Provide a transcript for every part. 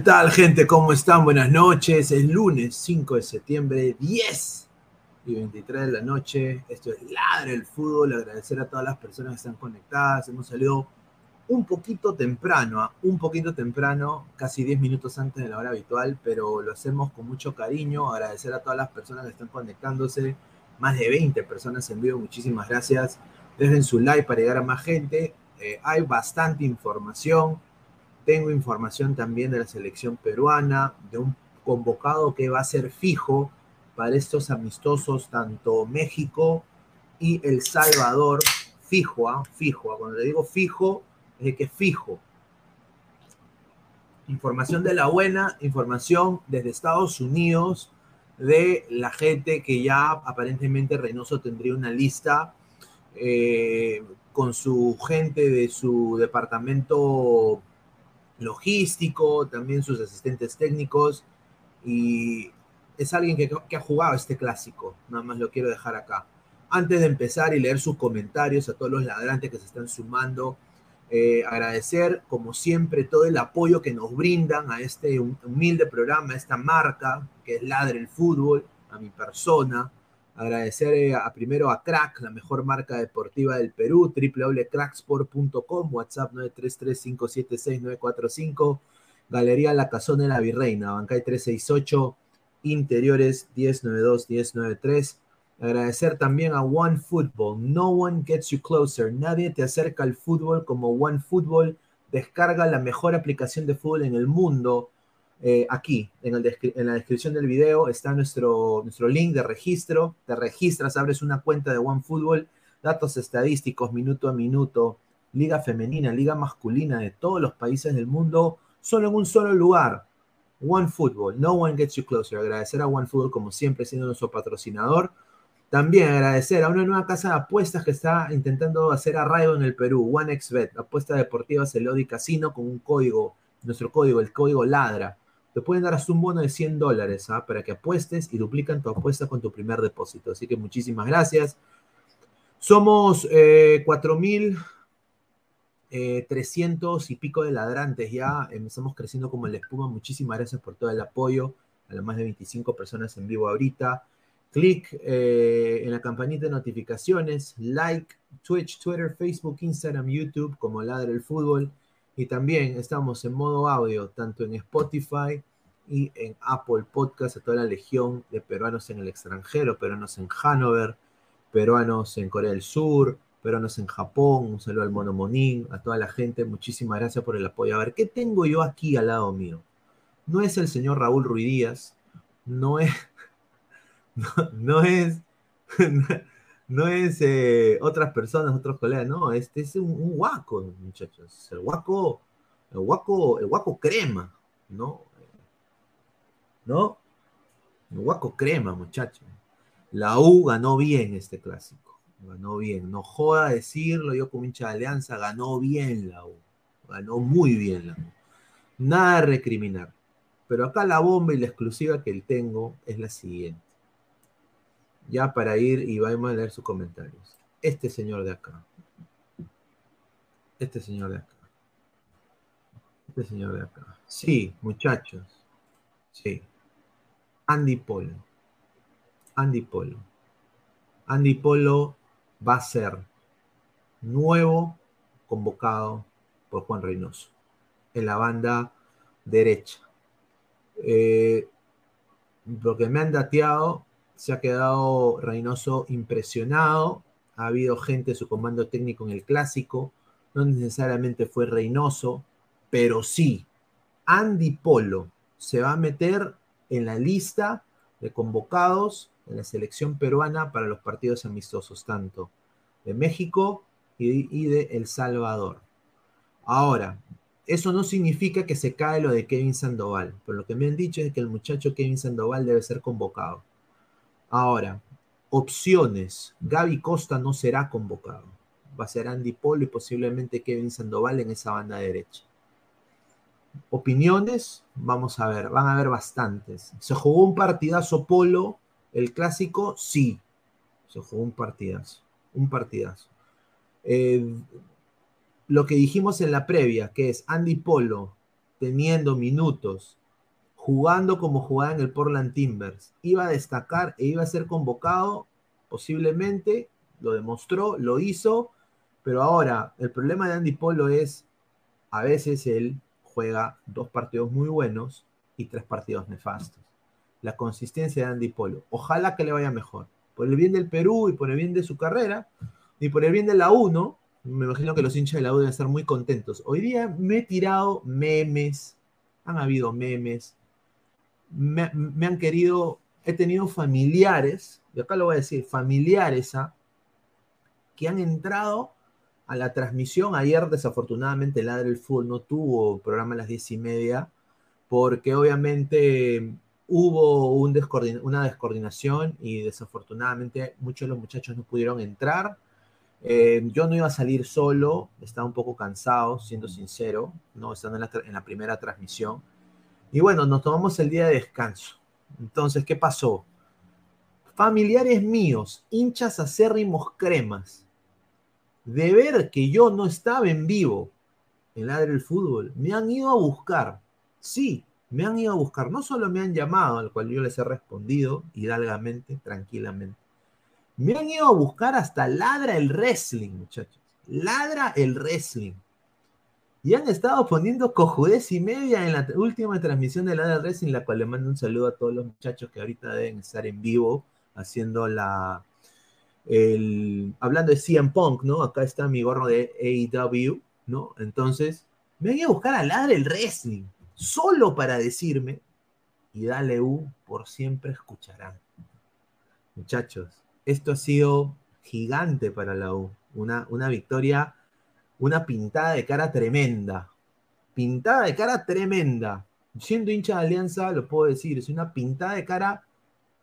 tal, gente? ¿Cómo están? Buenas noches. Es lunes 5 de septiembre, 10 y 23 de la noche. Esto es Ladre el Fútbol. Agradecer a todas las personas que están conectadas. Hemos salido un poquito temprano, ¿ah? un poquito temprano, casi 10 minutos antes de la hora habitual, pero lo hacemos con mucho cariño. Agradecer a todas las personas que están conectándose. Más de 20 personas en vivo. Muchísimas gracias. Dejen su like para llegar a más gente. Eh, hay bastante información tengo información también de la selección peruana, de un convocado que va a ser fijo para estos amistosos, tanto México y El Salvador. Fijo, ¿ah? fijo. ¿ah? Cuando le digo fijo, es de que fijo. Información de la buena, información desde Estados Unidos de la gente que ya aparentemente Reynoso tendría una lista eh, con su gente de su departamento logístico, también sus asistentes técnicos y es alguien que, que, ha jugado este clásico, nada más lo quiero dejar acá. Antes de empezar y leer sus comentarios a todos los ladrantes que se están sumando, eh, agradecer como siempre todo el apoyo que nos brindan a este humilde programa, a esta marca que es Ladre el Fútbol, a mi persona, Agradecer eh, a, primero a Crack, la mejor marca deportiva del Perú, www.cracksport.com, WhatsApp 933-576-945, Galería La Casona de la Virreina, Bancay 368, Interiores 1092-1093. Agradecer también a One Football, No One Gets You Closer, nadie te acerca al fútbol como One Football. Descarga la mejor aplicación de fútbol en el mundo eh, aquí, en, la descripción del video, está nuestro, nuestro link de registro. Te registras, abres una cuenta de OneFootball, datos estadísticos minuto a minuto, liga femenina, liga masculina de todos los países del mundo, solo en un solo lugar. OneFootball, no one gets you closer. Agradecer a OneFootball como siempre siendo nuestro patrocinador. También agradecer a una nueva casa de apuestas que está intentando hacer arraigo en el Perú, OneXBet, apuesta deportiva Celodi Casino con un código, nuestro código, el código LADRA te pueden dar hasta un bono de 100 dólares ¿ah? para que apuestes y duplican tu apuesta con tu primer depósito. Así que muchísimas gracias. Somos eh, 4.300 eh, y pico de ladrantes ya. Estamos creciendo como la espuma. Muchísimas gracias por todo el apoyo. A las más de 25 personas en vivo ahorita. Clic eh, en la campanita de notificaciones, like, Twitch, Twitter, Facebook, Instagram, YouTube como Ladre el Fútbol. Y también estamos en modo audio, tanto en Spotify y en Apple Podcast, a toda la legión de peruanos en el extranjero, peruanos en Hanover, peruanos en Corea del Sur, peruanos en Japón, un saludo al Mono Monín, a toda la gente, muchísimas gracias por el apoyo. A ver, ¿qué tengo yo aquí al lado mío? No es el señor Raúl Ruidíaz, no es, no, es, no es eh, otras personas, otros colegas, no, este es un, un guaco, muchachos, el guaco, el guaco, el guaco crema, ¿no? ¿No? El guaco crema, muchachos. La U ganó bien este clásico, ganó bien, no joda decirlo, yo como hincha de Alianza, ganó bien la U, ganó muy bien la U. Nada de recriminar. Pero acá la bomba y la exclusiva que tengo es la siguiente ya para ir y vamos a leer sus comentarios. Este señor de acá. Este señor de acá. Este señor de acá. Sí, muchachos. Sí. Andy Polo. Andy Polo. Andy Polo va a ser nuevo convocado por Juan Reynoso en la banda derecha. Eh, lo que me han dateado se ha quedado Reynoso impresionado. Ha habido gente de su comando técnico en el clásico. No necesariamente fue Reynoso, pero sí, Andy Polo se va a meter en la lista de convocados en la selección peruana para los partidos amistosos, tanto de México y de El Salvador. Ahora, eso no significa que se cae lo de Kevin Sandoval, pero lo que me han dicho es que el muchacho Kevin Sandoval debe ser convocado. Ahora, opciones. Gaby Costa no será convocado. Va a ser Andy Polo y posiblemente Kevin Sandoval en esa banda derecha. Opiniones, vamos a ver, van a haber bastantes. ¿Se jugó un partidazo Polo, el clásico? Sí, se jugó un partidazo, un partidazo. Eh, lo que dijimos en la previa, que es Andy Polo teniendo minutos jugando como jugaba en el Portland Timbers. Iba a destacar e iba a ser convocado, posiblemente, lo demostró, lo hizo, pero ahora el problema de Andy Polo es, a veces él juega dos partidos muy buenos y tres partidos nefastos. La consistencia de Andy Polo. Ojalá que le vaya mejor. Por el bien del Perú y por el bien de su carrera y por el bien de la 1, me imagino que los hinchas de la U deben estar muy contentos. Hoy día me he tirado memes, han habido memes, me, han querido, he tenido familiares, y acá lo voy a decir, familiares, ¿ah? que han entrado a la transmisión. Ayer, desafortunadamente, el Ladre del Fútbol no tuvo programa a las diez y media, porque obviamente hubo un una descoordinación y desafortunadamente muchos de los muchachos no pudieron entrar. Eh, yo no iba a salir solo, estaba un poco cansado, siendo sincero, ¿no? estando en la primera transmisión. Y bueno, nos tomamos el día de descanso. Entonces, ¿qué pasó? Familiares míos, hinchas acérrimos cremas, de ver que yo no estaba en vivo en Ladre del Fútbol, me han ido a buscar. Sí, me han ido a buscar. No solo me han llamado, al cual yo les he respondido hidalgamente, tranquilamente. Me han ido a buscar hasta Ladra el Wrestling, muchachos. Ladra el Wrestling. Y han estado poniendo cojudez y media en la última transmisión de la de en la cual le mando un saludo a todos los muchachos que ahorita deben estar en vivo haciendo la. El, hablando de CM Punk, ¿no? Acá está mi gorro de AEW, ¿no? Entonces, me voy a buscar a Ladre el Wrestling, solo para decirme, y dale U, por siempre escucharán. Muchachos, esto ha sido gigante para la U, una, una victoria una pintada de cara tremenda. Pintada de cara tremenda. Siendo hincha de Alianza, lo puedo decir, es una pintada de cara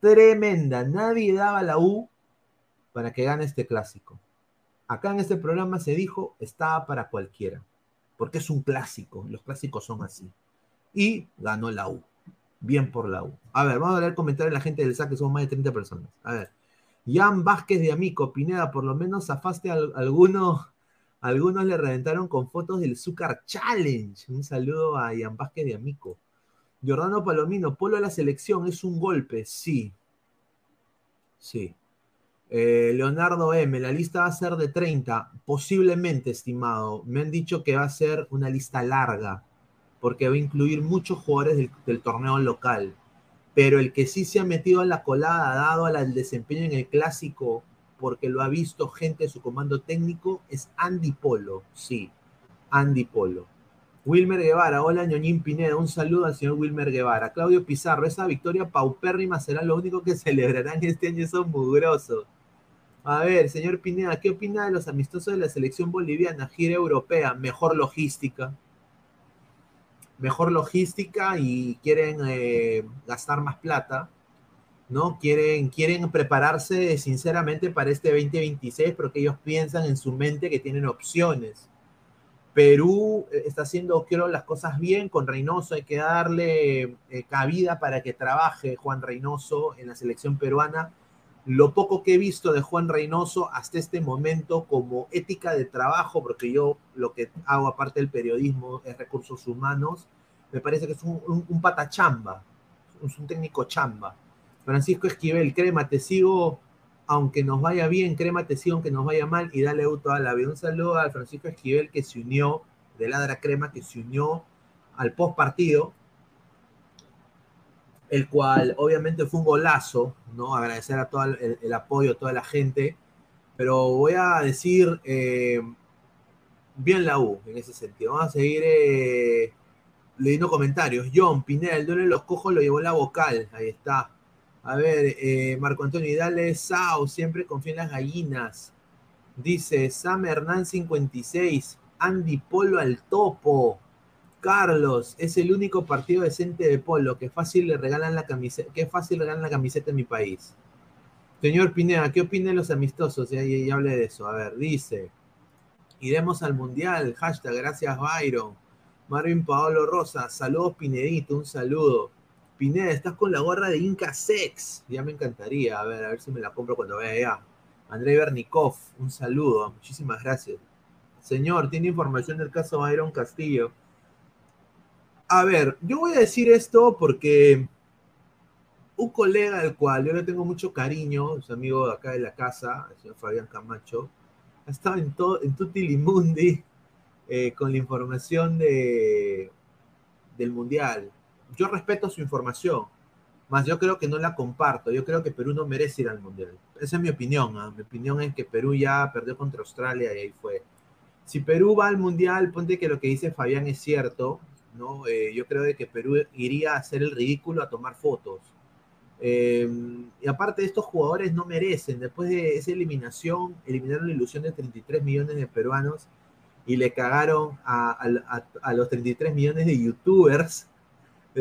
tremenda. Nadie daba la U para que gane este clásico. Acá en este programa se dijo, estaba para cualquiera, porque es un clásico, los clásicos son así. Y ganó la U. Bien por la U. A ver, vamos a leer comentarios de la gente del SAC, que son más de 30 personas. A ver. Jan Vázquez de Amico, Pineda, por lo menos zafaste a algunos, algunos le reventaron con fotos del Zúcar Challenge. Un saludo a Jan Vázquez de Amico. Jordano Palomino, Polo a la selección, es un golpe, sí. Sí. Eh, Leonardo M, la lista va a ser de 30, posiblemente, estimado. Me han dicho que va a ser una lista larga, porque va a incluir muchos jugadores del, torneo local. Pero el que sí se ha metido en la colada, dado al desempeño en el clásico, porque lo ha visto gente de su comando técnico, es Andy Polo. Sí, Andy Polo. Wilmer Guevara, hola ñoñín Pineda, un saludo al señor Wilmer Guevara. Claudio Pizarro, esa victoria paupérrima será lo único que celebrarán este año, son mugrosos. A ver, señor Pineda, ¿qué opina de los amistosos de la selección boliviana? Gira europea, mejor logística. Mejor logística y quieren eh, gastar más plata, ¿no? Quieren, quieren prepararse sinceramente para este 2026 porque ellos piensan en su mente que tienen opciones. Perú eh, está haciendo, quiero, las cosas bien con Reynoso. Hay que darle eh, cabida para que trabaje Juan Reynoso en la selección peruana lo poco que he visto de Juan Reynoso hasta este momento como ética de trabajo, porque yo lo que hago aparte del periodismo es recursos humanos, me parece que es un, patachamba, es un técnico chamba. Francisco Esquivel, crema, te sigo, aunque nos vaya bien, crema, te sigo, aunque nos vaya mal, y dale auto a la vida. Un saludo al Francisco Esquivel que se unió, de Ladra Crema, que se unió al post partido, el cual obviamente fue un golazo, ¿no? Agradecer a todo el, apoyo, a toda la gente, pero voy a decir eh, bien la U en ese sentido. Vamos a seguir eh, leyendo comentarios. John Pineda, el duelo de los cojos lo llevó la vocal, ahí está. A ver, eh, Marco Antonio, dale Sao, siempre confía en las gallinas. Dice Sam Hernán 56, Andy Polo al topo. Carlos, es el único partido decente de polo que fácil le regalan la camiseta, fácil la camiseta en mi país. Señor Pineda, ¿qué opina de los amistosos? Ya, ya, hablé de eso. A ver, dice, iremos al Mundial, hashtag, gracias Byron. Marvin Paolo Rosa, saludos Pinedito, un saludo. Pineda, estás con la gorra de Inca Sex. Ya me encantaría, a ver, a ver si me la compro cuando vaya allá. André Bernikov, un saludo, muchísimas gracias. Señor, tiene información del caso Byron Castillo. A ver, yo voy a decir esto porque un colega del cual yo le tengo mucho cariño, es amigo de acá de la casa, el señor Fabián Camacho, ha estado en, todo, en Tutilimundi eh, con la información de, del Mundial. Yo respeto su información, más yo creo que no la comparto. Yo creo que Perú no merece ir al Mundial. Esa es mi opinión. ¿ah? Mi opinión es que Perú ya perdió contra Australia y ahí fue. Si Perú va al Mundial, ponte que lo que dice Fabián es cierto. ¿no? Eh, yo creo de que Perú iría a hacer el ridículo a tomar fotos. Eh, y aparte estos jugadores no merecen, después de esa eliminación, eliminaron la ilusión de 33 millones de peruanos y le cagaron a, los 33 millones de youtubers,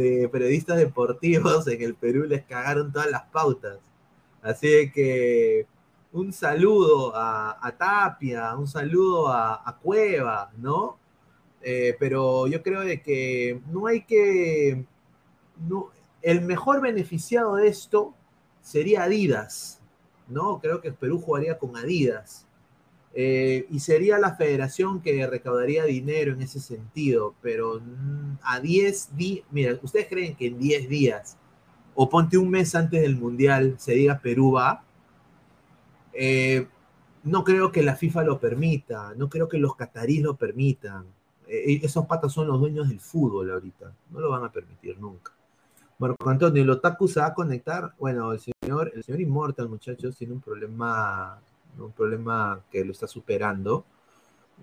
de periodistas deportivos en el Perú, les cagaron todas las pautas. Así que un saludo a, Tapia, un saludo a, Cueva, ¿no? Eh, pero yo creo de que no hay que... No, el mejor beneficiado de esto sería Adidas, ¿no? Creo que Perú jugaría con Adidas. Eh, y sería la federación que recaudaría dinero en ese sentido, pero mm, a 10 días, mira, ¿ustedes creen que en 10 días o ponte un mes antes del Mundial se diga Perú va? Eh, no creo que la FIFA lo permita, no creo que los cataríes lo permitan. Eh, esos patas son los dueños del fútbol ahorita. No lo van a permitir nunca. Marco Antonio, ¿el Otaku se va a conectar? Bueno, el señor, el señor Immortal, muchachos, tiene un problema, un problema que lo está superando,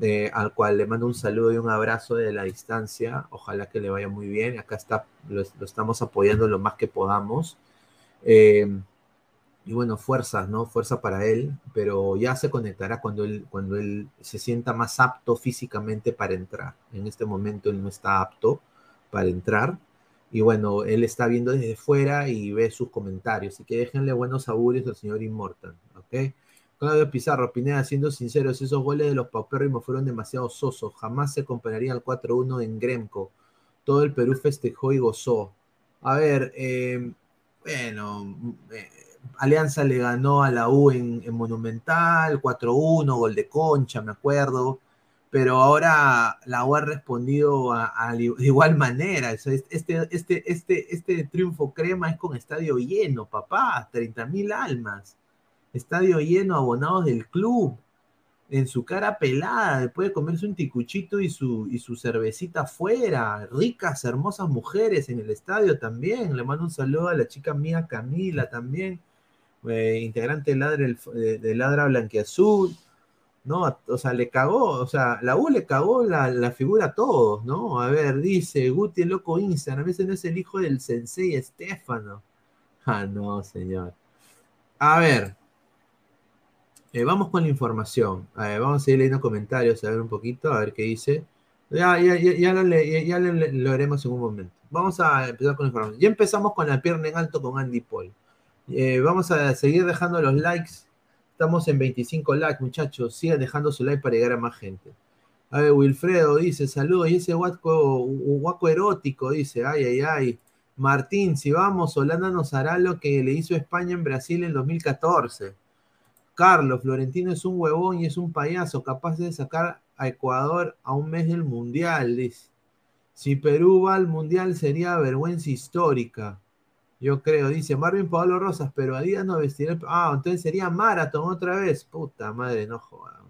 eh, al cual le mando un saludo y un abrazo de la distancia. Ojalá que le vaya muy bien. Acá está, lo, estamos apoyando lo más que podamos. Eh, y bueno, fuerzas, ¿no? Fuerza para él, pero ya se conectará cuando él, cuando él se sienta más apto físicamente para entrar. En este momento él no está apto para entrar. Y bueno, él está viendo desde fuera y ve sus comentarios. Así que déjenle buenos augurios al señor Immortal, ¿ok? Claudio Pizarro, Pineda, siendo sinceros, esos goles de los paupérrimos fueron demasiado sosos. Jamás se compararía al 4-1 en Gremco. Todo el Perú festejó y gozó. A ver, eh, bueno, eh, Alianza le ganó a la U en, en Monumental, 4-1, gol de concha, me acuerdo. Pero ahora la U ha respondido a, de igual manera. Este, este, este, este triunfo crema es con estadio lleno, papá, 30 mil almas. Estadio lleno, abonados del club en su cara pelada, después de comerse un ticuchito y su, y su cervecita afuera, ricas, hermosas mujeres en el estadio también. Le mando un saludo a la chica mía Camila también, eh, integrante de Ladra, de, Ladra Blanquiazul, ¿no? O sea, le cagó, o sea, la U le cagó la, la figura a todos, ¿no? A ver, dice Guti el loco Instagram, ese no es el hijo del sensei Estefano. Ah, no, señor. A ver, eh, vamos con la información. Vamos a ir leyendo comentarios, a ver un poquito, a ver qué dice. Ya, ya, ya, lo, ya haremos en un momento. Vamos a empezar con la información. Ya empezamos con la pierna en alto con Andy Paul. Eh, vamos a seguir dejando los likes. Estamos en 25 likes, muchachos. Sigan dejando su like para llegar a más gente. A ver, Wilfredo dice, saludos. Y ese guaco, guaco erótico dice, ay, ay, ay. Martín, si vamos, Holanda nos hará lo que le hizo España en Brasil en 2014. Carlos, Florentino es un huevón y es un payaso, capaz de sacar a Ecuador a un mes del Mundial, dice. Si Perú va al Mundial sería vergüenza histórica. Yo creo, dice Marvin Pablo Rosas, pero a día no vestirá. Ah, entonces sería Marathon otra vez. Puta madre, no jodan.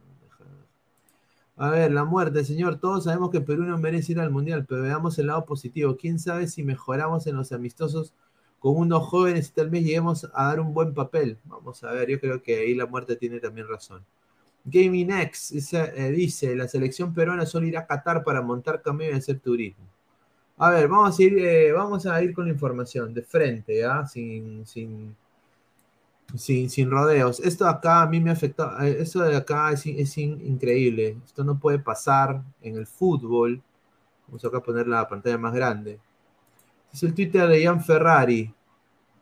A ver, la muerte, señor. Todos sabemos que Perú no merece ir al Mundial, pero veamos el lado positivo. ¿Quién sabe si mejoramos en los amistosos con unos jóvenes y tal vez lleguemos a dar un buen papel. Vamos a ver, yo creo que ahí la muerte tiene también razón. Gaming X dice, eh, la selección peruana solo irá a Qatar para montar camión y hacer turismo. A ver, vamos a ir, eh, vamos a ir con la información de frente, ¿ya? Sin, sin, sin, sin rodeos. Esto acá a mí me afectó, eh, esto de acá es, es increíble. Esto no puede pasar en el fútbol. Vamos acá a poner la pantalla más grande. Es el Twitter de Ian Ferrari.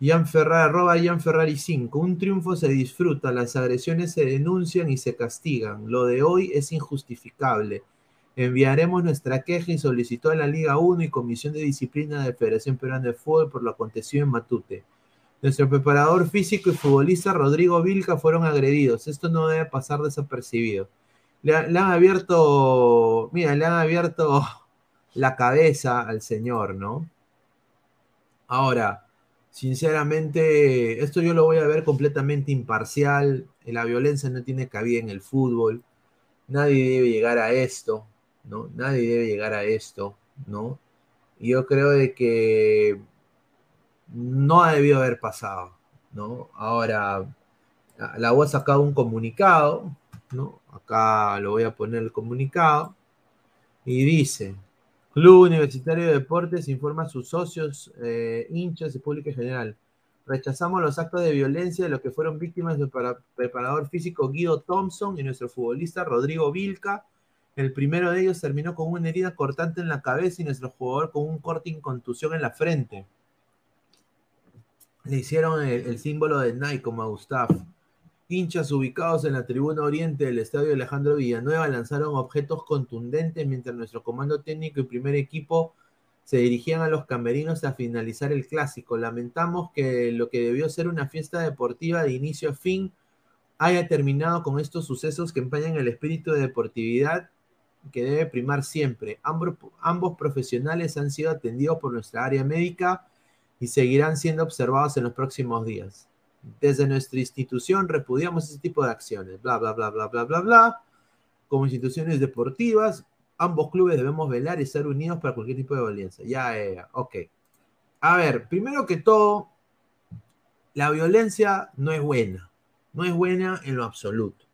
Ian Ferrari, arroba Ian Ferrari 5. Un triunfo se disfruta, las agresiones se denuncian y se castigan. Lo de hoy es injustificable. Enviaremos nuestra queja y solicitó a la Liga 1 y Comisión de Disciplina de Federación Peruana de Fútbol por lo acontecido en Matute. Nuestro preparador físico y futbolista Rodrigo Vilca fueron agredidos. Esto no debe pasar desapercibido. Le, le han abierto, mira, le han abierto la cabeza al señor, ¿no? Ahora, sinceramente, esto yo lo voy a ver completamente imparcial. La violencia no tiene cabida en el fútbol. Nadie debe llegar a esto, ¿no? Nadie debe llegar a esto, ¿no? Yo creo de que no ha debido haber pasado, ¿no? Ahora, la U ha sacado un comunicado, ¿no? Acá lo voy a poner el comunicado. Y dice, Club Universitario de Deportes informa a sus socios, eh, hinchas y público en general. Rechazamos los actos de violencia de los que fueron víctimas del preparador físico Guido Thompson y nuestro futbolista Rodrigo Vilca. El primero de ellos terminó con una herida cortante en la cabeza y nuestro jugador con un corte y contusión en la frente. Le hicieron el, el símbolo de Nike como a Gustavo. Hinchas ubicados en la tribuna oriente del estadio Alejandro Villanueva lanzaron objetos contundentes mientras nuestro comando técnico y primer equipo se dirigían a los camerinos a finalizar el clásico. Lamentamos que lo que debió ser una fiesta deportiva de inicio a fin haya terminado con estos sucesos que empañan el espíritu de deportividad que debe primar siempre. Ambos, ambos profesionales han sido atendidos por nuestra área médica y seguirán siendo observados en los próximos días desde nuestra institución repudiamos ese tipo de acciones, bla, bla, bla, bla, bla, bla, bla. Como instituciones deportivas, ambos clubes debemos velar y estar unidos para cualquier tipo de violencia. Ya, ya, ok. A ver, primero que todo, la violencia no es buena, no es buena en lo absoluto.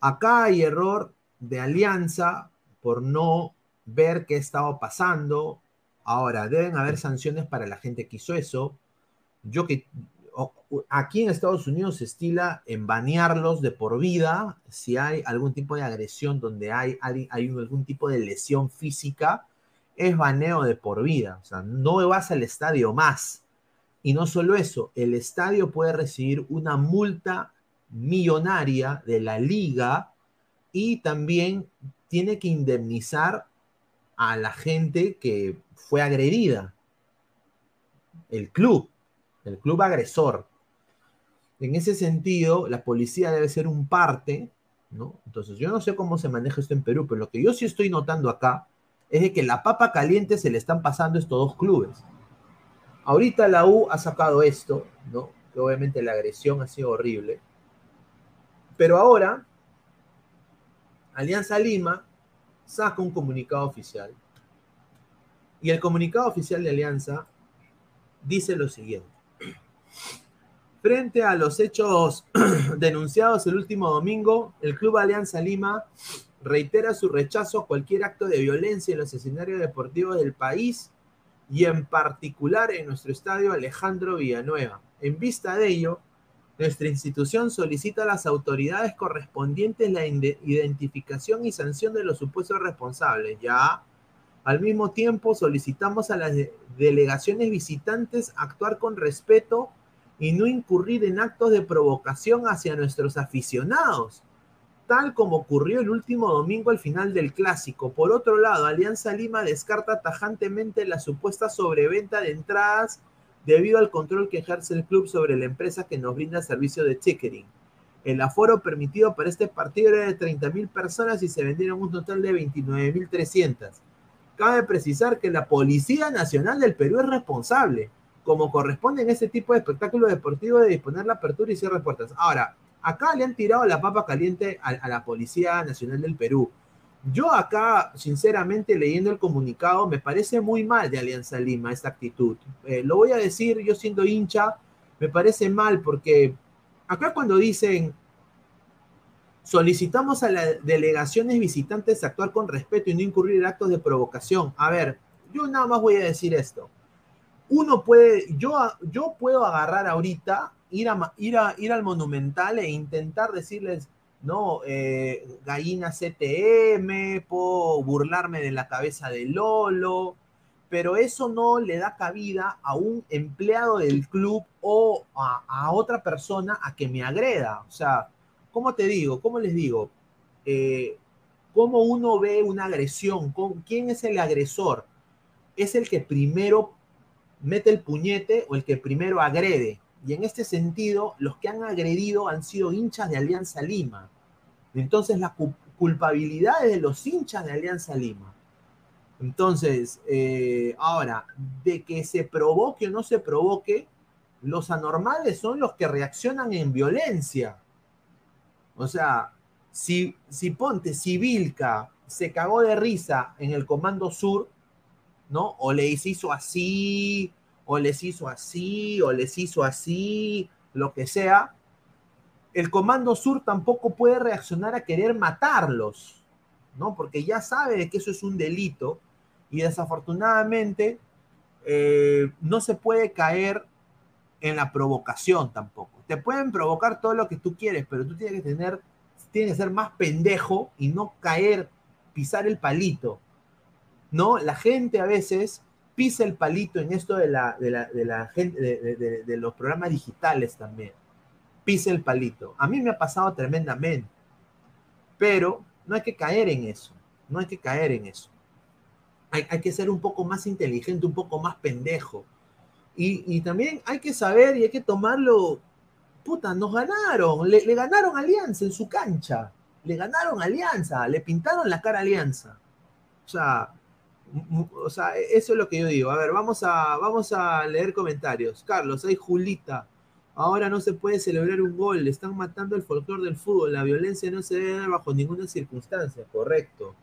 Acá hay error de alianza por no ver qué estaba pasando. Ahora, deben haber sanciones para la gente que hizo eso. Yo que aquí en Estados Unidos se estila en banearlos de por vida si hay algún tipo de agresión donde hay, hay, algún tipo de lesión física, es baneo de por vida. O sea, no vas al estadio más. Y no solo eso, el estadio puede recibir una multa millonaria de la liga y también tiene que indemnizar a la gente que fue agredida. el club, el club agresor. En ese sentido, la policía debe ser un parte, ¿no? Entonces, yo no sé cómo se maneja esto en Perú, pero lo que yo sí estoy notando acá es de que la papa caliente se le están pasando estos dos clubes. Ahorita la U ha sacado esto, ¿no? Que obviamente la agresión ha sido horrible. Pero ahora, Alianza Lima saca un comunicado oficial. Y el comunicado oficial de Alianza dice lo siguiente. Frente a los hechos denunciados el último domingo, el Club Alianza Lima reitera su rechazo a cualquier acto de violencia en los escenarios deportivos del país y en particular en nuestro estadio Alejandro Villanueva. En vista de ello, nuestra institución solicita a las autoridades correspondientes la identificación y sanción de los supuestos responsables. Ya, al mismo tiempo, solicitamos a las delegaciones visitantes actuar con respeto y no incurrir en actos de provocación hacia nuestros aficionados, tal como ocurrió el último domingo al final del clásico. Por otro lado, Alianza Lima descarta tajantemente la supuesta sobreventa de entradas debido al control que ejerce el club sobre la empresa que nos brinda servicio de ticketing. El aforo permitido para este partido era de 30.000 personas y se vendieron un total de 29.300. Cabe precisar que la Policía Nacional del Perú es responsable como corresponde en ese tipo de espectáculo deportivo de disponer la apertura y cierre puertas. Ahora, acá le han tirado la papa caliente a, la Policía Nacional del Perú. Yo acá, sinceramente, leyendo el comunicado, me parece muy mal de Alianza Lima esta actitud. Eh, lo voy a decir, yo siendo hincha, me parece mal porque acá cuando dicen solicitamos a las delegaciones visitantes actuar con respeto y no incurrir en actos de provocación. A ver, yo nada más voy a decir esto uno puede, yo, yo puedo agarrar ahorita, ir, a, ir, a, ir al Monumental e intentar decirles, no, eh, gallina CTM, puedo burlarme de la cabeza de Lolo, pero eso no le da cabida a un empleado del club o a, otra persona a que me agreda. O sea, ¿cómo te digo? ¿Cómo les digo? Eh, ¿Cómo uno ve una agresión? ¿Quién es el agresor? Es el que primero mete el puñete o el que primero agrede. Y en este sentido, los que han agredido han sido hinchas de Alianza Lima. Entonces, la culpabilidad es de los hinchas de Alianza Lima. Entonces, eh, ahora, de que se provoque o no se provoque, los anormales son los que reaccionan en violencia. O sea, si, si ponte, si Vilca se cagó de risa en el Comando Sur, ¿no? O les hizo así, o les hizo así, o les hizo así, lo que sea, el Comando Sur tampoco puede reaccionar a querer matarlos, ¿no? Porque ya sabe que eso es un delito y desafortunadamente eh, no se puede caer en la provocación tampoco. Te pueden provocar todo lo que tú quieres, pero tú tienes que tener, tienes que ser más pendejo y no caer, pisar el palito. ¿No? La gente a veces pisa el palito en esto de la, de la, de, los programas digitales también. Pisa el palito. A mí me ha pasado tremendamente. Pero no hay que caer en eso. No hay que caer en eso. Hay, que ser un poco más inteligente, un poco más pendejo. Y, también hay que saber y hay que tomarlo. Puta, nos ganaron. Le, ganaron Alianza en su cancha. Le ganaron Alianza. Le pintaron la cara Alianza. O sea, o sea, eso es lo que yo digo. A ver, vamos a, vamos a leer comentarios. Carlos, hay Julita. Ahora no se puede celebrar un gol. Están matando el folclore del fútbol. La violencia no se debe dar bajo ninguna circunstancia. Correcto.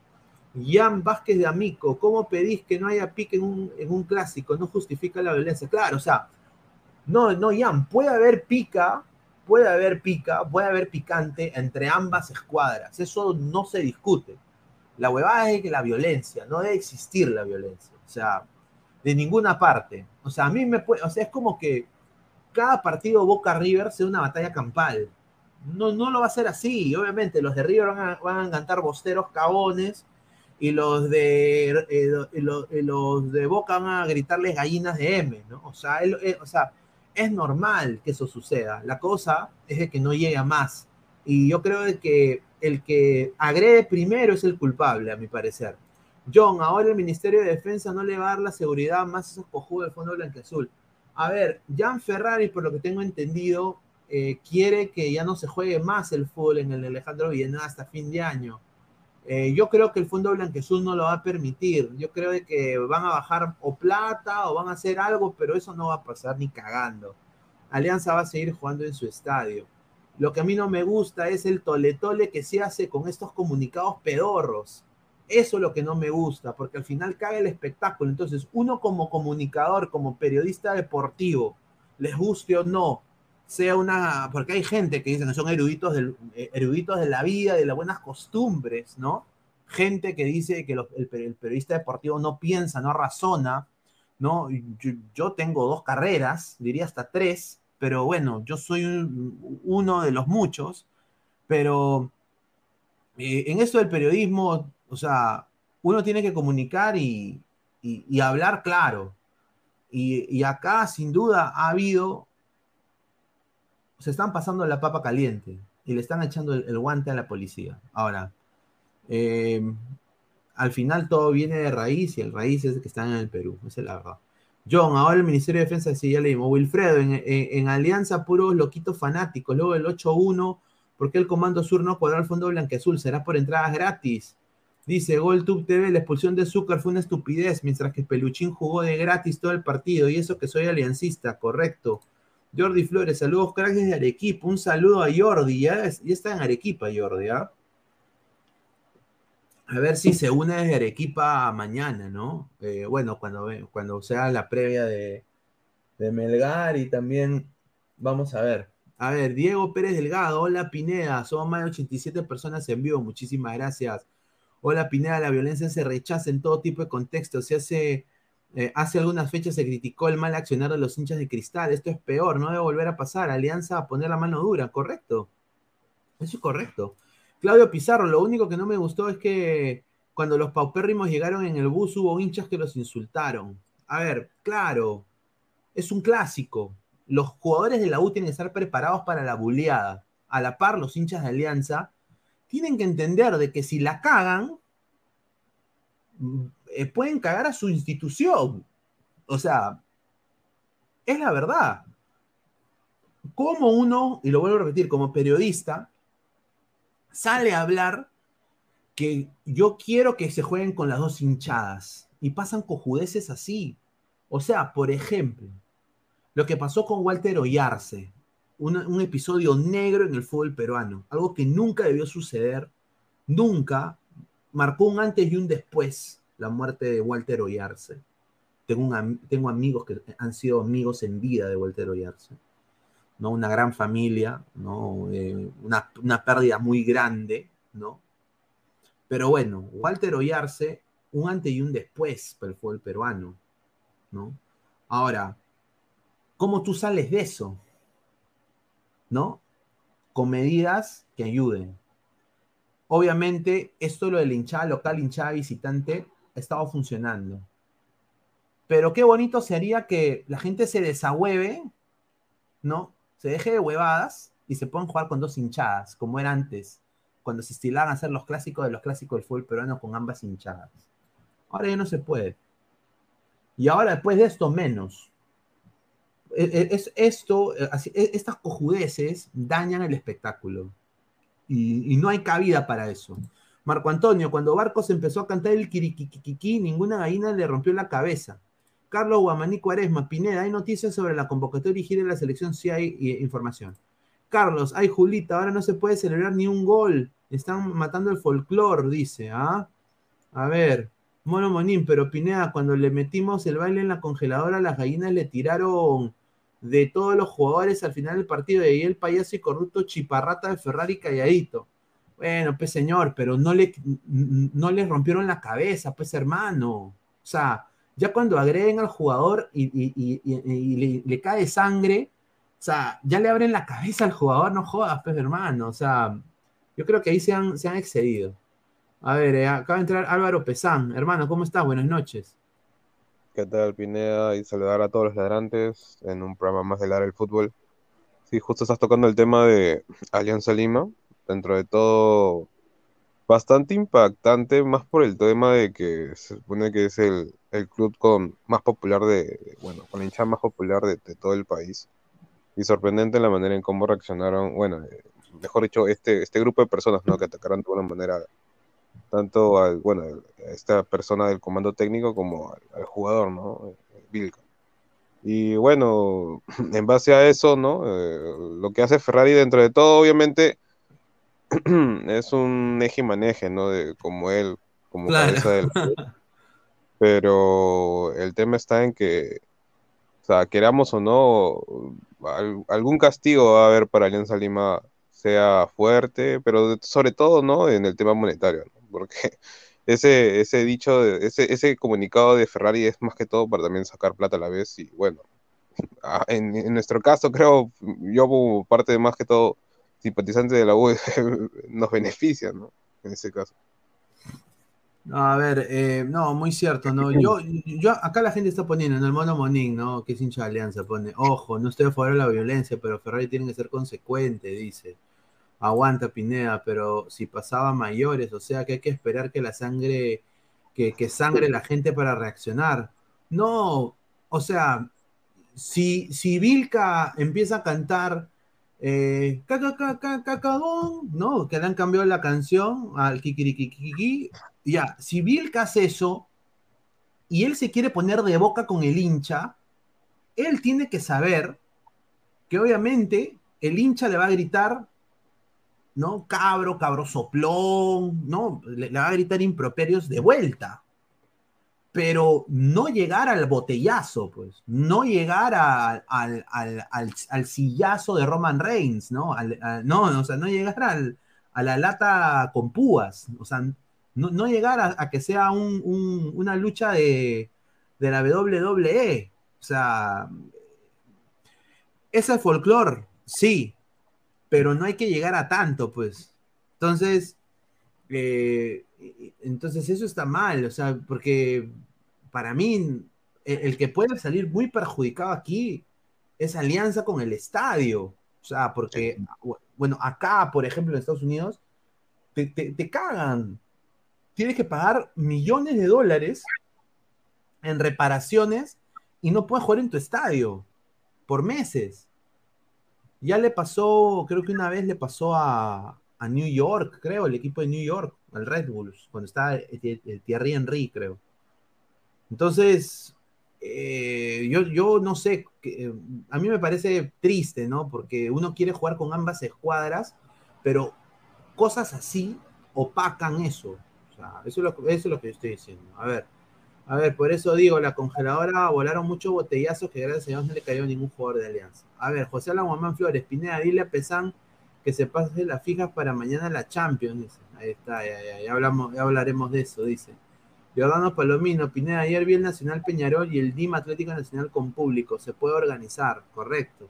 Jan Vázquez de Amico. ¿Cómo pedís que no haya pique en un, en un clásico? No justifica la violencia. Claro, o sea, no, no, Jan, puede haber pica, puede haber pica, puede haber picante entre ambas escuadras. Eso no se discute. La huevada es que la violencia, no debe existir la violencia, o sea, de ninguna parte. O sea, a mí me puede, o sea, es como que cada partido Boca River sea una batalla campal. No, no lo va a ser así, obviamente, los de River van a, cantar bosteros cabones y los de, eh, los, de Boca van a gritarles gallinas de M, ¿no? O sea, eh, o sea, es normal que eso suceda. La cosa es que no llegue a más. Y yo creo que el que agrede primero es el culpable, a mi parecer. John, ahora el Ministerio de Defensa no le va a dar la seguridad más a esos cojudos del Fondo Blanqueazul. A ver, Jan Ferrari, por lo que tengo entendido, eh, quiere que ya no se juegue más el fútbol en el Alejandro Villanueva hasta fin de año. Eh, yo creo que el Fondo Blanquezul no lo va a permitir. Yo creo de que van a bajar o plata o van a hacer algo, pero eso no va a pasar ni cagando. Alianza va a seguir jugando en su estadio. Lo que a mí no me gusta es el toletole que se hace con estos comunicados pedorros. Eso es lo que no me gusta, porque al final cae el espectáculo. Entonces, uno como comunicador, como periodista deportivo, les guste o no, sea una, porque hay gente que dicen que son eruditos, del, eh, eruditos de la vida, de las buenas costumbres, ¿no? Gente que dice que el, periodista deportivo no piensa, no razona, ¿no? Yo, tengo dos carreras, diría hasta tres, pero bueno, yo soy uno de los muchos, pero eh, en esto del periodismo o sea, uno tiene que comunicar y, hablar claro. Y, acá, sin duda, ha habido, se están pasando la papa caliente y le están echando el, guante a la policía. Ahora, em, al final todo viene de raíz y el raíz es que están en el Perú, esa es la verdad. John, ahora el Ministerio de Defensa, sí, ya leímos. Wilfredo, en, en Alianza, puros loquitos fanáticos. Luego el 8-1, ¿por qué el Comando Sur no cuadra el Fondo Blanqueazul? ¿Será por entradas gratis? Dice GolTube TV, la expulsión de Zúcar fue una estupidez, mientras que Peluchín jugó de gratis todo el partido, y eso que soy aliancista, correcto. Jordi Flores, saludos cracks de Arequipa, un saludo a Jordi, ya, está en Arequipa Jordi, ¿ah? A ver si se une desde Arequipa mañana, ¿no? Eh, bueno, cuando, cuando sea la previa de, de Melgar y también vamos a ver. A ver, Diego Pérez Delgado, hola Pineda, somos más de 87 personas en vivo, muchísimas gracias. Hola Pineda, la violencia se rechaza en todo tipo de contextos. Se hace, eh, hace algunas fechas se criticó el mal accionar de los hinchas de cristal. Esto es peor, no debe volver a pasar. Alianza a poner la mano dura, correcto. Eso es correcto. Claudio Pizarro, lo único que no me gustó es que cuando los paupérrimos llegaron en el bus hubo hinchas que los insultaron. A ver, claro, es un clásico. Los jugadores de la U tienen que estar preparados para la buleada. A la par, los hinchas de Alianza tienen que entender de que si la cagan, eh, pueden cagar a su institución. O sea, es la verdad. Como uno, y lo vuelvo a repetir, como periodista, sale a hablar que yo quiero que se jueguen con las dos hinchadas y pasan cojudeces así. O sea, por ejemplo, lo que pasó con Walter Oyarce, un episodio negro en el fútbol peruano, algo que nunca debió suceder, nunca, marcó un antes y un después la muerte de Walter Oyarce. Tengo, tengo amigos que han sido amigos en vida de Walter Oyarce. ¿No? Una gran familia, ¿no? Eh, una, una, pérdida muy grande, ¿no? Pero bueno, Walter Oyarce, un antes y un después para el fútbol peruano, ¿no? Ahora, ¿cómo tú sales de eso? ¿no? Con medidas que ayuden. Obviamente, esto lo de la hinchada local, hinchada visitante, ha estado funcionando. Pero qué bonito sería que la gente se desahueve, ¿no? Se deje de huevadas y se puedan jugar con dos hinchadas, como era antes, cuando se estilaban a hacer los clásicos de los clásicos del fútbol peruano con ambas hinchadas. Ahora ya no se puede. Y ahora después de esto menos. E, e, es, esto, eh, e, estas cojudeces dañan el espectáculo. Y, no hay cabida para eso. Marco Antonio, cuando Barcos empezó a cantar el kirikikikiqui, ninguna gallina le rompió la cabeza. Carlos Guamaní Cuaresma, Pineda, ¿hay noticias sobre la convocatoria y gira de la selección? Sí hay eh, información. Carlos, ay Julita, ahora no se puede celebrar ni un gol. Están matando el folclore, dice. ¿ah? A ver, Mono Monín, pero Pineda, cuando le metimos el baile en la congeladora, las gallinas le tiraron de todos los jugadores al final del partido, de ahí el payaso y corrupto chiparrata de Ferrari calladito. Bueno, pues señor, pero no le, no le rompieron la cabeza, pues hermano. O sea, ya cuando agreden al jugador y, le, cae sangre, o sea, ya le abren la cabeza al jugador, no jodas, pues hermano. O sea, yo creo que ahí se han, excedido. A ver, eh, acaba de entrar Álvaro Pesán. Hermano, ¿cómo estás? Buenas noches. ¿Qué tal, Pineda? Y saludar a todos los ladrantes en un programa más de Ladra el Fútbol. Sí, justo estás tocando el tema de Alianza Lima. Dentro de todo, bastante impactante, más por el tema de que se supone que es el, el club con más popular de, bueno, con la hinchada más popular de, de todo el país. Y sorprendente la manera en cómo reaccionaron, bueno, eh, mejor dicho, este, este grupo de personas, ¿no? Que atacaron de una manera tanto al, bueno, a esta persona del comando técnico como al, al jugador, ¿no? Vilca. Y bueno, en base a eso, ¿no? Eh, lo que hace Ferrari dentro de todo, obviamente, es un eje y maneje, ¿no? De, como él, como Claro. cabeza del. Pero el tema está en que, o sea, queramos o no, al- algún castigo va a haber para Alianza Lima, sea fuerte, pero sobre todo, ¿no? En el tema monetario, ¿no? Porque ese, ese dicho, ese, ese comunicado de Ferrari es más que todo para también sacar plata a la vez y bueno, a- en, en nuestro caso creo, yo como parte de más que todo simpatizante de la U, nos beneficia, ¿no? En ese caso. No, a ver, eh, no, muy cierto, ¿no? Yo, yo, acá la gente está poniendo, en el mono Monín, ¿no? Que es hincha de Alianza, pone, ojo, no estoy a favor de la violencia, pero Ferrari tiene que ser consecuente, dice. Aguanta Pineda, pero si pasaba mayores, o sea que hay que esperar que la sangre, que, que sangre la gente para reaccionar. No, o sea, si, si Vilca empieza a cantar eh, caca, caca, cacagón, ¿no? Que le han cambiado la canción al kikirikikiki, ya, si Vilca hace eso y él se quiere poner de boca con el hincha, él tiene que saber que obviamente el hincha le va a gritar, ¿no? Cabro, cabro soplón, ¿no? Le, le va a gritar improperios de vuelta. Pero no llegar al botellazo, pues. No llegar al, al, al, al sillazo de Roman Reigns, ¿no? A- no, o sea, no llegar al, a la lata con púas. O sea, no, no llegar a, que sea un- un- una lucha de, de la WWE. O sea, es el folclore, sí, pero no hay que llegar a tanto, pues. Entonces, eh, entonces eso está mal, o sea, porque para mí el, el que puede salir muy perjudicado aquí es alianza con el estadio. O sea, porque, bueno, acá, por ejemplo, en Estados Unidos, te, te- te cagan. Tienes que pagar millones de dólares en reparaciones y no puedes jugar en tu estadio por meses. Ya le pasó, creo que una vez le pasó a, a New York, creo, el equipo de New York, al Red Bulls, cuando estaba Thierry Henry, creo. Entonces, eh, yo, yo no sé, eh, a mí me parece triste, ¿no? Porque uno quiere jugar con ambas escuadras, pero cosas así opacan eso. Eso es lo, que- eso es lo que yo estoy diciendo. A ver, a ver, por eso digo, la congeladora volaron muchos botellazos que gracias a Dios no le cayó a ningún jugador de Alianza. A ver, José Alan Flores, Pineda, dile a Pesán que se pase las fijas para mañana la Champions, dice. Ahí está, ya, ya, hablamos, hablaremos de eso, dice. Giordano Palomino, Pineda, ayer vi el Nacional Peñarol y el DIM Atlético Nacional con público, se puede organizar, correcto.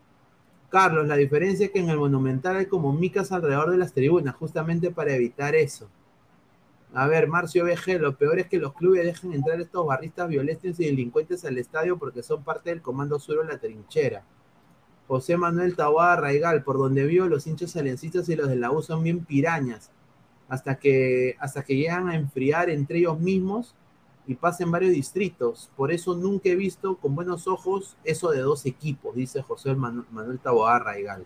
Carlos, la diferencia es que en el Monumental hay como micas alrededor de las tribunas, justamente para evitar eso. A ver, Marcio BG, lo peor es que los clubes dejen entrar estos barristas violentos y delincuentes al estadio porque son parte del comando sur la trinchera. José Manuel Taboada Raigal, por donde vio los hinchas aliancistas y los de la U son bien pirañas, hasta que, hasta que llegan a enfriar entre ellos mismos y pasen varios distritos. Por eso nunca he visto con buenos ojos eso de dos equipos, dice José Manu- Manuel Taboada Raigal.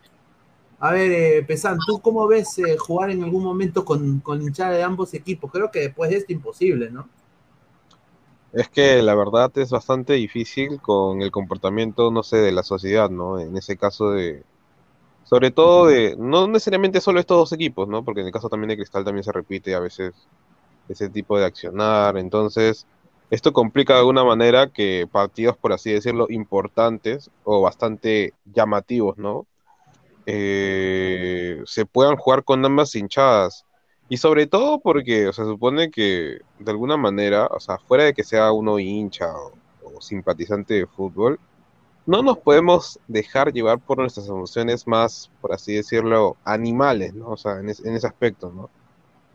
A ver, eh, Pesan, ¿tú cómo ves eh, jugar en algún momento con, con hinchada de ambos equipos? Creo que después de esto imposible, ¿no? Es que la verdad es bastante difícil con el comportamiento, no sé, de la sociedad, ¿no? En ese caso de, sobre todo de, no necesariamente solo estos dos equipos, ¿no? Porque en el caso también de Cristal también se repite a veces ese tipo de accionar. Entonces, esto complica de alguna manera que partidos, por así decirlo, importantes o bastante llamativos, ¿no? Eh, se puedan jugar con ambas hinchadas. Y sobre todo porque o sea, se supone que de alguna manera, o sea, fuera de que sea uno hincha o, o simpatizante de fútbol, no nos podemos dejar llevar por nuestras emociones más, por así decirlo, animales, ¿no? O sea, en, es- en ese aspecto, ¿no?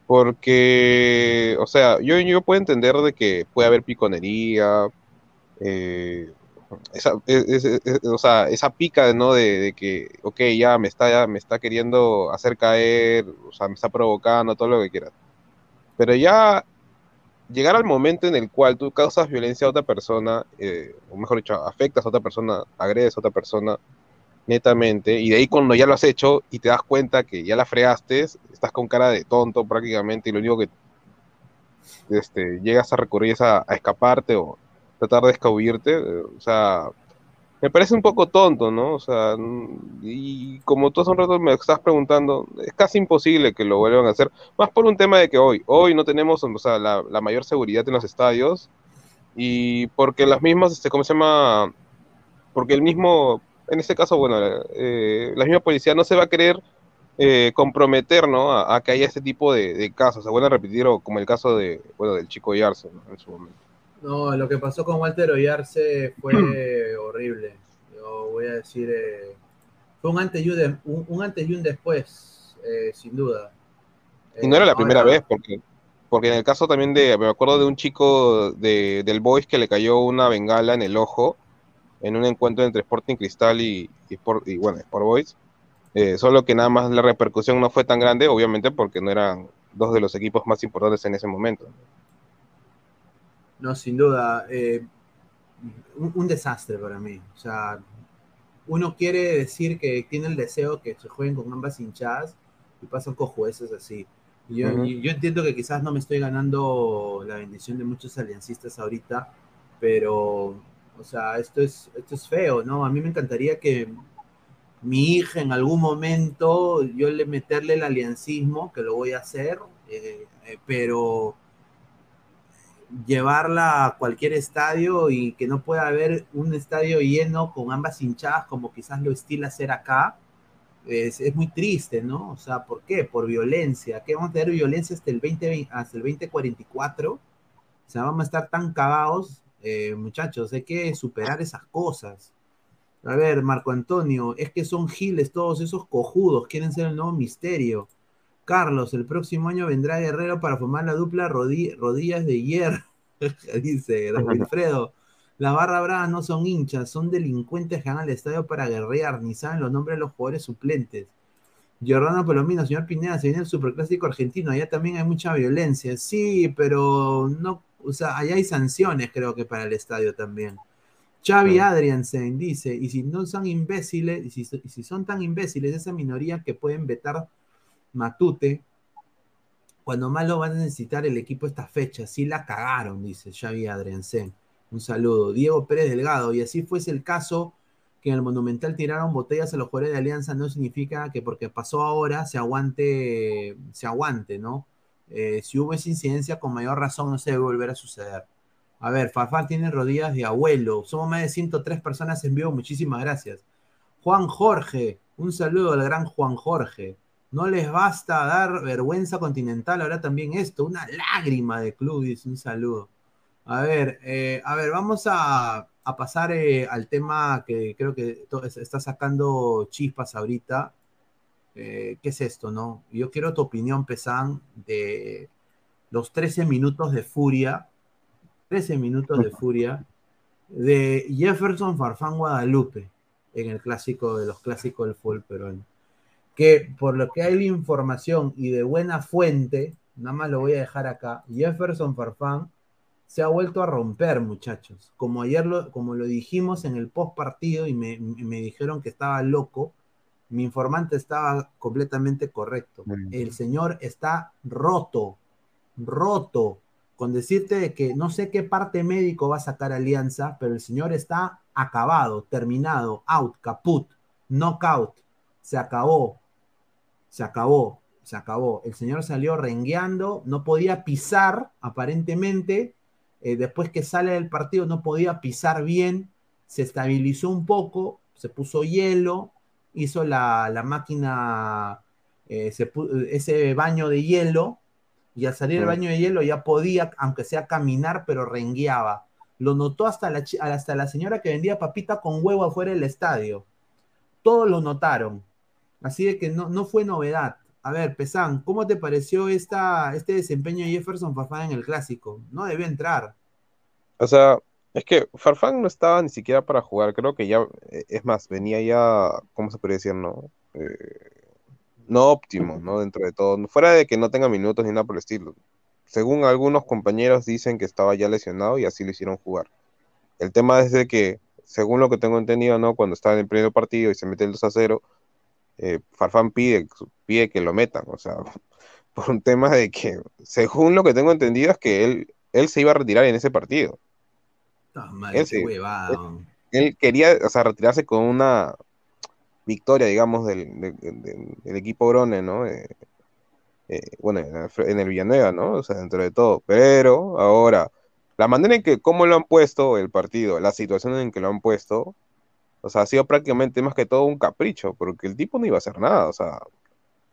Porque, o sea, yo, yo puedo entender de que puede haber piconería, eh, esa, es- es- es- o sea, esa pica, ¿no? De, de que, ok, ya me está, ya me está queriendo hacer caer, o sea, me está provocando, todo lo que quieras. Pero ya llegar al momento en el cual tú causas violencia a otra persona, eh, o mejor dicho, afectas a otra persona, agredes a otra persona, netamente, y de ahí cuando ya lo has hecho y te das cuenta que ya la fregaste, estás con cara de tonto prácticamente, y lo único que este, llegas a recurrir es a, a escaparte o tratar de escabullirte, eh, o sea, me parece un poco tonto, ¿no? O sea, y como tú hace un rato me estás preguntando, es casi imposible que lo vuelvan a hacer, más por un tema de que hoy, hoy no tenemos, o sea, la, mayor seguridad en los estadios y porque las mismas, este, ¿cómo se llama? Porque el mismo, en este caso, bueno, eh, la misma policía no se va a querer eh, comprometer, ¿no? A, que haya este tipo de, casos, se vuelven a repetir, o como el caso de, bueno, del chico Yarse, ¿no? En su momento. No, lo que pasó con Walter Oyarce fue horrible. Yo voy a decir, eh, fue un antes y un, de- un- un antes y un después, eh, sin duda. Y no era la Eh, primera vez, porque, porque en el caso también de, me acuerdo de un chico de, del Boys que le cayó una bengala en el ojo en un encuentro entre Sporting Cristal y, y, Sport- y, bueno, Sport Boys. Solo que nada más la repercusión no fue tan grande, obviamente porque no eran dos de los equipos más importantes en ese momento. No, sin duda. eh, un, un desastre para mí. O sea, uno quiere decir que tiene el deseo que se jueguen con ambas hinchadas y pasan cojueces así. Y Yo, yo entiendo que quizás no me estoy ganando la bendición de muchos aliancistas ahorita, pero, o sea, esto es, esto es feo, ¿no? A mí me encantaría que mi hija en algún momento yo le meterle el aliancismo, que lo voy a hacer, eh, eh, pero llevarla a cualquier estadio y que no pueda haber un estadio lleno con ambas hinchadas como quizás lo estila hacer acá, es, es muy triste, ¿no? O sea, ¿por qué? Por violencia. ¿Qué vamos a tener violencia hasta el, 20, hasta el 2044? O sea, vamos a estar tan cagados, eh, muchachos, hay que superar esas cosas. A ver, Marco Antonio, es que son giles todos esos cojudos, quieren ser el nuevo misterio. Carlos, el próximo año vendrá Guerrero para formar la dupla rodi- rodillas de hierro. Dice Wilfredo. Las barra bravas no son hinchas, son delincuentes que van al estadio para guerrear, ni saben los nombres de los jugadores suplentes. Giordano Palomino, señor Pineda, se viene el superclásico argentino, allá también hay mucha violencia. Sí, pero no, o sea, allá hay sanciones, creo que para el estadio también. Xavi Adriansen dice, y si no son imbéciles, y si, y si son tan imbéciles, esa minoría que pueden vetar Matute, cuando más lo van a necesitar el equipo esta fecha, sí la cagaron, dice Xavi Adriansen. Un saludo. Diego Pérez Delgado, y así fuese el caso que en el Monumental tiraron botellas a los jugadores de Alianza, no significa que porque pasó ahora se aguante, se aguante, ¿no? Eh, si hubo esa incidencia, con mayor razón no se debe volver a suceder. A ver, Farfán tiene rodillas de abuelo. Somos más de 103 personas en vivo. Muchísimas gracias. Juan Jorge, un saludo al gran Juan Jorge. No les basta dar vergüenza continental, ahora también esto, una lágrima de club, un saludo. A ver, eh, a ver, vamos a, a pasar eh, al tema que creo que está sacando chispas ahorita. Eh, ¿Qué es esto, no? Yo quiero tu opinión, Pesan, de los 13 minutos de furia 13 minutos de furia de Jefferson Farfán Guadalupe en el clásico de los clásicos del fútbol peruano. Que por lo que hay la información y de buena fuente, nada más lo voy a dejar acá, Jefferson Farfán se ha vuelto a romper, muchachos. Como ayer lo, como lo dijimos en el post partido y me, me dijeron que estaba loco, mi informante estaba completamente correcto. El señor está roto, roto con decirte de que no sé qué parte médico va a sacar Alianza, pero el señor está acabado, terminado, out, caput, knockout, se acabó, se acabó, se acabó. El señor salió rengueando, no podía pisar, aparentemente, eh, después que sale del partido no podía pisar bien, se estabilizó un poco, se puso hielo, hizo la, la máquina, eh, se ese baño de hielo, y al salir del baño de hielo ya podía, aunque sea caminar, pero rengueaba. Lo notó hasta la, hasta la señora que vendía papita con huevo afuera del estadio. Todos lo notaron. Así de que no, no fue novedad. A ver, Pesán, ¿cómo te pareció esta, este desempeño de Jefferson Farfán en el clásico? No debió entrar. O sea, es que Farfán no estaba ni siquiera para jugar, creo que ya, eh, es más, venía ya, ¿cómo se podría decir, no? Eh, no óptimo, ¿no? Dentro de todo, fuera de que no tenga minutos ni nada por el estilo. según algunos compañeros dicen que estaba ya lesionado y así lo hicieron jugar. El tema es de que, según lo que tengo entendido, ¿no? Cuando estaba en el primer partido y se mete el 2 a 0, eh, Farfán pide, pide que lo metan, o sea, por un tema de que, según lo que tengo entendido, es que él, él se iba a retirar en ese partido. Madre, Él huevada. Él quería, o sea, retirarse con una victoria, digamos, del, del- del- del equipo Grone, ¿no? Eh, eh, bueno, en el, en el Villanueva, ¿no? O sea, dentro de todo. Pero ahora, la manera en que, cómo lo han puesto el partido, la situación en que lo han puesto, o sea, ha sido prácticamente más que todo un capricho, porque el tipo no iba a hacer nada, o sea,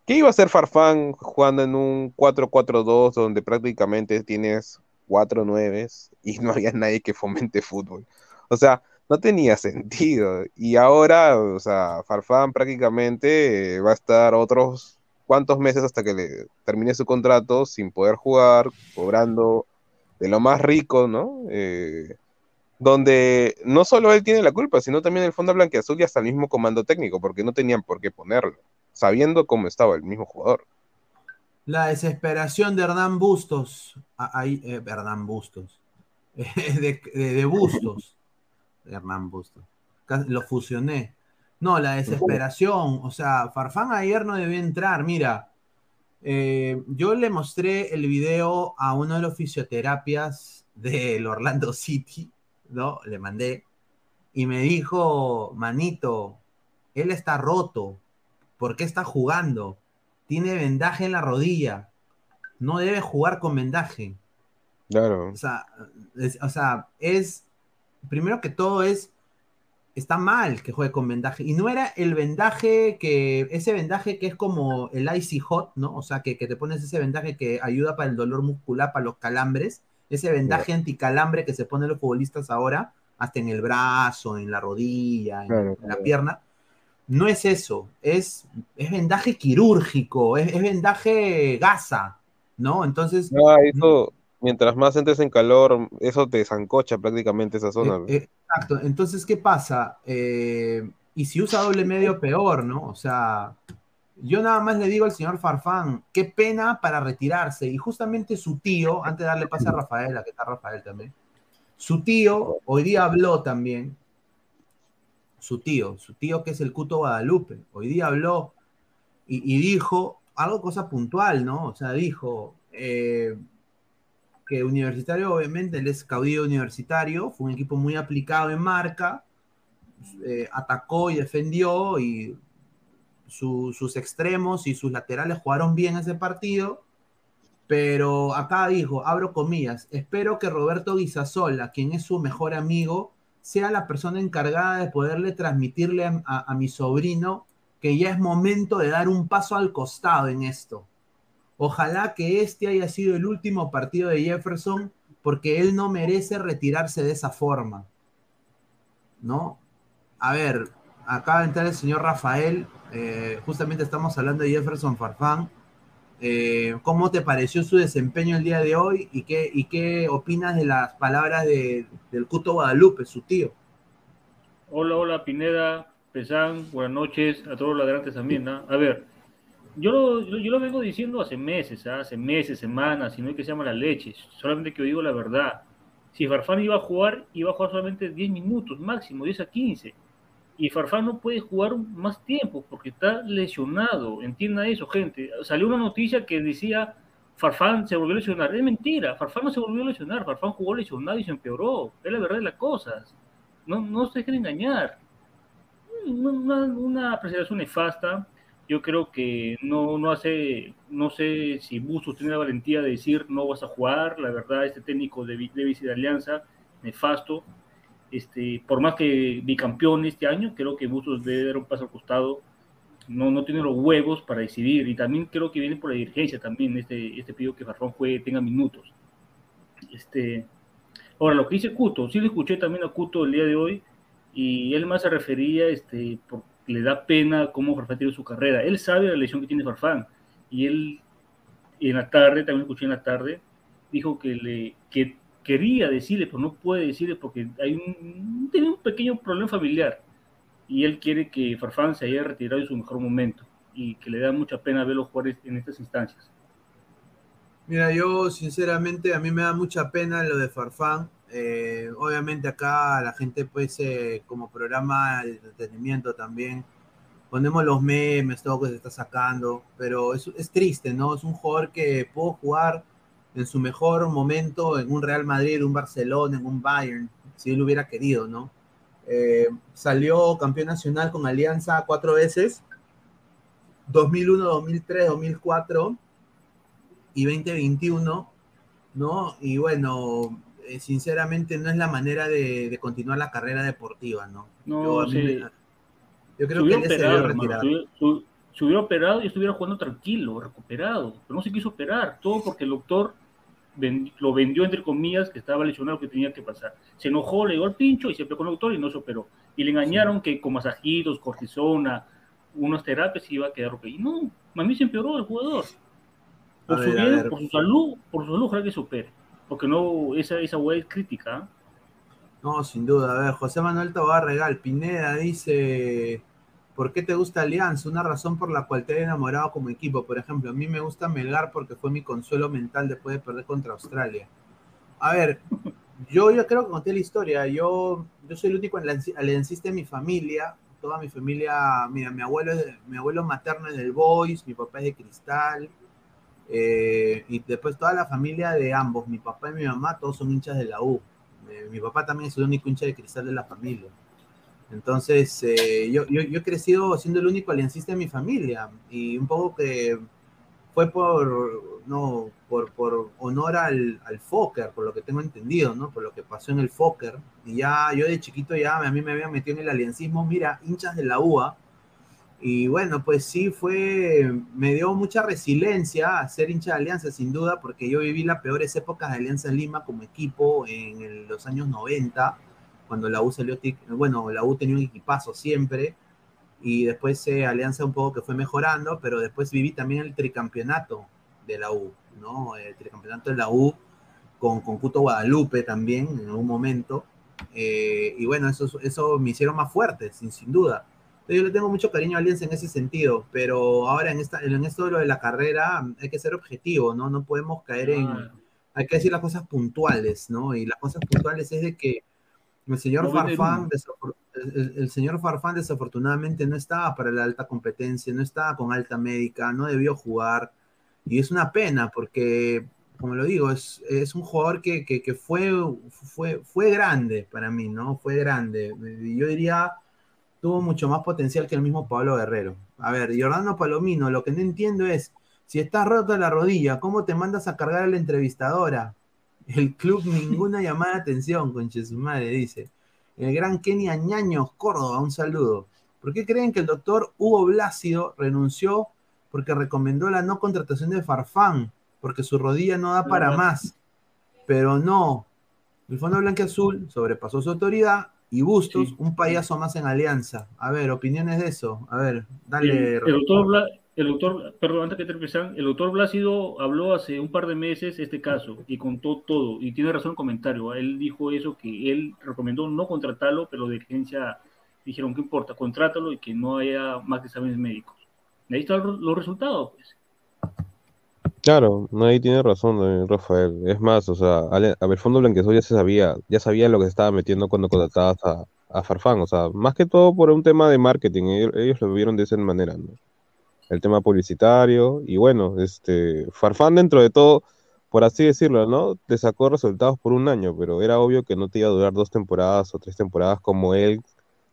¿qué iba a hacer Farfán jugando en un 4-4-2 donde prácticamente tienes cuatro nueves y no había nadie que fomente fútbol? O sea, no tenía sentido. Y ahora, o sea, Farfán prácticamente va a estar otros cuantos meses hasta que le termine su contrato sin poder jugar, cobrando de lo más rico, ¿no? Eh, donde no solo él tiene la culpa, sino también el Fondo Blanqueazul y hasta el mismo comando técnico, porque no tenían por qué ponerlo, sabiendo cómo estaba el mismo jugador. La desesperación de Hernán Bustos. Ah, Ahí, eh, Hernán Bustos. De, Bustos. Hernán Bustos. Lo fusioné. No, la desesperación. O sea, Farfán ayer no debió entrar. Mira, eh, yo le mostré el video a uno de los fisioterapias del Orlando City, ¿no? Le mandé. Y me dijo, manito, él está roto. ¿Por qué está jugando? Tiene vendaje en la rodilla. No debe jugar con vendaje. Claro. O sea, es, o sea, es, primero que todo es, está mal que juegue con vendaje. Y no era el vendaje que, ese vendaje que es como el Icy Hot, ¿no? O sea, que, que te pones ese vendaje que ayuda para el dolor muscular, para los calambres. Ese vendaje anticalambre que se ponen los futbolistas ahora, hasta en el brazo, en la rodilla, en, Claro, en la pierna. No es eso, es, es vendaje quirúrgico, es, es vendaje gasa, ¿no? Entonces, Ah, eso, mientras más entres en calor, eso te zancocha prácticamente esa zona. Eh, eh, exacto. Entonces, ¿qué pasa? Eh, y si usa doble medio, peor, ¿no? O sea, yo nada más le digo al señor Farfán, qué pena para retirarse. Y justamente su tío, antes de darle pase a Rafael, que está Rafael también, su tío hoy día habló también, su tío, su tío que es el Cuto Guadalupe, hoy día habló y, y dijo algo, cosa puntual, ¿no? O sea, dijo eh, que Universitario, obviamente, él es caudillo universitario, fue un equipo muy aplicado en marca, eh, atacó y defendió y su- sus extremos y sus laterales jugaron bien ese partido, pero acá dijo, abro comillas, espero que Roberto Guisasola, quien es su mejor amigo, sea la persona encargada de poderle transmitirle a, a- a mi sobrino que ya es momento de dar un paso al costado en esto. Ojalá que este haya sido el último partido de Jefferson porque él no merece retirarse de esa forma. ¿No? A ver, acaba de entrar el señor Rafael. eh, justamente estamos hablando de Jefferson Farfán. Eh, ¿Cómo te pareció su desempeño el día de hoy? ¿Y qué, y qué opinas de las palabras de- del Cuto Guadalupe, su tío? Hola, hola Pineda, Pesán, buenas noches a todos los ladrantes también. ¿no? A ver, yo lo, yo, lo vengo diciendo hace meses, ¿ah? hace meses, semanas, y no hay que se llama la leche, solamente que yo digo la verdad. Si Farfán iba a jugar, iba a jugar solamente 10 minutos máximo, 10 a 15. Y Farfán no puede jugar más tiempo porque está lesionado. Entienda eso, gente. Salió una noticia que decía Farfán se volvió a lesionar. Es mentira, Farfán no se volvió a lesionar. Farfán jugó lesionado y se empeoró. Es la verdad de las cosas. No, no se dejen engañar. Una, una apreciación nefasta. Yo creo que no, no hace, no sé si Bustos tiene la valentía de decir no vas a jugar. La verdad, este técnico de, de de Alianza, nefasto. Este, por más que bicampeón este año, creo que Bustos debe dar un paso al costado. No, no tiene los huevos para decidir. Y también creo que viene por la dirigencia también este, este pedido que Farfán juegue, tenga minutos. Este, ahora, lo que dice Cuto, sí le escuché también a Cuto el día de hoy y él más se refería, este, porque le da pena cómo Farfán tiene su carrera. Él sabe la lesión que tiene Farfán y él en la tarde, también escuché en la tarde, dijo que, le, que quería decirle, pero no puede decirle porque hay un, tiene un pequeño problema familiar y él quiere que Farfán se haya retirado en su mejor momento y que le da mucha pena verlo jugar en estas instancias. Mira, yo sinceramente a mí me da mucha pena lo de Farfán. Eh, obviamente acá la gente pues eh, como programa de entretenimiento también ponemos los memes, todo lo que se está sacando, pero es, es triste, ¿no? Es un jugador que pudo jugar en su mejor momento en un Real Madrid, un Barcelona, en un Bayern, si él hubiera querido, ¿no? Eh, salió campeón nacional con Alianza cuatro veces, 2001, 2003, 2004 y 2021, ¿no? Y bueno, eh, sinceramente no es la manera de, de, continuar la carrera deportiva, ¿no? No, yo, sí. me, yo creo que él se operado, retirar. se hubiera- su- se hubiera operado y estuviera jugando tranquilo, recuperado, pero no se quiso operar, todo porque el doctor lo vendió entre comillas que estaba lesionado que tenía que pasar. Se enojó, le dio al pincho y se pegó con el doctor y no se operó. Y le engañaron que con masajitos, cortisona, unas terapias iba a quedar ok. Y no, a mí se empeoró el jugador. Por su bien, por su salud, por su salud, ojalá que se opere. Porque no, esa, esa hueá es crítica. ¿ah? No, sin duda. A ver, José Manuel Tobar Regal, Pineda dice, ¿por qué te gusta Alianza? Una razón por la cual te he enamorado como equipo. Por ejemplo, a mí me gusta Melgar porque fue mi consuelo mental después de perder contra Australia. A ver, yo, yo creo que conté la historia. Yo, yo soy el único alianci- aliancista de mi familia. Toda mi familia, mira, mi abuelo, es mi abuelo materno es del Boys, mi papá es de Cristal. eh, y después toda la familia de ambos, mi papá y mi mamá, todos son hinchas de la U. Eh, mi papá también es el único hincha de cristal de la familia. Entonces, eh, yo, yo, he crecido siendo el único aliancista de mi familia y un poco que fue por, no, por, por honor al, al Fokker, por lo que tengo entendido, ¿no? Por lo que pasó en el Fokker. Y ya yo de chiquito ya a mí me había metido en el aliancismo, mira, hinchas de la UA. Y bueno, pues sí fue, me dio mucha resiliencia a ser hincha de Alianza, sin duda, porque yo viví las peores épocas de Alianza Lima como equipo en los años 90, cuando la U salió, bueno, la U tenía un equipazo siempre, y después eh, Alianza un poco que fue mejorando, pero después viví también el tricampeonato de la U, ¿no? El tricampeonato de la U con, con Cuto Guadalupe también en algún momento, eh, y bueno, eso, eso me hicieron más fuerte, sin, sin duda. Yo le tengo mucho cariño a Alianza en ese sentido, pero ahora en, esta, en esto de lo de la carrera hay que ser objetivo, ¿no? No podemos caer en... Hay que decir las cosas puntuales, ¿no? Y las cosas puntuales es de que el señor No Farfán, el, el señor Farfán desafortunadamente no estaba para la alta competencia, no estaba con alta médica, no debió jugar. Y es una pena porque, como lo digo, es, es un jugador que, que, que fue, fue, fue grande para mí, ¿no? Fue grande. Yo diría, tuvo mucho más potencial que el mismo Pablo Guerrero. A ver, Jordano Palomino, lo que no entiendo es, si estás roto la rodilla, ¿cómo te mandas a cargar a la entrevistadora? El club ninguna llamada de atención, conche su madre, dice. El gran Kenny Añaños, Córdoba, un saludo. ¿Por qué creen que el doctor Hugo Blasio renunció porque recomendó la no contratación de Farfán? Porque su rodilla no da para más. Pero no. El Fondo Blanqueazul sobrepasó su autoridad y Bustos, Sí. un payaso más en alianza. A ver, opiniones de eso. A ver, El, dale. el doctor, Bla- el doctor, perdón, antes que te empiezan, el doctor Blácido habló hace un par de meses este caso y contó todo, y tiene razón el comentario. Él dijo eso, que él recomendó no contratarlo, pero de agencia dijeron, ¿qué importa? Contrátalo y que no haya más exámenes médicos. Ahí están los resultados, pues. Claro, ahí tiene razón, eh, Rafael. Es más, o sea, a ver, Fondo Blanquezón ya se sabía, ya sabía lo que se estaba metiendo cuando contratabas a, a Farfán, o sea, más que todo por un tema de marketing, ellos, ellos lo vieron de esa manera, ¿no? El tema publicitario, y bueno, este, Farfán dentro de todo, por así decirlo, ¿no? Te sacó resultados por un año, pero era obvio que no te iba a durar dos temporadas o tres temporadas como él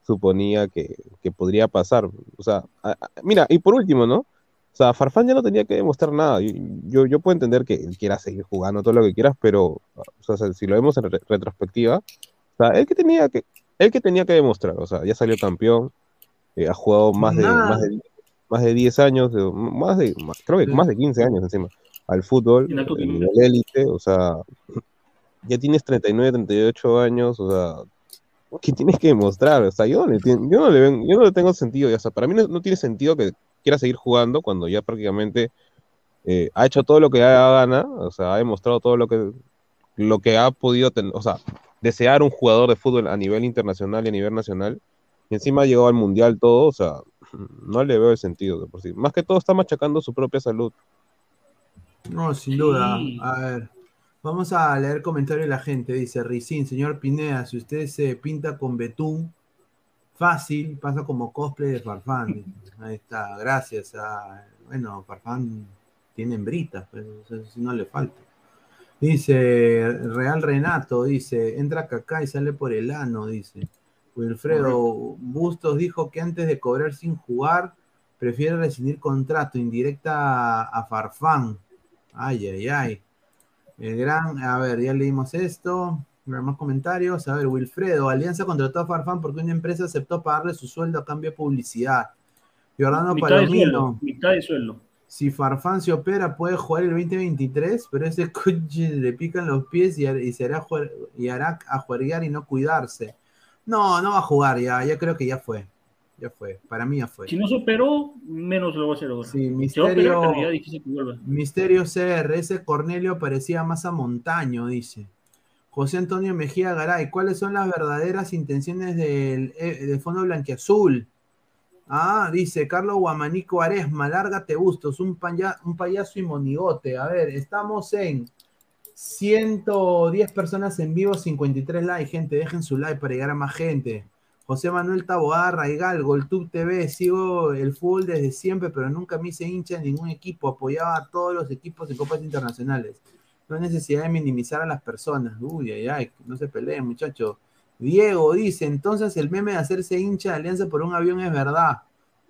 suponía que, que podría pasar. O sea, a- a- mira, y por último, ¿no? O sea, Farfán ya no tenía que demostrar nada. Y Yo, yo puedo entender que él quiera seguir jugando todo lo que quieras, pero o sea, si lo vemos en re- retrospectiva, o sea, él que tenía que, él que tenía que demostrar, o sea, ya salió campeón, eh, ha jugado más de, más de, más de 10 años, de- más de, más- creo que más de 15 años encima, al fútbol, En nivel. élite, o sea, ya tienes 39, 38 años, o sea, ¿qué tienes que demostrar? O sea, yo no le, yo no le, yo no le tengo sentido, o sea, para mí no, no tiene sentido que quiera seguir jugando cuando ya prácticamente eh, ha hecho todo lo que da gana, o sea, ha demostrado todo lo que, lo que ha podido tener, o sea, desear un jugador de fútbol a nivel internacional y a nivel nacional, y encima ha llegado al mundial todo, o sea, no le veo el sentido de por sí. Más que todo está machacando su propia salud. No, sin duda. A ver, vamos a leer comentarios de la gente. Dice Ricín, señor Pineda, si usted se pinta con betún, fácil, pasa como cosplay de Farfán. Ahí está, gracias. A, bueno, Farfán tiene hembritas, pero eso sí no le falta. Dice Real Renato, dice, entra Kaká y sale por el ano, dice. Wilfredo Bustos dijo que antes de cobrar sin jugar, prefiere rescindir contrato, indirecta a, Farfán. Ay, ay, ay. El gran, a ver, ya leímos esto. Más comentarios. A ver, Wilfredo, Alianza contrató a Farfán porque una empresa aceptó pagarle su sueldo a cambio de publicidad. Giordano mitad de sueldo, Palomino, mitad de sueldo. si Farfán se opera puede jugar el 2023, pero ese coche le pican los pies y, y se hará, juer- y hará a juerguear y no cuidarse. No, no va a jugar ya, ya creo que ya fue. Ya fue, para mí ya fue. Si no se operó, menos lo va a hacer ahora. Sí, Misterio, difícil que vuelva. Misterio CR, ese Cornelio parecía más a Montaño, dice. José Antonio Mejía Garay, ¿cuáles son las verdaderas intenciones del, eh, del Fondo Blanquiazul? Ah, dice Carlos Guamanico Aresma, lárgate un, paya- un payaso y monigote. A ver, estamos en 110 personas en vivo, 53 likes, gente, dejen su like para llegar a más gente. José Manuel Taboada Raigal, Goltub TV, sigo el fútbol desde siempre, pero nunca me hice hincha de ningún equipo, apoyaba a todos los equipos en copas internacionales. No hay necesidad de minimizar a las personas. Uy, ay, ay, no se peleen, muchachos. Diego dice, entonces el meme de hacerse hincha de Alianza por un avión es verdad.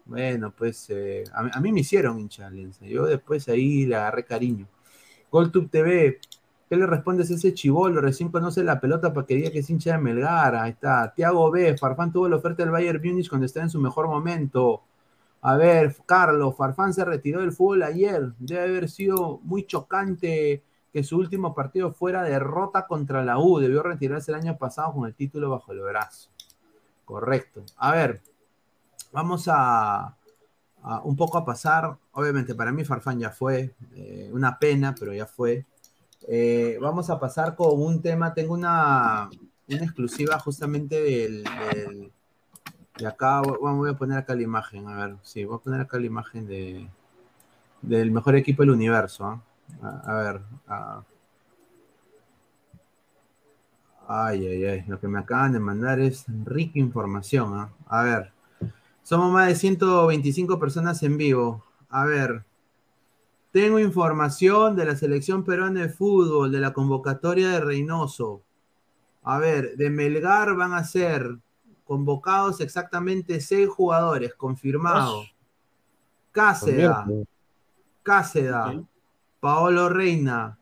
Bueno, pues eh, a, a mí me hicieron hincha de Alianza. Yo después ahí le agarré cariño. GolTube TV, ¿qué le respondes a ese chivolo? Recién conoce la pelota para que que es hincha de Melgar. Ahí está. Tiago B, Farfán tuvo la oferta del Bayern Múnich cuando está en su mejor momento. A ver, Carlos, Farfán se retiró del fútbol ayer. Debe haber sido muy chocante que su último partido fuera derrota contra la U. Debió retirarse el año pasado con el título bajo el brazo. Correcto. A ver, vamos a, a un poco a pasar. Obviamente, para mí Farfán ya fue. eh, una pena, pero ya fue. Eh, vamos a pasar con un tema. Tengo una, exclusiva justamente del, de acá. Bueno, voy a poner acá la imagen. A ver, sí, voy a poner acá la imagen de, del mejor equipo del universo. ¿ah? A, ver. Ay, ay, ay. Lo que me acaban de mandar es rica información. ¿ah? A ver. Somos más de 125 personas en vivo. A ver. Tengo información de la selección peruana de fútbol, de la convocatoria de Reynoso. A ver, de Melgar van a ser convocados exactamente seis jugadores, confirmado. Cáceda, Cáceda. Paolo Reina.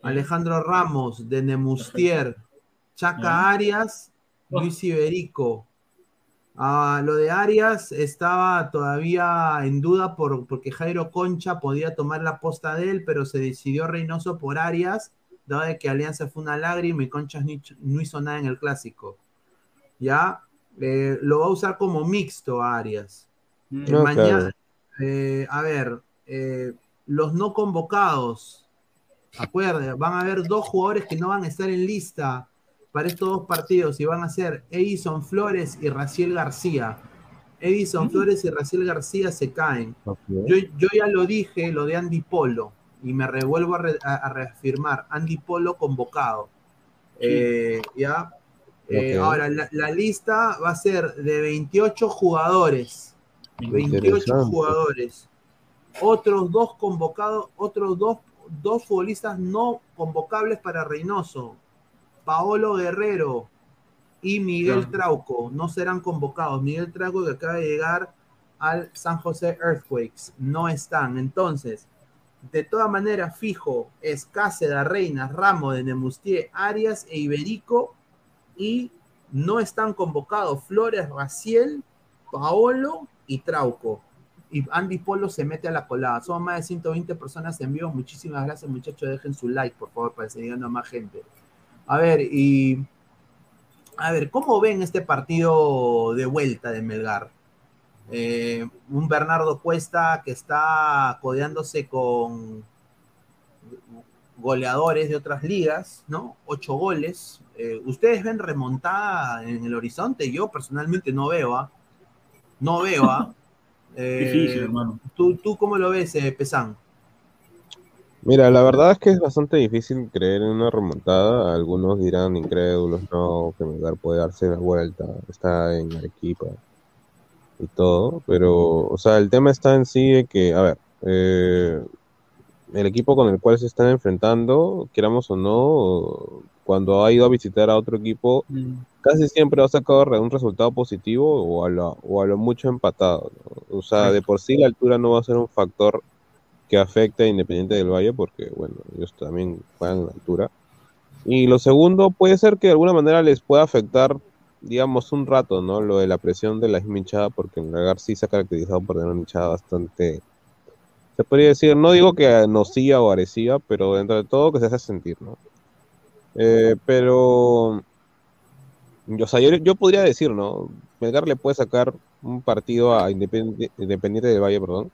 Alejandro Ramos, de Nemustier, Chaca. Arias. Luis Iberico. Ah, lo de Arias estaba todavía en duda por, porque Jairo Concha podía tomar la posta de él, pero se decidió Reynoso por Arias, dado de que Alianza fue una lágrima y Concha ni- no hizo nada en el clásico. Ya, Eh, lo va a usar como mixto a Arias. Mm. Eh, No, mañana, claro. eh, a ver, eh, los no convocados, acuerden, van a haber dos jugadores que no van a estar en lista para estos dos partidos y van a ser Edison Flores y Raciel García. Edison Flores y Raciel García se caen. Yo, yo ya lo dije, lo de Andy Polo, y me revuelvo a, re- a- a reafirmar, Andy Polo convocado. Eh, ya. Eh. Ahora, la, la lista va a ser de 28 jugadores. 28 Interesante. jugadores. Otros dos convocados, otros dos, dos futbolistas no convocables para Reynoso. Paolo Guerrero y Miguel. Trauco no serán convocados. Miguel Trauco que acaba de llegar al San José Earthquakes no están. Entonces, de todas maneras, fijo, es Cáceda, Reina, Ramos de Nemustier, Arias e Iberico y no están convocados Flores, Raciel, Paolo y Trauco. Y Andy Polo se mete a la colada. Somos más de 120 personas en vivo. Muchísimas gracias, muchachos. Dejen su like, por favor, para seguir llegando a más gente. A ver, y. A ver, ¿cómo ven este partido de vuelta de Melgar? Eh, un Bernardo Cuesta que está codeándose con goleadores de otras ligas, ¿no? Ocho goles. Eh, ¿Ustedes ven remontada en el horizonte? Yo personalmente no veo, ¿ah? No veo, ¿ah? Eh, Difícil, hermano. ¿tú, ¿Tú cómo lo ves, eh, Pesán? Mira, la verdad es que es bastante difícil creer en una remontada. Algunos dirán incrédulos, no, que Melgar puede darse la vuelta, está en Arequipa y todo. Pero, o sea, el tema está en sí de que, a ver, eh, el equipo con el cual se están enfrentando, queramos o no, cuando ha ido a visitar a otro equipo, casi siempre ha sacado un resultado positivo o a lo, o a lo mucho empatado. ¿no? O sea, de por sí la altura no va a ser un factor que afecte a Independiente del Valle, porque, bueno, ellos también juegan en altura. Y lo segundo, puede ser que de alguna manera les pueda afectar, digamos, un rato, ¿no? Lo de la presión de la hinchada, porque en realidad sí se ha caracterizado por tener una hinchada bastante, se podría decir, no digo que nociva o agresiva, pero dentro de todo que se hace sentir, ¿no? Eh, pero, o sea, yo, yo podría decir, ¿no? Melgar le puede sacar un partido a Independiente, Independiente del Valle, perdón.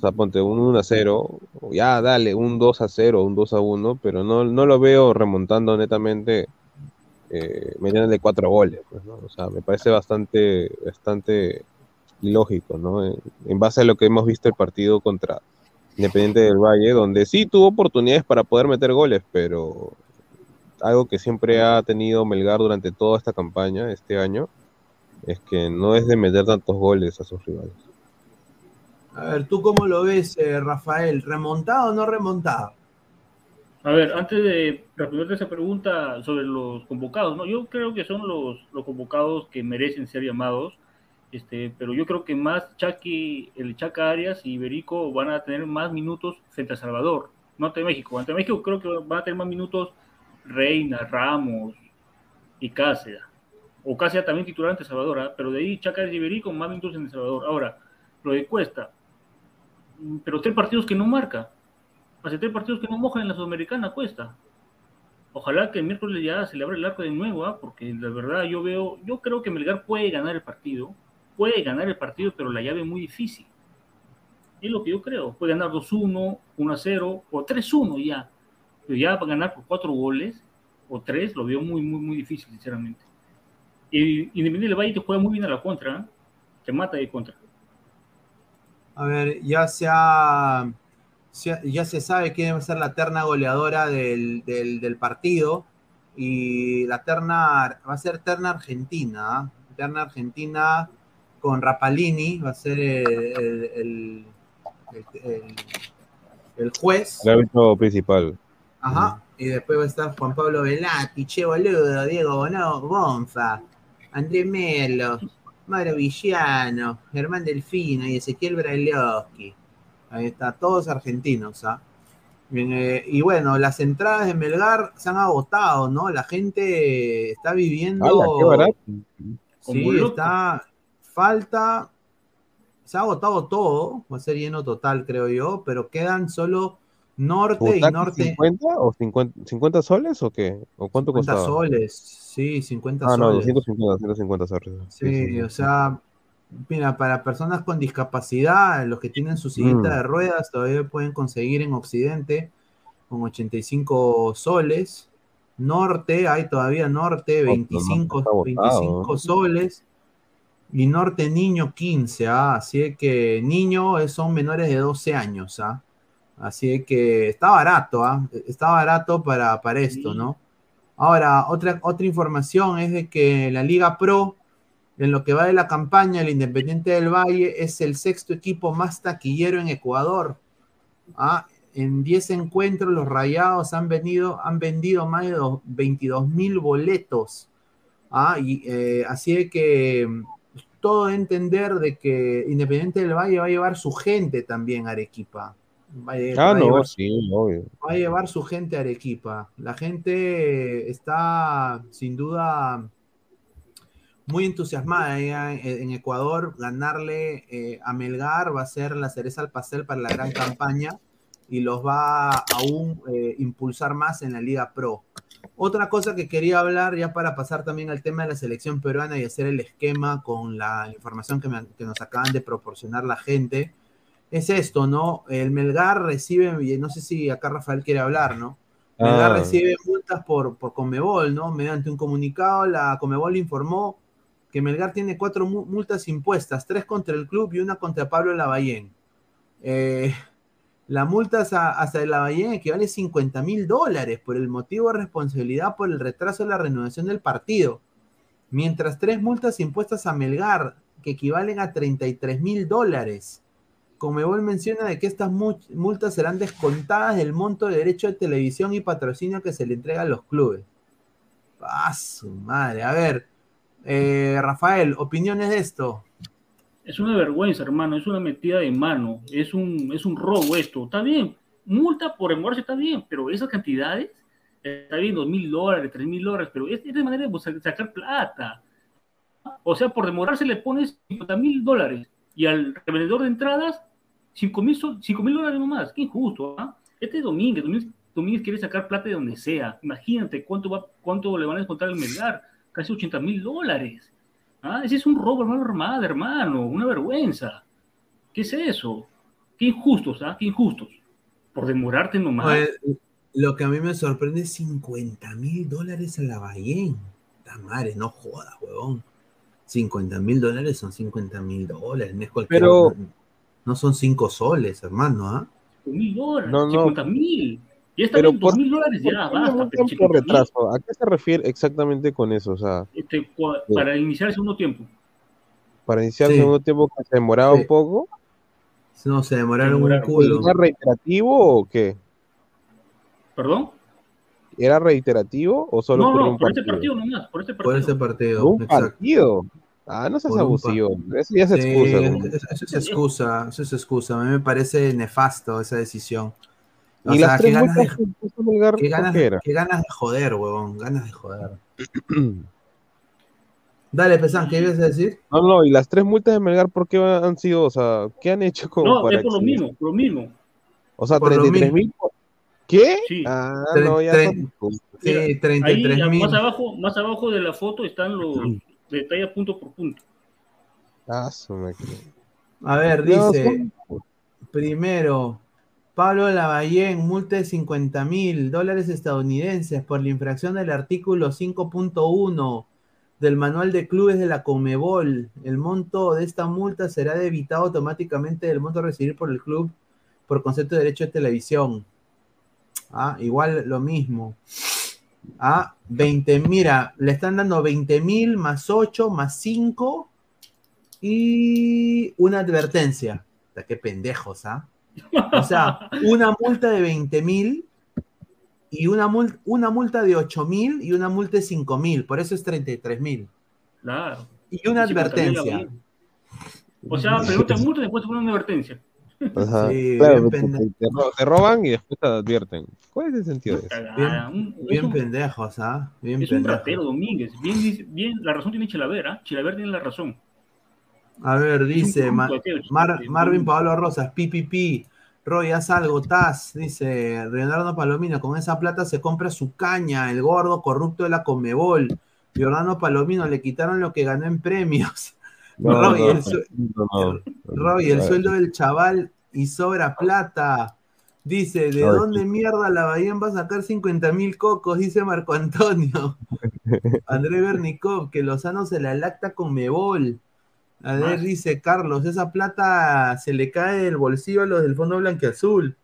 O sea, ponte un 1 a 0, o ya dale, un 2 a 0, un 2 a 1, pero no, no lo veo remontando netamente, eh, metiéndole cuatro goles, pues. O sea, me parece bastante, bastante ilógico, ¿no? En base a lo que hemos visto el partido contra Independiente del Valle, donde sí tuvo oportunidades para poder meter goles, pero algo que siempre ha tenido Melgar durante toda esta campaña, este año, es que no es de meter tantos goles a sus rivales. A ver, ¿tú cómo lo ves, eh, Rafael? ¿Remontado o no remontado? A ver, antes de responderte esa pregunta sobre los convocados, ¿no? Yo creo que son los, los convocados que merecen ser llamados, este, pero yo creo que más Chucky, el Chaca Arias y Iberico van a tener más minutos frente a Salvador, no ante México. Ante México creo que van a tener más minutos Reina, Ramos y Cáceres. O Cáceres también titular ante Salvador, ¿ah? pero de ahí Chaca Arias y Iberico más minutos en El Salvador. Ahora, lo de Cuesta, pero tres partidos que no marca. Hace tres partidos que no moja en la Sudamericana, Cuesta. Ojalá que el miércoles ya se le abra el arco de nuevo, ¿ah? porque la verdad yo veo, yo creo que Melgar puede ganar el partido, puede ganar el partido, pero la llave es muy difícil. Es lo que yo creo. Puede ganar 2-1, 1-0 o 3-1 ya. Pero ya para ganar por cuatro goles o tres lo veo muy, muy, muy difícil, sinceramente. Y Independiente del Valle te juega muy bien a la contra, ¿eh? te mata de contra. A ver, ya se ha, ya se sabe quién va a ser la terna goleadora del, del- del partido. Y la terna va a ser terna argentina. ¿ah? Terna argentina con Rapalini, va a ser el, el- juez. El árbitro principal. Ajá. Y después va a estar Juan Pablo Velati, Che Boludo, Diego Bono, Gonza, André Melo, Mario Villano, Germán Delfino y Ezequiel Brailovsky. Ahí está, todos argentinos, ¿ah? Bien, eh, y bueno, las entradas de Melgar se han agotado, ¿no? La gente está viviendo. ¡Hala, qué! Sí, está. Falta. Se ha agotado todo. Va a ser lleno total, creo yo. Pero quedan solo norte y ¿Butaca norte. 50 o 50, 50 soles o qué? ¿O cuánto 50 costaba? soles. Sí, 50 Ah, no, soles. 250, 250 soles. Sí, o sea, mira, para personas con discapacidad, los que tienen su sillita Mm. de ruedas todavía pueden conseguir en Occidente con 85 soles. Norte, hay todavía Norte, Otro, 25, no, está agotado, 25 ¿no? soles. Y Norte Niño 15, ah, así que Niño es- son menores de 12 años, ah. Así que está barato, ah, está barato para, para esto, Sí. ¿no? Ahora, otra, otra información es de que la Liga Pro, en lo que va de la campaña, el Independiente del Valle es el sexto equipo más taquillero en Ecuador. Ah, en 10 encuentros, los Rayados han, venido, han vendido más de 22 mil boletos. Ah, y, eh, así de que todo de entender de que Independiente del Valle va a llevar su gente también a Arequipa. Va a, va Ah, a no, llevar sí, obvio. va a llevar su gente a Arequipa. La gente está sin duda muy entusiasmada ya en, en Ecuador. Ganarle eh, a Melgar va a ser la cereza al pastel para la gran campaña y los va a aún eh, impulsar más en la Liga Pro. Otra cosa que quería hablar, ya para pasar también al tema de la selección peruana y hacer el esquema con la información que, me- que nos acaban de proporcionar la gente, es esto, ¿no? El Melgar recibe, no sé si acá Rafael quiere hablar, ¿no? Melgar Ah. recibe multas por, por Conmebol, ¿no? Mediante un comunicado, la Conmebol informó que Melgar tiene cuatro mu- multas impuestas, tres contra el club y una contra Pablo Lavallén. Eh, La multa hasta, hasta la Bahía equivale a 50 mil dólares por el motivo de responsabilidad por el retraso de la renovación del partido. Mientras tres multas impuestas a Melgar, que equivalen a 33 mil dólares. Comebol menciona de que estas mu- multas serán descontadas del monto de derecho de televisión y patrocinio que se le entrega a los clubes. ¡Ah, su madre! A ver, eh, Rafael, opiniones de esto. Es una vergüenza, hermano, es una metida de mano, es un, es un robo esto. Está bien, multa por demorarse está bien, pero esas cantidades, está bien, dos mil dólares, tres mil dólares, pero es, es de manera de sacar plata. O sea, por demorarse le pones 50 mil dólares y al revendedor de entradas 5 mil dólares nomás. Qué injusto, ¿ah? Este es Domínguez, Domínguez, Domínguez quiere sacar plata de donde sea. Imagínate cuánto, va, cuánto le van a descontar al Melgar, casi 80 mil dólares. Ah, ese es un robo, hermano, armada, hermano, una vergüenza. ¿Qué es eso? Qué injustos, ¿ah? Qué injustos. Por demorarte nomás. Oye, lo que a mí me sorprende es 50 mil dólares a la Bahía. La madre, no jodas, huevón. 50 mil dólares son 50 mil dólares. No, es cualquier- Pero- no, son 5 soles, hermano. ¿ah? mil dólares, No, no. 50 mil. Ya está Pero bien, por- mil dólares, ¿Por ya, basta. un pero tiempo 50.000, de retraso? ¿A qué se refiere exactamente con eso? O sea, este, para iniciar el segundo tiempo. para iniciar Sí. el segundo tiempo que se demoraba Sí. un poco, No, se demoraron un demoraron. culo. ¿era reiterativo o qué? ¿Perdón? ¿Era reiterativo o solo no, por no, un por partido? este partido nomás, por este Por partido. ese partido. Por un exacto. partido. Ah, no seas abusivo. Eso ya se Sí, excusa. eso es excusa, eso es excusa. A mí me parece nefasto esa decisión. O Y sea, las qué tres ganas, multas de, qué ¿por ganas- qué ganas de joder, huevón. Ganas de joder. Dale, Pesán, ¿qué ibas a decir? No, no, y las tres multas de Melgar, ¿por qué han sido? O sea, ¿qué han hecho como No, para es por lo mismo, por lo mismo. O sea, Por lo 33 mil. ¿Qué? Sí. Ah, Tre- no, ya tre- son- Sí, Ahí, 33 mil. más abajo, más abajo de la foto están los detalles punto por punto. Ah. A ver, dice, primero, Pablo Lavallén, multa de 50 mil dólares estadounidenses por la infracción del artículo 5.1 del manual de clubes de la Comebol. El monto de esta multa será debitado automáticamente del monto a recibir por el club por concepto de derecho de televisión. Ah, igual lo mismo. Ah, 20, mira, le están dando 20 mil más 8 más 5 y una advertencia. Puta, Qué pendejos, ¿ah? O sea, una multa de 20 mil y una, mul- una multa de 8 mil y una multa de 5 mil. Por eso es 33 mil. Claro. Y una advertencia. O sea, pregunta multa y después te ponen una advertencia. Ajá. Sí, claro, bien porque pendejo. te, ro- te roban y después te advierten. ¿Cuál es el sentido de eso? Bien un- pendejos, ¿ah? Bien Es un ratero, Domínguez. Bien, dice- bien, la razón tiene Chilaver, ¿ah? Chilaver tiene la razón. A ver, dice Mar- sí, Marvin. Pablo Rosas, PPP. Roy, haz algo, Taz, dice Leonardo Palomino, con esa plata se compra su caña, el gordo corrupto de la Comebol. Leonardo Palomino, le quitaron lo que ganó en premios. Roy, el, su- no. Roy, el sueldo del chaval y sobra plata. Dice, ¿de Ay, dónde mierda la Bahía va a sacar 50 mil cocos? Dice Marco Antonio. André Bernicov, que Lozano se la lacta con Mebol. A ver, Más. dice Carlos, esa plata se le cae del bolsillo a los del Fondo Blanqueazul.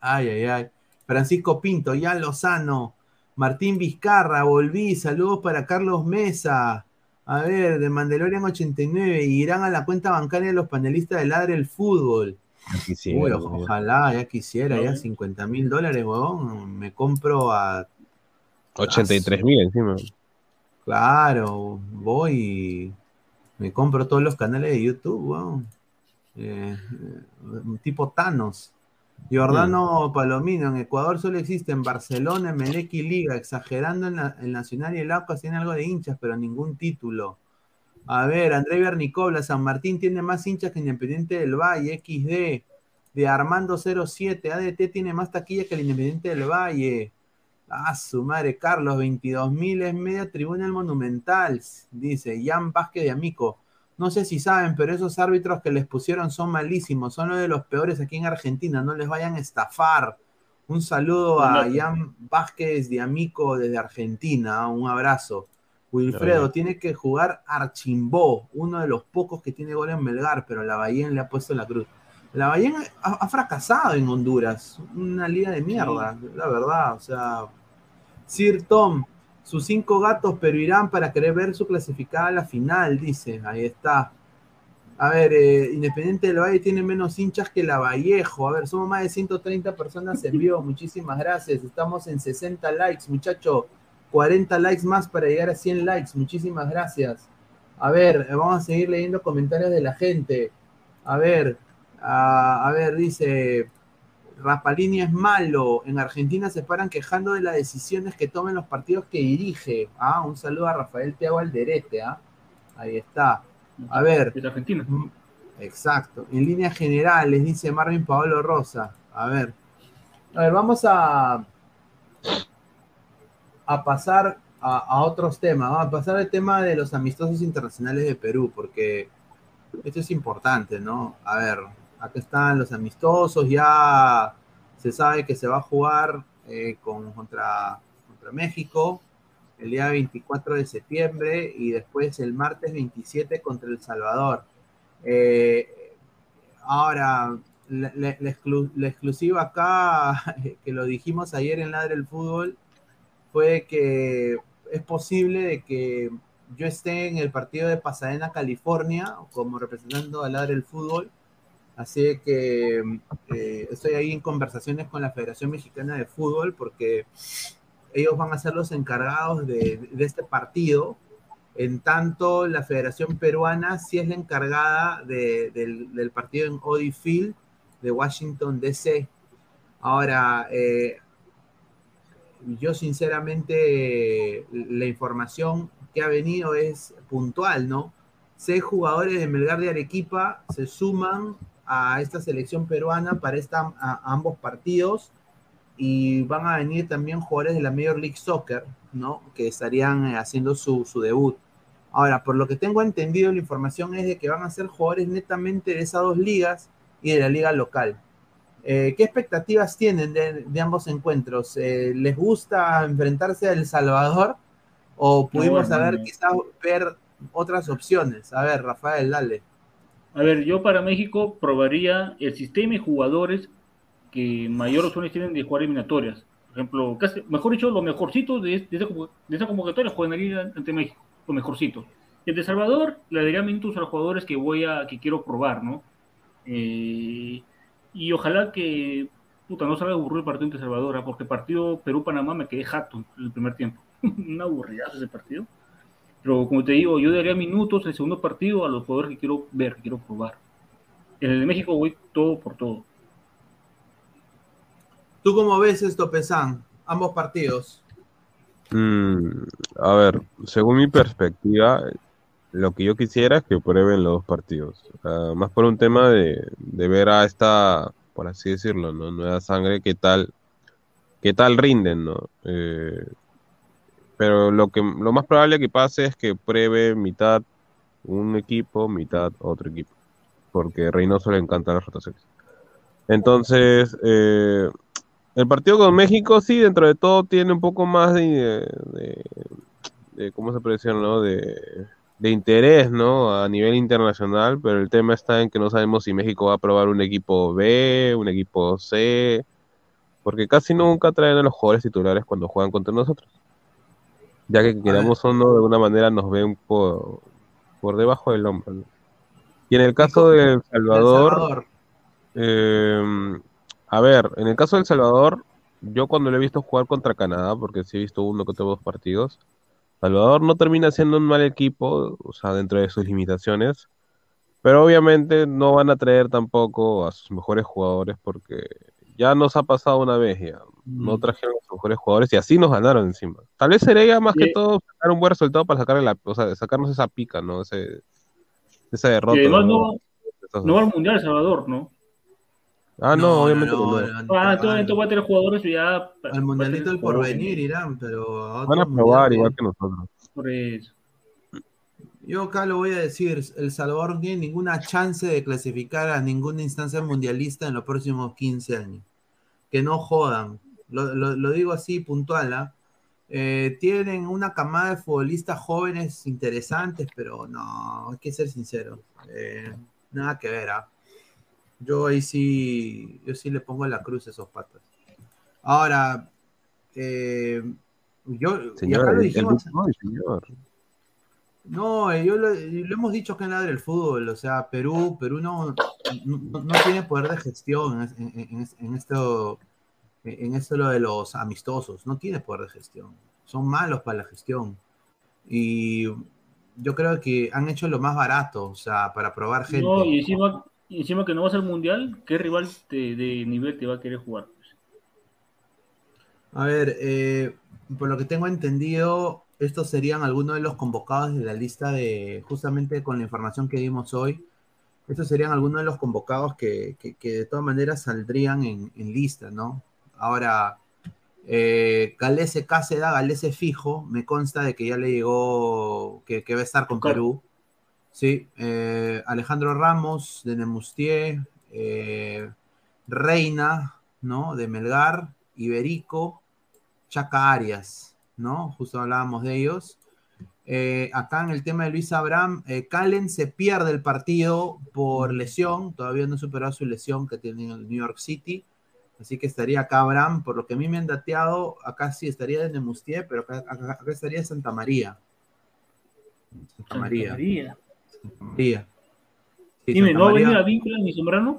Ay, ay, ay. Francisco Pinto, ya Lozano. Martín Vizcarra, volví. Saludos para Carlos Mesa. A ver, de Mandalorian 89. Irán a la cuenta bancaria de los panelistas de Ladre el Fútbol. ya quisiera, Uy, ojalá, ya quisiera, ya 50 mil dólares, huevón. Me compro a 83 mil encima. Claro, voy y me compro todos los canales de YouTube, weón. Eh, eh, tipo Thanos. Giordano Palomino, en Ecuador solo existen Barcelona, Melec y Liga, exagerando en la, el Nacional y el Aucas tiene algo de hinchas, pero ningún título. A ver, André Bernicobla, San Martín tiene más hinchas que Independiente del Valle, XD. De Armando 07, ADT tiene más taquilla que el Independiente del Valle. Ah, su madre, Carlos, 22 mil es media tribuna el Monumental, dice Jan Vázquez de Amico. No sé si saben, pero esos árbitros que les pusieron son malísimos, son los de los peores aquí en Argentina, no les vayan a estafar. Un saludo a. Jan Vázquez de Amico desde Argentina, un abrazo. Wilfredo tiene que jugar Archimbó, uno de los pocos que tiene gol en Melgar, pero la Bahía le ha puesto la cruz. La Bahía ha, ha fracasado en Honduras. Una liga de mierda, la verdad. O sea, Sir Tom, sus cinco gatos, pero irán para querer ver su clasificada a la final, dice. Ahí está. A ver, eh, Independiente del Valle tiene menos hinchas que la Vallejo. A ver, somos más de 130 personas en vivo. Muchísimas gracias. Estamos en 60 likes, muchacho. 40 likes más para llegar a 100 likes. Muchísimas gracias. A ver, eh, vamos a seguir leyendo comentarios de la gente. A ver, a, a ver, dice Rapalini es malo. En Argentina se paran quejando de las decisiones que tomen los partidos que dirige. Ah, un saludo a Rafael Teago Alderete. ¿ah? Ahí está. A ver. Es Argentina. Mm, Exacto. En líneas generales, dice Marvin Paolo Rosa. A ver. A ver, vamos a, a pasar a, a otros temas. Vamos a pasar al tema de los amistosos internacionales de Perú, porque esto es importante, ¿no? A ver, acá están los amistosos, ya se sabe que se va a jugar eh, con, contra, contra México el día 24 de septiembre y después el martes 27 contra El Salvador. Eh, ahora, la, la- la exclu- la exclusiva acá, que lo dijimos ayer en Ladre el Fútbol, fue que es posible de que yo esté en el partido de Pasadena, California, como representando a Ladre el Fútbol. Así que eh, estoy ahí en conversaciones con la Federación Mexicana de Fútbol porque ellos van a ser los encargados de, este partido. En tanto, la Federación Peruana sí es la encargada de- del, del partido en Audi Field de Washington, D.C. Ahora, eh, yo sinceramente, la información que ha venido es puntual, ¿no? Seis jugadores de Melgar de Arequipa se suman a esta selección peruana para esta, a- a ambos partidos y van a venir también jugadores de la Major League Soccer, ¿no? Que estarían eh, haciendo su, su debut. Ahora, por lo que tengo entendido, la información es de que van a ser jugadores netamente de esas dos ligas y de la liga local. Eh, ¿Qué expectativas tienen de, de ambos encuentros? Eh, ¿Les gusta enfrentarse a El Salvador o pudimos No, saber quizás ver otras opciones? A ver, Rafael, dale. A ver, yo para México probaría el sistema y jugadores que mayor opciones tienen de jugar eliminatorias. Por ejemplo, casi, mejor dicho, los mejorcitos de, de, de esa convocatoria jugarían ante México, los mejorcitos. El de Salvador le daría minutos a los jugadores que voy a, que quiero probar, ¿no? Eh, y ojalá que puta, no salga aburrido el partido entre Salvador, ¿ah? porque partido Perú-Panamá me quedé jato en el primer tiempo. Un aburridazo ese partido. Pero como te digo, yo daría minutos en el segundo partido a los jugadores que quiero ver, que quiero probar. En el de México voy todo por todo. ¿Tú cómo ves esto, Pesán? Ambos partidos. Mm, a ver, según mi perspectiva, lo que yo quisiera es que prueben los dos partidos. Ah, más por un tema de, de ver a esta, por así decirlo, ¿no? Nueva sangre, qué tal, qué tal rinden, ¿no? Eh, pero lo que, lo más probable que pase es que pruebe mitad un equipo, mitad otro equipo. Porque Reynoso le encantan las rotaciones. Entonces, eh, el partido con México sí, dentro de todo, tiene un poco más de, ¿cómo se puede no? De, de interés, ¿no? A nivel internacional, pero el tema está en que no sabemos si México va a probar un equipo B, un equipo C, porque casi nunca traen a los jugadores titulares cuando juegan contra nosotros. Ya que queramos o no, de alguna manera nos ven por, por debajo del hombro, ¿no? Y en el caso de El Salvador, Salvador. eh, a ver, en el caso de El Salvador, yo cuando lo he visto jugar contra Canadá, porque sí he visto uno que otro dos partidos, Salvador no termina siendo un mal equipo, o sea, dentro de sus limitaciones, pero obviamente no van a traer tampoco a sus mejores jugadores porque ya nos ha pasado una vez ya, no Mm. trajeron a sus mejores jugadores y así nos ganaron encima. Tal vez sería más que Sí. todo sacar un buen resultado para sacarle la, o sea, sacarnos esa pica, ¿no? Ese, esa Y derrota. además ¿no? no, no va al Mundial El Salvador, ¿no? Ah, no, obviamente que no. Ah, entonces a tener jugadores ya. Al mundialito del porvenir irán, pero a Van a probar mundial, igual que nosotros. Por eso. Yo acá lo voy a decir, El Salvador no tiene ninguna chance de clasificar a ninguna instancia mundialista en los próximos 15 años. Que no jodan. Lo, lo- lo digo así puntual, ¿ah? Eh, tienen una camada de futbolistas jóvenes interesantes, pero no, hay que ser sincero. Eh, nada que ver, ¿ah? Yo ahí sí, yo sí le pongo la cruz a esos patas. Ahora, eh, yo, y Señor, acá lo el- el dijimos, no, señor. no, yo lo, lo hemos dicho acá en la del fútbol, o sea, Perú, Perú no, no, no tiene poder de gestión en, en- en- en esto, en esto lo de los amistosos, no tiene poder de gestión, son malos para la gestión. Y yo creo que han hecho lo más barato, o sea, para probar gente. No, y encima, que no vas al mundial, ¿qué rival te- de nivel te va a querer jugar? A ver, eh, por lo que tengo entendido, estos serían algunos de los convocados de la lista de, justamente con la información que dimos hoy, estos serían algunos de los convocados que, que- que de todas maneras saldrían en, en lista, ¿no? Ahora, eh, Galese Cáceda, Galese fijo, me consta de que ya le llegó, que, que va a estar con Claro. Perú. Sí, eh, Alejandro Ramos de Nemustier, eh, Reina, ¿no? De Melgar, Iberico, Chaca Arias, ¿no? Justo hablábamos de ellos. Eh, acá en el tema de Luis Abraham, Calen se pierde el partido por lesión, todavía no ha superado su lesión que tiene en el New York City, así que estaría acá Abraham, por lo que a mí me han dateado, acá sí estaría de Nemustier, pero acá, acá- acá estaría Santa María. Santa María. María. Santa María. Sí, Dime, Santa ¿no va a venir a Víncula ni Sombrano?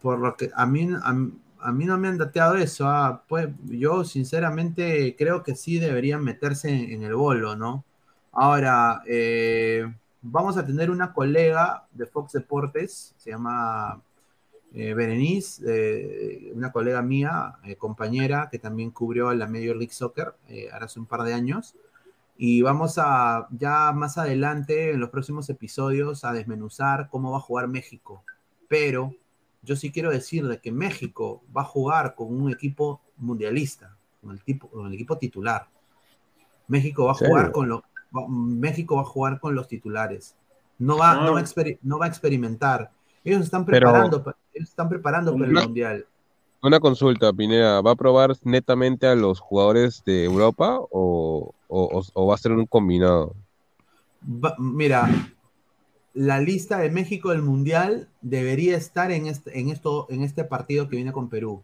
por lo que a mí, a, a mí no me han dateado eso. ah, pues, yo sinceramente creo que sí deberían meterse en, en el bolo, ¿no? Ahora, eh, vamos a tener una colega de Fox Deportes, se llama eh, Berenice, eh, una colega mía, eh, compañera, que también cubrió la Major League Soccer eh, ahora hace un par de años. Y vamos a, ya más adelante, en los próximos episodios, a desmenuzar cómo va a jugar México. Pero yo sí quiero decir de que México va a jugar con un equipo mundialista, con el, tipo, con el equipo titular. México va a jugar con los va- México va a jugar con los titulares. No va, no va, a, experi- no va a experimentar. Ellos están Pero- preparando, pa- ellos están preparando para el Una- mundial. Una consulta, Pineda, ¿va a probar netamente a los jugadores de Europa o, o- va a ser un combinado? Va- mira, la lista de México del mundial debería estar en este, en esto, en este partido que viene con Perú.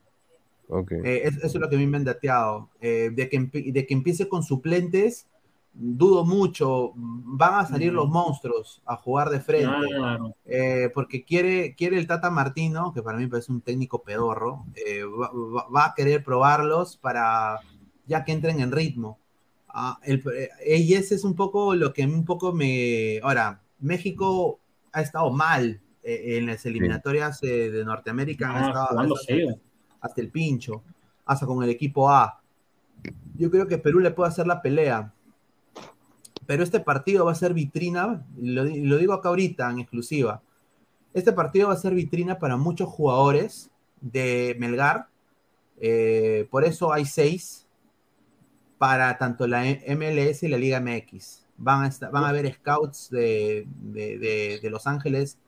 Ok. Eh, es- eso es lo que a mí me han dateado. Eh, de, que, de que empiece con suplentes, dudo mucho. Van a salir Mm. los monstruos a jugar de frente. Claro. Eh, porque quiere, quiere el Tata Martino, que para mí parece un técnico pedorro, eh, va, va- a querer probarlos para ya que entren en ritmo. Ah, el- eh, y ese es un poco lo que un poco me... Ahora, México ha estado mal en las eliminatorias de Norteamérica. Ah, estado- hasta el pincho, hasta con el equipo A. Yo creo que Perú le puede hacer la pelea. Pero este partido va a ser vitrina, lo, di- lo digo acá ahorita en exclusiva. Este partido va a ser vitrina para muchos jugadores de Melgar. eh, por eso hay seis para tanto la MLS y la Liga MX. Van a, estar- haber scouts de, Los Ángeles,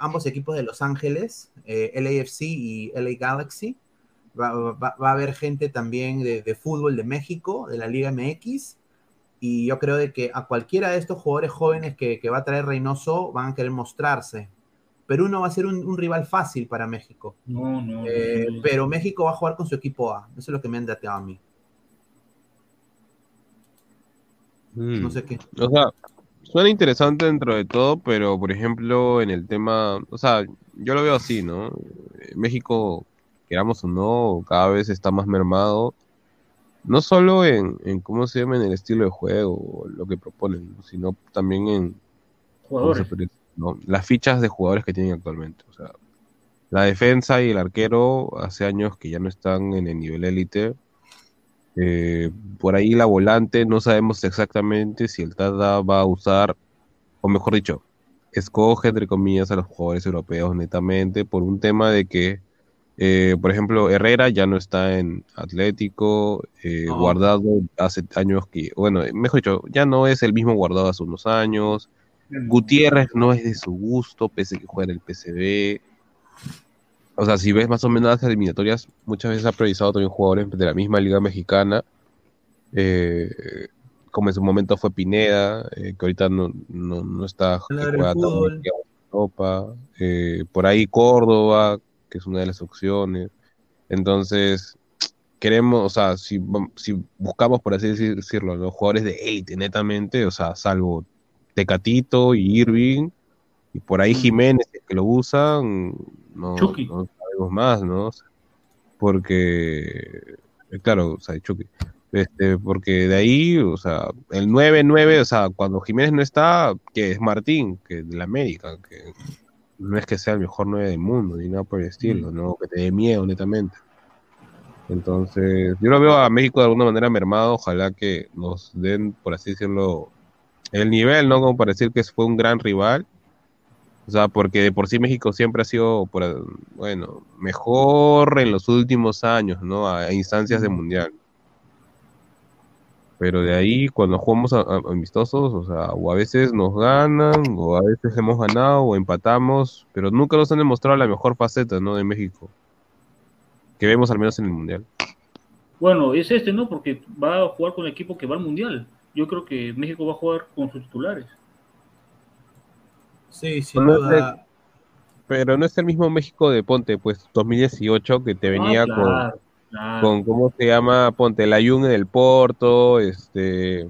ambos equipos de Los Ángeles, eh, LAFC y LA Galaxy. Va a haber gente también de, de fútbol de México, de la Liga MX. Y yo creo de que a cualquiera de estos jugadores jóvenes que, que va a traer Reynoso van a querer mostrarse. Perú no va a ser un, un rival fácil para México. No, no. Eh, no. pero México va a jugar con su equipo A. Eso es lo que me han dateado a mí. Mm. No sé qué. O sea, suena interesante dentro de todo, pero por ejemplo, en el tema, o sea, yo lo veo así, ¿no? Eh, México, queramos o no, cada vez está más mermado, no solo en, en cómo se llama, en el estilo de juego, o lo que proponen, sino también en ¿cómo se Jugadores. ¿no? las fichas de jugadores que tienen actualmente. O sea, la defensa y el arquero hace años que ya no están en el nivel élite. Eh, por ahí la volante no sabemos exactamente si el Tata va a usar, o mejor dicho, escoge entre comillas a los jugadores europeos netamente por un tema de que, eh, por ejemplo, Herrera ya no está en Atlético, eh. Guardado hace años que, bueno, mejor dicho, ya no es el mismo Guardado hace unos años. Gutiérrez no es de su gusto, pese a que juega en el PCB. O sea, si ves más o menos las eliminatorias, muchas veces ha priorizado también jugadores de la misma liga mexicana, eh, como en su momento fue Pineda, que ahorita no, no, no está, que juega tan bien, Europa, por ahí Córdoba, que es una de las opciones. Entonces, queremos, o sea, si, si buscamos, por así decir- decirlo, los jugadores de élite netamente, o sea, salvo Tecatito y Irving, y por ahí Jiménez, que lo usan, no, Chucky. no sabemos más, ¿no? Porque, eh, claro, o sea, Chucky. Este, porque de ahí, o sea, el 9-9, o sea, cuando Jiménez no está, que es Martín, que de la América, que no es que sea el mejor 9 del mundo, ni nada por el estilo, ¿no? Que te dé miedo, netamente. Entonces, yo lo veo a México de alguna manera mermado, ojalá que nos den, por así decirlo, el nivel, ¿no? Como para decir que fue un gran rival. O sea, porque de por sí México siempre ha sido, por, bueno, mejor en los últimos años, ¿no? A, a instancias de mundial. Pero de ahí, cuando jugamos a- a- amistosos, o sea, o a veces nos ganan, o a veces hemos ganado, o empatamos, pero nunca nos han demostrado la mejor faceta, ¿no? De México. Que vemos al menos en el mundial. Bueno, es este, ¿no? Porque va a jugar con el equipo que va al Mundial. Yo creo que México va a jugar con sus titulares. Sí, sin No duda. Pero no es el mismo México de Ponte, pues 2018, que te venía Ah, con, claro, claro. con, ¿cómo se llama? Ponte, la Jung en el Porto, este,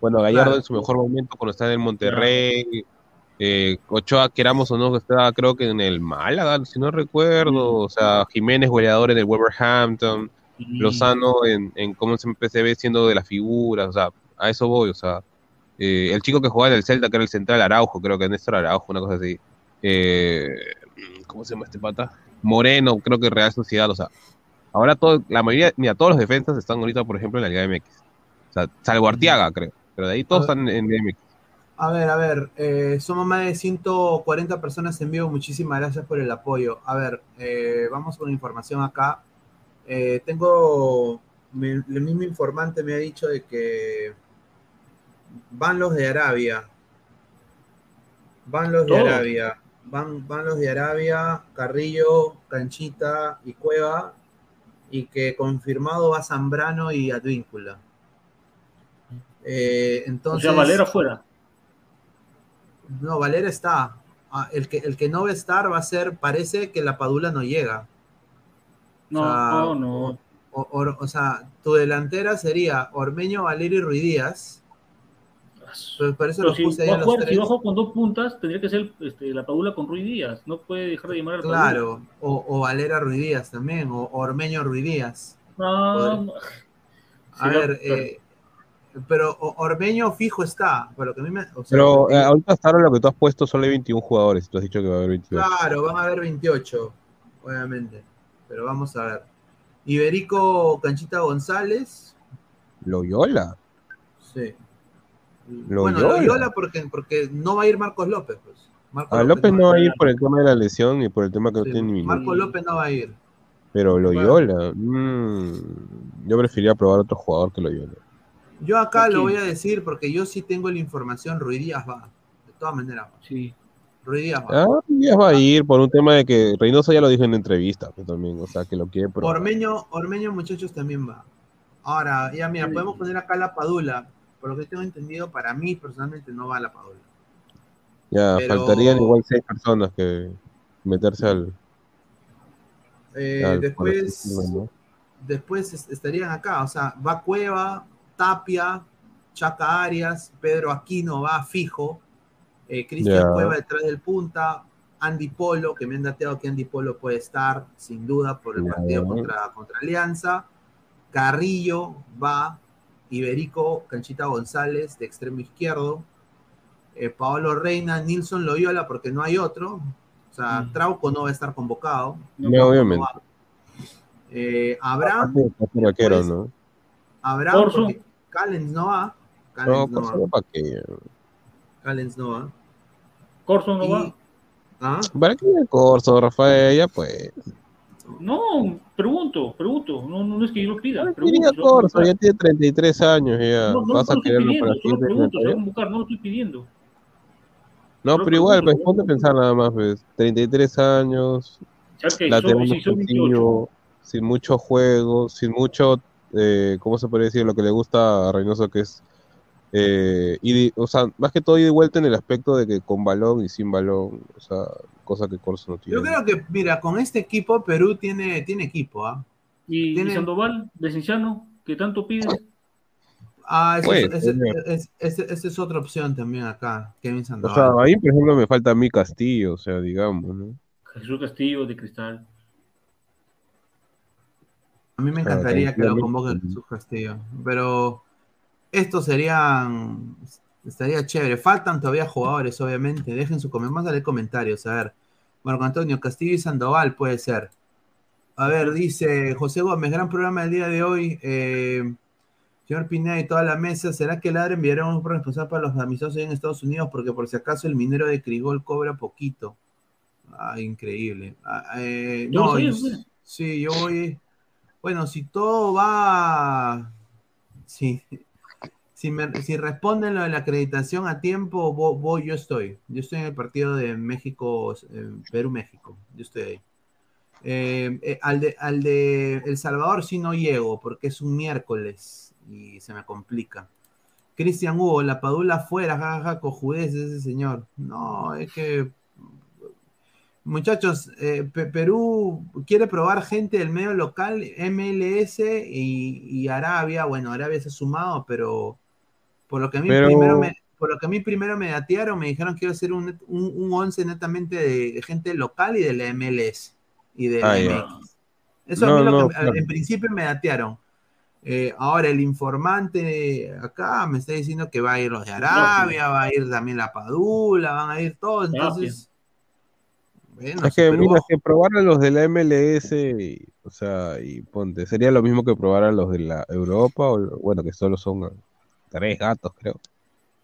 bueno, Gallardo Claro. en su mejor momento cuando está en el Monterrey, eh, Ochoa, queramos o no, que estaba creo que en el Málaga, si no recuerdo, o sea, Jiménez goleador en el Wolverhampton. Lozano en, en cómo se ve siendo de las figuras, o sea, a eso voy, o sea, eh, el chico que jugaba en el Celta, que era el central Araujo, creo que Néstor Araujo, una cosa así, eh, ¿cómo se llama este pata? Moreno, creo que Real Sociedad, o sea, ahora todo, la mayoría, mira, todos los defensas están ahorita, por ejemplo, en la Liga MX, o sea, salvo Arteaga, creo, pero de ahí todos están en, en MX. A ver, a ver, eh, somos más de 140 personas en vivo, muchísimas gracias por el apoyo. A ver, eh, vamos con información acá. Eh, tengo, me- el mismo informante me ha dicho de que van los de Arabia, van los de. Arabia, van, van los de Arabia, Carrillo, Canchita y Cueva, y que confirmado va Zambrano y Advíncula. Eh, O entonces, sea, Valera fuera. no, Valera está. Ah, el, que, el que no va a estar va a ser, parece que la Padula no llega. No, O sea, no, no. O, o- o sea, tu delantera sería Ormeño, Valera y Ruidías. Pues por eso si puse ahí va a a los jugar, si tres. va a jugar con dos puntas, tendría que ser este, la Padula con Ruiz Díaz. No puede dejar de llamar al. Claro, o, o Valera Ruidías también, o Ormeño. No, no. A Sí, ver, no, eh, pero Ormeño fijo está. Por lo que a mí me, o sea, Pero eh, ahorita hasta ahora lo que tú has puesto solo hay 21 jugadores, y tú has dicho que va a haber 28. Claro, van a haber 28, obviamente. Pero vamos a ver. Iberico Canchita González. Loyola. Sí. Loyola. Bueno, Loyola porque, porque no va a ir Marcos López. Pues. Marcos A López no va a ir por el tema de la lesión y por el tema que no tiene ni minutos. Marcos López no va a ir. Pero Loyola, mm, yo preferiría probar otro jugador que Loyola. Yo acá ¿A lo voy a decir porque yo sí tengo la información. Ruiz Díaz va. De todas maneras. Sí. Ruiz Díaz va. Ah, ya va a ir por un tema de que Reynoso ya lo dijo en entrevista pues, también, o sea, que lo quiere probar. Ormeño, Ormeño, muchachos, también va. Ahora, ya mira, podemos poner acá la Padula. Por lo que tengo entendido, para mí personalmente no va la Padula. Ya, pero- faltarían igual seis personas que meterse al... Eh, al- después, después es- estarían acá, o sea, va Cueva, Tapia, Chaca Arias, Pedro Aquino va fijo, eh, Cristian. Cueva detrás del punta, Andy Polo, que me han dateado que Andy Polo puede estar sin duda por el partido contra, contra Alianza, Carrillo va, Iberico, Canchita González de extremo izquierdo, eh, Paolo Reina, Nilson Loyola, porque no hay otro, o sea, Mm. Trauco no va a estar convocado. No, obviamente. Eh, Abraham, vaquero, después- ¿no? Abraham, Corso. porque Callens no va. Callens No, no, va. no va. Corso no Y- va. ¿Ah? ¿Para qué corso, Rafael? Ya pues. No, pregunto, pregunto. No, no es que yo lo pida. Pregunto, a ya tiene 33 años, ya. No, no, ¿Vas a lo estoy quererlo pidiendo, para solo pregunto, se va a no lo estoy pidiendo. No, Solo pero igual, pues ponte a pensar nada más, pues. 33 años, la tenemos si son 28. sencillo, sin mucho juego, sin mucho, eh, ¿cómo se puede decir? Lo que le gusta a Reynoso, que es Eh, o sea, más que todo ida y vuelta en el aspecto de que con balón y sin balón, o sea, cosa que Corso no tiene. Yo creo que, mira, con este equipo Perú tiene, tiene equipo, ¿ah? Y, y Tiene- Sandoval, de Cienciano, que tanto pide. Ah, esa es otra opción también acá, Kevin O Sandoval. sea, ahí, por ejemplo, me falta a mí Castillo, o sea, digamos, ¿no? Jesús Castillo de Cristal. A mí me Claro, encantaría que lo convoque Jesús Castillo, pero estos serían, estaría chévere. Faltan todavía jugadores, obviamente. Dejen su comentario, leer comentarios. A ver, Marco Antonio Castillo y Sandoval puede ser. A ver, dice José Gómez, gran programa del día de hoy. Eh, señor Pineda y toda la mesa, ¿será que Ladre enviará un responsable para los amistosos en Estados Unidos? Porque por si acaso el minero de Crigol cobra poquito. Ah, increíble. Ah, eh, no, yo- sí, yo voy. Bueno, si todo va. Sí. Si, responden lo de la acreditación a tiempo, vo- voy, yo estoy. Yo estoy en el partido de México, eh, Perú-México. Yo estoy ahí. Eh, eh, al, de, al de El Salvador sí no llego porque es un miércoles y se me complica. Cristian Hugo, la Padula afuera, jajaja, cojudez ese señor. No, es que Muchachos, Pe- Perú quiere probar gente del medio local, MLS y, y Arabia. Bueno, Arabia se ha sumado, pero por lo que a mí Pero- primero me, por lo que a mí primero me datearon, me dijeron que iba a ser un, un, un once netamente de gente local y de la MLS y de la Ah. MX. Eso a mí No, lo no, que claro. en principio me datearon. Eh, ahora el informante acá me está diciendo que va a ir los de Arabia, va a ir también la Padula, van a ir todos. Entonces, bueno, Es que, pero mira, que probar a los de la MLS, y, o sea, y ponte, sería lo mismo que probar a los de la Europa, o bueno, que solo son tres gatos, creo.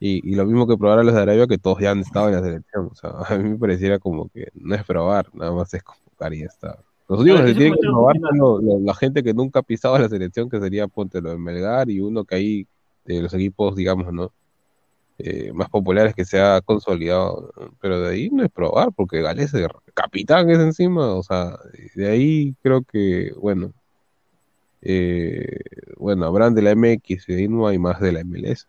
Y, y lo mismo que probar a los de Arabia, que todos ya han estado en la selección. O sea, a mí me pareciera como que no es probar, nada más es convocar y ya está. Los únicos que tienen que probar son lo- lo- la gente que nunca ha pisado la selección, que sería, ponte, lo de Melgar, y uno que hay de los equipos, digamos, ¿no? eh, más populares que se ha consolidado, pero de ahí no es probar, porque Gales es capitán es encima, o sea, de ahí creo que, bueno, eh, bueno, habrán de la MX y no hay más de la MLS.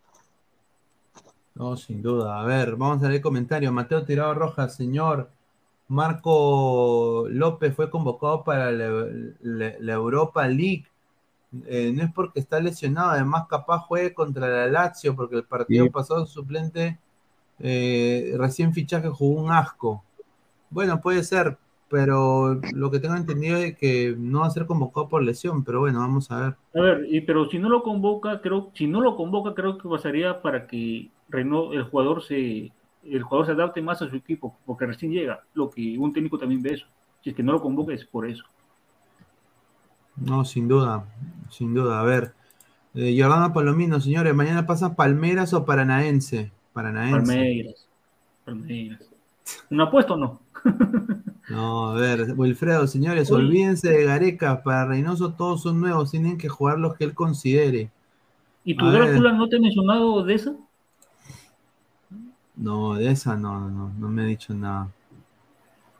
No, sin duda. A ver, vamos a leer comentarios. Mateo Tirado Rojas, señor. Marco López fue convocado para la, la- la Europa League. Eh, no es porque está lesionado, además capaz juegue contra la Lazio, porque el partido Sí. pasado suplente, eh, recién fichaje jugó un asco. Bueno, puede ser, pero lo que tengo entendido es que no va a ser convocado por lesión, pero bueno, vamos a ver. A ver, y, pero si no lo convoca, creo, si no lo convoca, creo que pasaría para que el jugador se, el jugador se adapte más a su equipo, porque recién llega, lo que un técnico también ve eso. Si es que no lo convoca es por eso. No, sin duda, sin duda. A ver, eh, Jordana Palomino, señores, mañana pasa Palmeras o Paranaense. Paranaense. Palmeiras. Palmeiras. ¿Un apuesto o no? No, a ver, Wilfredo, señores, Uy. olvídense de Gareca. Para Reynoso todos son nuevos, tienen que jugar los que él considere. ¿Y tu. Drácula no te ha mencionado de esa? No, de esa no, no, no me ha dicho nada.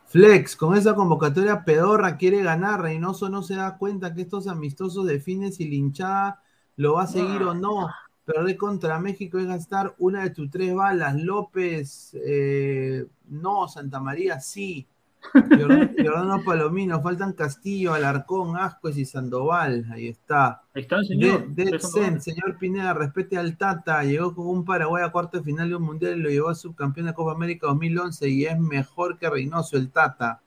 Flex, con esa convocatoria pedorra quiere ganar. Reynoso no se da cuenta que estos amistosos definen si la hinchada lo va a seguir o no. Perder contra México es gastar una de tus tres balas. López, eh, no. Santa María, sí. Jordano Palomino, faltan Castillo, Alarcón, Ascuez y Sandoval. Ahí está. Ahí está el señor. De, Dead Zen, señor Pineda, respete al Tata. Llegó con un Paraguay a cuarto de final de un mundial y lo llevó a subcampeón de Copa América 2011 y es mejor que Reynoso, el Tata.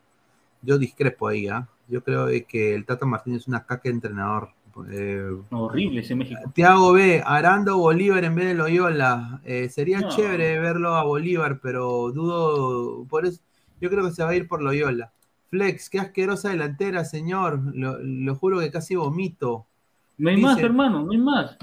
Yo discrepo ahí, ¿ah? Yo creo que el Tata Martínez es una caca de entrenador. Eh, Horrible ese México. Tiago B, Arando Bolívar en vez de Loyola. Eh, sería No. chévere verlo a Bolívar, pero dudo. Por eso, yo creo que se va a ir por Loyola. Flex, qué asquerosa delantera, señor. Lo, lo juro que casi vomito. No hay Dice- más, hermano, no hay más.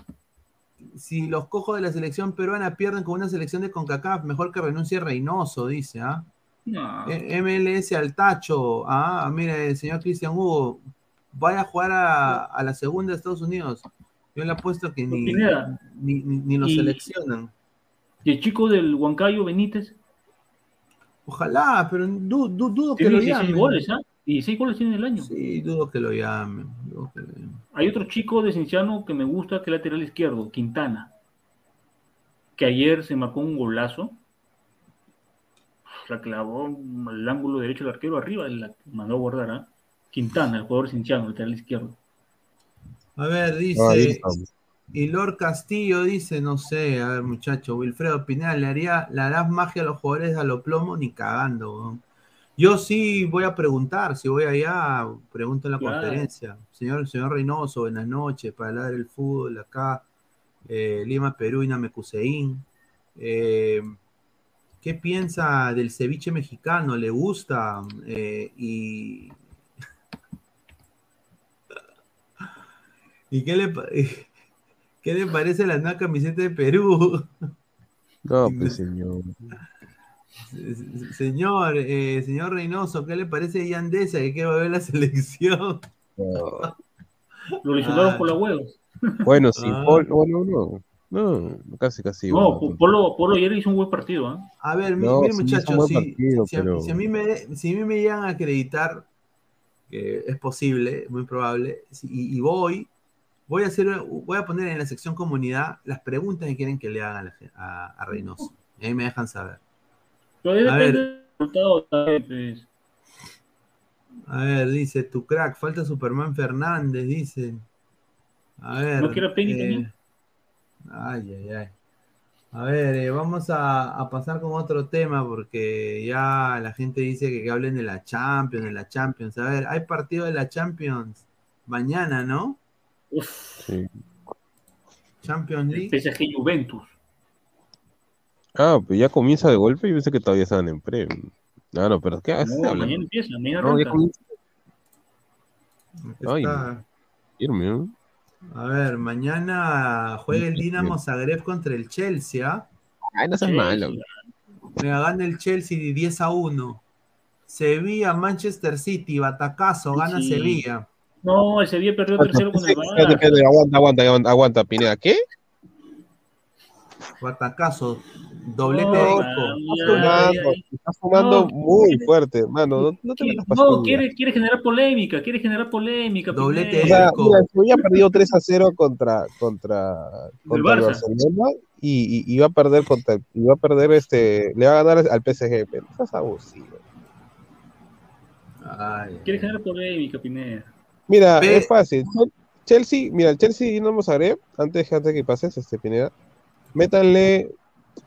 si los cojos de la selección peruana pierden con una selección de CONCACAF, mejor que renuncie Reynoso, dice, ¿ah? No. Eh, MLS al tacho, ah, mire, señor Cristian Hugo, vaya a jugar a, a la segunda de Estados Unidos. Yo le apuesto que ni, ni, ni, ni lo Y- seleccionan. ¿Y el chico del Huancayo Benítez? Ojalá, pero du- du- dudo que lo 16 llamen. goles, ¿ah? 16 goles tiene en el año. Sí, dudo que lo llamen. Hay otro chico de Cinciano que me gusta, que es lateral izquierdo, Quintana. que ayer se marcó un golazo. La clavó al ángulo derecho del arquero arriba y la mandó a guardar. ¿ah? Quintana, el jugador cinciano, lateral izquierdo. A ver, Ah, dice. Y Lord Castillo dice, no sé, a ver muchacho, Wilfredo Pineda, ¿le, haría, ¿le harás magia a los jugadores a lo plomo? Ni cagando. Yo sí voy a preguntar, si voy allá, pregunto en la Claro. conferencia. Señor, señor Reynoso, buenas noches, para hablar del fútbol acá, eh, Lima, Perú y Namecuseín. Eh, ¿Qué piensa del ceviche mexicano? ¿Le gusta? Eh, y, ¿Y qué le, qué le parece la nueva camiseta de Perú? No, pues señor. Se- Señor, eh, señor Reynoso, ¿qué le parece Yandesa que quiere ver la selección? No. Lo Ah. por la huevos. Bueno, sí, Ah. Paul- bueno, no. No, casi, casi. No, bueno. Polo, Polo ayer hizo un buen partido. ¿ah? A ver, No, mire sí, muchachos, si, partido, si a, pero- si a mí me, si a mí me llegan a acreditar, que es posible, muy probable, si- y, y voy, voy a hacer, voy a poner en la sección comunidad las preguntas que quieren que le hagan a, a- Reynoso. Y ahí me dejan saber. Ahí A depende ver. del pues. A ver, dice tu crack, falta Superman Fernández, dice. A ver. ¿No quiere a Penny también? Ay, ay, ay. A ver, eh, vamos a, a pasar con otro tema porque ya la gente dice que, que hablen de la Champions, de la Champions. A ver, hay partido de la Champions mañana, ¿no? Uf, Sí. Champions League. PSG Juventus. Ah, pues ya comienza de golpe y pensé que todavía estaban en pre. Ah, no, pero ¿qué haces? No, mañana empieza, mañana No, ya arranca. comienza Ay, ¿no? A ver, mañana juega el Dinamo Zagreb contra el Chelsea. ¿ah? Ay, no seas malo. Mira, gana el Chelsea 10 a 1. Sevilla, Manchester City, batacazo, gana Sí. Sevilla. No, el Sevilla perdió 3-0 con el espérate, aguanta, aguanta, aguanta, aguanta, Pineda. ¿Qué? Batacazo, doblete de Isco. Estás fumando, muy fuerte, mano. No, no te ¿Qué? metas No, pastillas. quiere, quiere generar polémica, quiere generar polémica. Doblete Isco. Sevilla perdió 3 a 0 contra, contra, contra el Barça. Barcelona y, y, y va a perder contra y va a perder este, le va a ganar al PSG, pero estás abusivo. Ay, Quiere generar polémica, Pineda. Mira, es fácil. Chelsea, mira, el Chelsea no vamos a ver, antes, antes que pases, este Pineda, métanle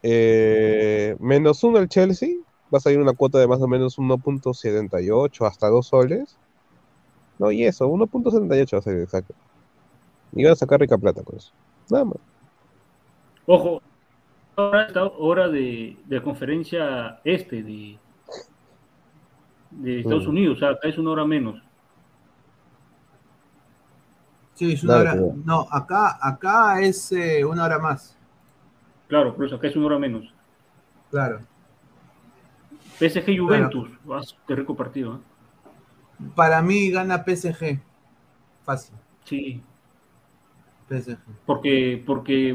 eh, menos uno al Chelsea, va a salir una cuota de más o menos 1.78 hasta 2 soles. No, y eso, 1.78 va a ser exacto. Y van a sacar rica plata con eso. Nada más. Ojo, ahora está hora de, de la conferencia este de, de Estados Mm. Unidos, o sea, acá es una hora menos. Sí, es una Dale, hora. No, acá, acá es eh, una hora más. Claro, por eso acá es una hora menos. Claro. PSG Juventus, ah, qué rico partido. ¿eh? Para mí gana PSG. Fácil. Sí, PSG. porque, porque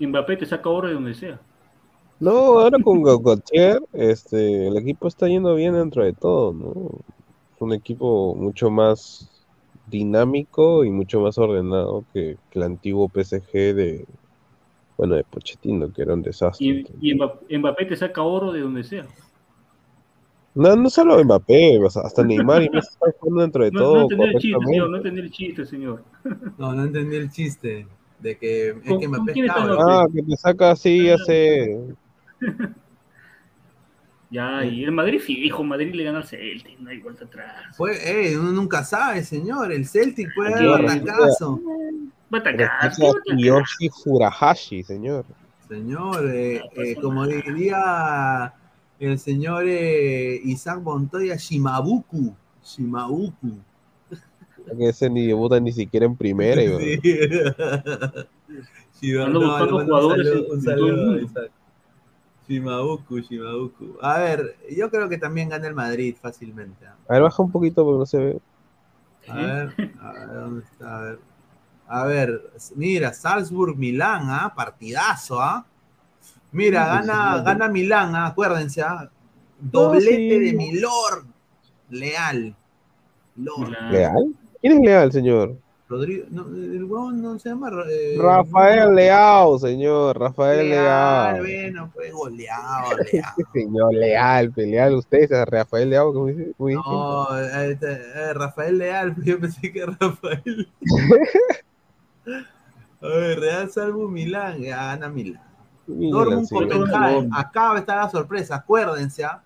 Mbappé te saca oro de donde sea. No, ahora con Ga- Gautier, este, el equipo está yendo bien dentro de todo, ¿no? Es un equipo mucho más dinámico y mucho más ordenado que, que el antiguo PSG de, bueno, de Pochettino, que era un desastre. Y, y Mbappé, Mbappé te saca oro de donde sea. No, no solo Mbappé, o sea, hasta Neymar y Messi están jugando dentro de No, todo no entendí el chiste, señor, no entendí el chiste, señor. No, no entendí el chiste. De que es ¿Con- que. Mbappé? Ah, que te saca así, hace... Ya, y el Madrid fijo, Madrid le gana al Celtic, no hay vuelta atrás. Fue, eh, uno nunca sabe, señor. El Celtic puede dar batacazo. Batacazo. Kiyoshi Furahashi, señor. Señor, eh, eh, como diría el señor eh, Isaac Montoya, Shimabuku. Shimabuku. Que ese ni debuta ni siquiera en primera. Sí. No, buscando un jugadores saludo- un saludo. Isaac. Shimabuku, Shimabuku. A ver, yo creo que también gana el Madrid fácilmente. ¿ah? A ver, baja un poquito porque no se ve. A ver, a ver, ¿dónde está? A ver, a ver mira, Salzburg-Milán, ¿ah? Partidazo, ¿ah? Mira, gana, gana Milán, ¿ah? acuérdense, ¿ah? Doblete sí. de Milord. Leal. Lord. Milán. ¿Leal? ¿Quién es leal, señor? Rodrigo, no, el huevón no se llama. eh, Rafael Leao, señor, Rafael Leal, Leao. bueno, pues goleado, Leao. Señor Leal, Leal, usted es Rafael Leao, como dice. No, eh, este, eh, Rafael Leal, yo pensé que Rafael. A ver, Real Salvo Milán, gana Milán. Dortmund. Copenhagen, acá está la sorpresa, acuérdense, ¿ah?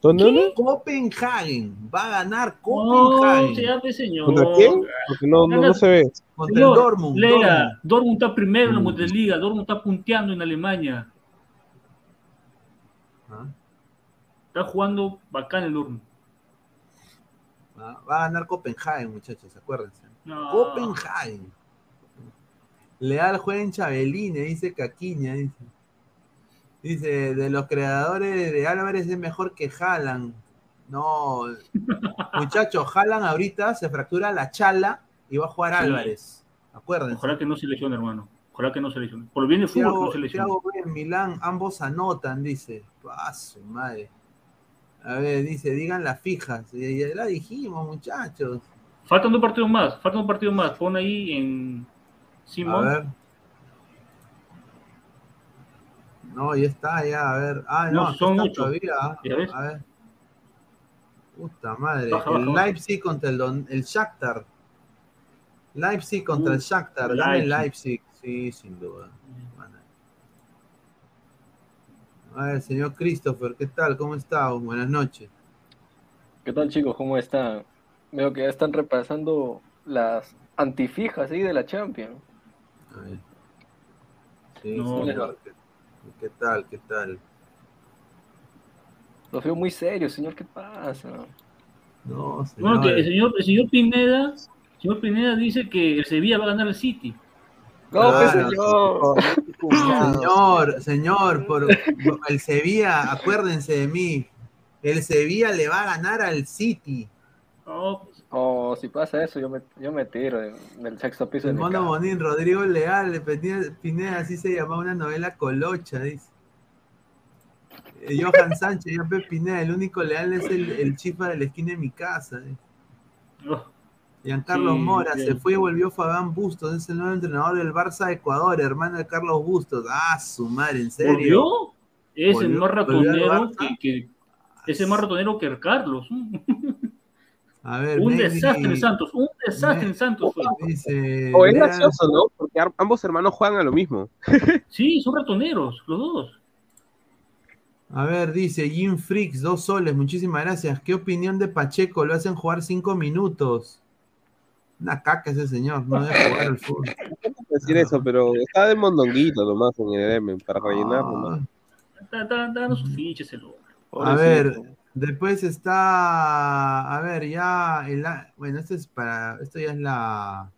¿Dónde, dónde? Copenhagen, va a ganar No, Copenhagen señor. ¿Contra quién? Porque no, no, no se ve. contra Señor, el Dortmund. Lea, Dortmund. Dortmund está primero en la Mm. Bundesliga, Dortmund está punteando en Alemania. Ah, Está jugando bacán el Dortmund. ah, Va a ganar Copenhagen, muchachos, acuérdense. No. Copenhagen. Leal juega en Chabeline, dice Caquiña, dice. Dice, de los creadores de Álvarez es mejor que Haaland. No, muchachos, Haaland ahorita se fractura la chala y va a jugar Sí. Álvarez. Acuérdense. Ojalá que no se lesione, hermano. Ojalá que no se lesione. Por bien del fútbol, Thiago, no se lesione. Thiago en Milán, ambos anotan, dice. Paso, madre. A ver, dice, digan las fijas. Y Ya la dijimos, muchachos. Faltan dos partidos más, faltan dos partidos más. Pon ahí en A Simón. ver. No, ya está, ya, a ver. Ah, no, No, aquí son está ocho. todavía. ah. A ver. Puta madre. Baja, el baja, baja. Leipzig contra el, Don- el Shakhtar. Leipzig contra el Uh, Shakhtar. El Leipzig. Leipzig. Sí, sin duda. A ver, señor Christopher, ¿qué tal? ¿Cómo está? Buenas noches. ¿Qué tal chicos? ¿Cómo están? Veo que ya están repasando las antifijas ahí de la Champions. A ver. Sí, No. señor. ¿Qué, tal? ¿Qué tal? Los veo muy serios, señor. ¿Qué pasa? No, Bueno, que el señor, el señor Pineda, el señor Pineda dice que el Sevilla va a ganar el City. No, pues Claro, señor. Señor, señor, por el Sevilla, acuérdense de mí. El Sevilla le va a ganar al City. No, pues, Oh, si pasa eso, yo me, yo me tiro de- del sexto piso de El mi mono. Bonín, Rodrigo Leal, Pineda, Pineda, así se llamaba una novela colocha, dice. Eh, Johan Sánchez, Pepe Pineda, el único leal es el, el chifa de la esquina de mi casa. eh. Giancarlo Sí, Mora, bien. se fue y volvió Fabián Bustos, es el nuevo entrenador del Barça de Ecuador, hermano de Carlos Bustos. Ah, su madre, en serio. ¿Volvió? Es el más ratonero que, que ese más ratonero que Carlos. A ver, Un desastre en Santos, un desastre en Santos fue. Dice. O es gracioso, ¿no? Porque ambos hermanos juegan a lo mismo. Sí, son ratoneros, los dos. A ver, dice Jim Freaks, dos soles, muchísimas gracias. ¿Qué opinión de Pacheco? Lo hacen jugar cinco minutos. Una caca ese señor, no debe jugar al fútbol. decir eso, pero está de mondonguito nomás en el M para rellenar nomás. Está, está- está dando sus fichas el hombre. A ver, después está. A ver, ya. el a- bueno, esto es para. Esto ya es la.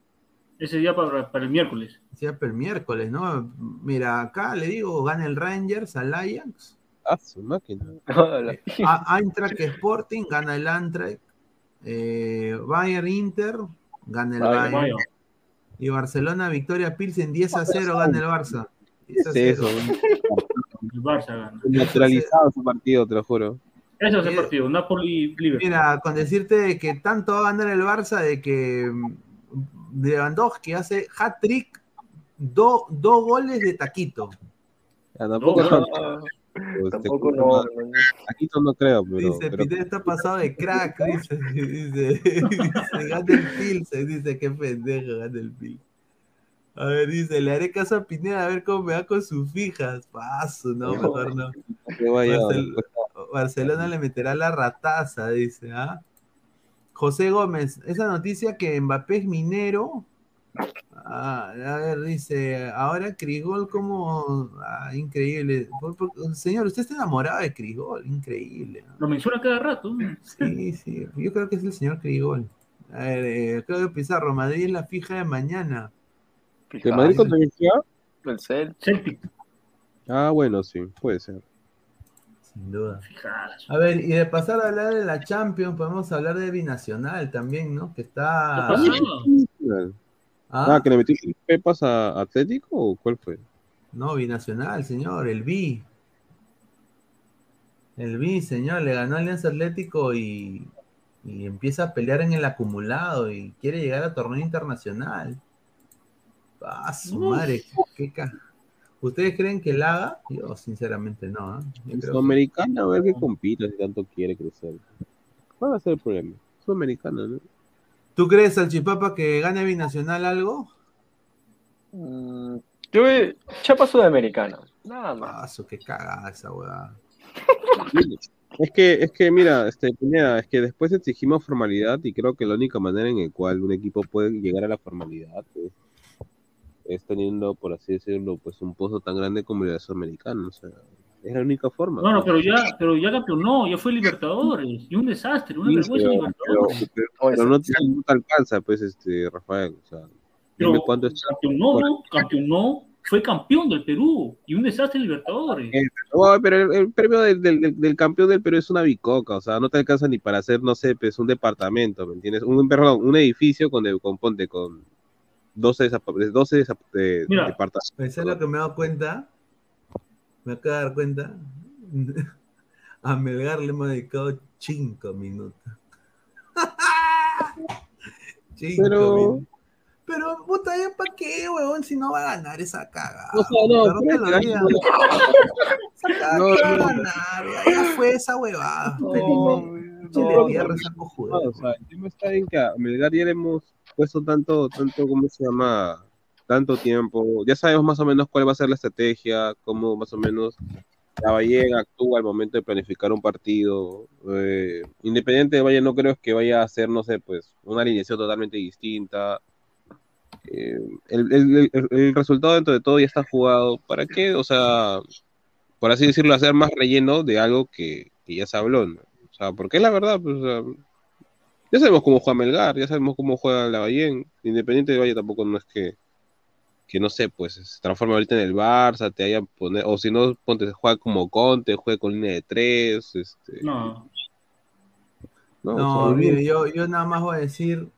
Ese día para, para el miércoles. Ya para el miércoles, ¿no? Mira, acá le digo, gana el Rangers al Ajax. Ah, su máquina. A- Eintracht Sporting gana el Eintracht. Eh, Bayern Inter gana el Bayern. Y Barcelona Victoria Pilsen 10 a 0 gana el Barça. 10 a ¿Qué es 0. eso? El Barça gana. Naturalizado ese partido, te lo juro. Ese es el Mira- partido, Napoli-Liverpool. Mira, con decirte de que tanto va a ganar el Barça de que mm, Lewandowski hace hat-trick, do- dos goles de taquito. Ya, tampoco, No, tanto. Este, Tampoco no. Aquí no creo, pero. Dice, pero- Pineda está pasado de crack, dice, dice, dice, gana el Pilsen, dice, qué pendejo, gana el Pilsen. A ver, dice, le haré caso a Pineda a ver cómo me va con sus fijas. Paso, no, mejor no. que vaya, Barcel- Barcelona le meterá la rataza, dice, ¿ah? José Gómez, esa noticia que Mbappé es minero. Ah, a ver, dice, ahora Crigol como ah, increíble. Por- por- señor, usted está enamorado de Crigol, increíble. ¿no? Lo menciona cada rato. Sí, sí, yo creo que es el señor Crigol. A ver, eh, Claudio Pizarro, Madrid es la fija de mañana. ¿De Madrid contra quién juega? El Cel. Celtic. Ah, bueno, sí, puede ser. Sin duda. A ver, y de pasar a hablar de la Champions, podemos hablar de Binacional también, ¿no? Que está. ¿Qué pasó? Ah, Ah, que le metió pepas a Atlético o cuál fue? No, binacional, señor, el B. El B, señor, le ganó Alianza Atlético y, y empieza a pelear en el acumulado y quiere llegar a torneo internacional. Ah, su madre, qué ca- ¿Ustedes creen que la haga? Yo sinceramente no. ¿ah? Yo creo que- Sudamericana, a ver que compita si tanto quiere crecer. ¿Cuál va a ser el problema? Sudamericana, ¿no? ¿Tú crees, Salchipapa, que gane Binacional algo? Mm, Yo Chapa Sudamericana. Nada más. Paso, qué cagada esa weá. Es que, es que, mira, este, Pineda, es que después exigimos formalidad y creo que la única manera en la cual un equipo puede llegar a la formalidad es, es teniendo, por así decirlo, pues un pozo tan grande como el de Sudamericana. O sea, es la única forma. Bueno, pues. pero ya, pero ya campeonó, ya fue Libertadores, y un desastre, una Sí, vergüenza pero, Libertadores. pero- pero no, te, no te alcanza, pues, este, Rafael. O sea, dime Pero cuánto es. campeonó, ¿no? campeonó, fue campeón del Perú, y un desastre en Libertadores. Oh, pero el, el premio del, del- campeón del Perú es una bicoca, o sea, no te alcanza ni para hacer, no sé, pues un departamento, ¿me entiendes? Un, perdón, un edificio con, de- con ponte con 12, desap- 12 desap- de- Mira. departamentos. Pues, ¿Sabes lo que me he dado cuenta? Me acabo de dar cuenta. A Melgar le hemos dedicado 5 minutos. Pero- minutos. Pero, puta, ¿ya para qué, weón? Si no va a ganar esa cagada. O sea, no, lo es que- diga. Esa cagada No, que va a no. ganar, ya, ya fue esa huevada. Chile no, tierra no, esa no, cojuda. o sea, el tema está en que a Melgar ya le hemos puesto tanto, tanto, ¿cómo se llama? Tanto tiempo, ya sabemos más o menos cuál va a ser la estrategia, cómo más o menos Lavallén actúa al momento de planificar un partido. Eh, Independiente de Valle, no creo que vaya a hacer, no sé, pues, una alineación totalmente distinta. Eh, el, el- resultado dentro de todo ya está jugado. ¿Para qué? O sea, por así decirlo, hacer más relleno de algo que, ya se habló, ¿no? O sea, porque la verdad, pues, o sea, ya sabemos cómo juega Melgar, ya sabemos cómo juega Lavallén. Independiente de Valle tampoco no es que, que no sé, pues se transforma ahorita en el Barça, te haya poner, o si no, ponte, juega como Conte, juega con línea de tres, este, No, no, No, o sea, mire, yo, yo nada más voy a decir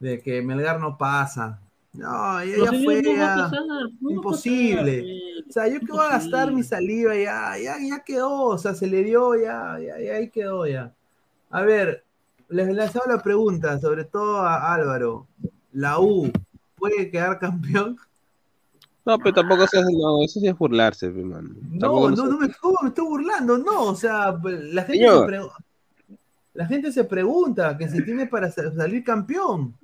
de que Melgar no pasa. No, ya, ya fue, no ya. pasar, no Imposible. pasar, O sea, yo que voy a gastar mi saliva, ya, ya, ya quedó, o sea, se le dio, ya, ya, ya ahí quedó, ya. A ver, les lanzaba la pregunta, sobre todo a Álvaro. ¿La U puede quedar campeón? no, pero tampoco se hace, no, eso sí es burlarse, pues, mano. No, Tampoco no, se- no me, ¿cómo me estoy burlando, no, o sea, la gente, Señor. se, pre- la gente se pregunta que si tiene para sa- salir campeón.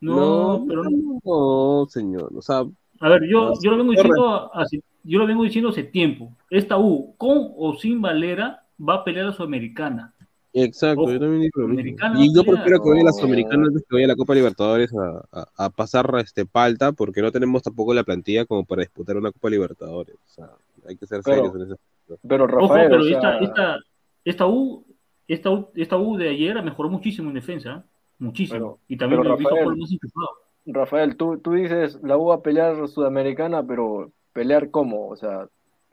No, No, pero no, señor, o sea, A ver, yo, yo lo vengo diciendo hace, yo lo vengo diciendo hace tiempo. Esta U, con o sin Valera, va a pelear a Sudamericana. Exacto, Ojo, yo también digo lo mismo. Sudamericana Y yo prefiero que vaya la No. Sudamericana antes que vaya la Copa Libertadores a, a- a pasar este palta, porque no tenemos tampoco la plantilla como para disputar una Copa Libertadores. O sea, hay que ser Pero- serios en ese Pero Ojo, Rafael, pero o sea, esta, esta, esta U, esta U, esta U de ayer mejoró muchísimo en defensa, ¿eh? muchísimo. Pero- y también pero lo he visto Rafael- por más enchufado. Rafael, tú, tú dices la U va a pelear Sudamericana, pero ¿pelear cómo? O sea,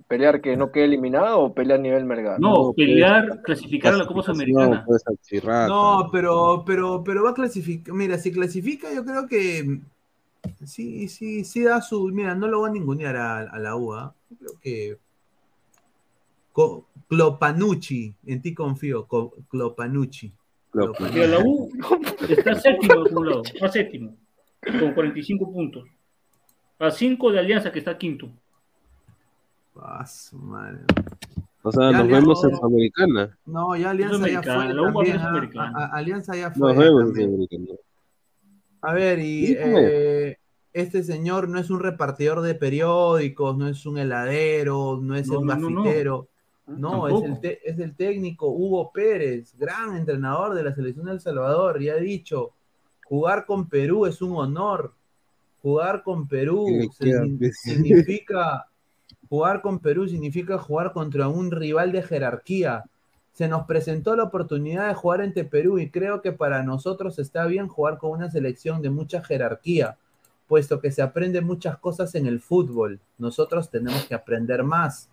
¿pelear que no quede eliminado o pelear a nivel Melgar? No, no, pelear, pues, clasificar a la Copa Sudamericana. pues. No, pero, pero, pero va a clasificar. Mira, si clasifica, yo creo que sí, sí, sí da su. Mira, no lo va a ningunear a, a la UA. Yo creo que. Co- Clopanucci, en ti confío, Co- Clopanucci. Lo- Clopanucci. Mira, la U está séptimo acumulado, está séptimo, con 45 puntos. A 5 de Alianza, que está quinto. Ah, su madre. O sea, Ya, nos vemos en Sudamericana. No, ya Alianza ya fue también. ¿ah? Sudamericana. A- a- Alianza ya fue. Nos vemos en. A ver, y Sí, eh, este señor no es un repartidor de periódicos, no es un heladero, no es No, el no, no, no. bafitero. No, es, el te- es el técnico Hugo Pérez, gran entrenador de la selección de El Salvador, y ha dicho, jugar con Perú es un honor. Jugar con Perú significa jugar con Perú significa jugar contra un rival de jerarquía. Se nos presentó la oportunidad de jugar entre Perú y creo que para nosotros está bien jugar con una selección de mucha jerarquía, puesto que se aprende muchas cosas en el fútbol. Nosotros tenemos que aprender más.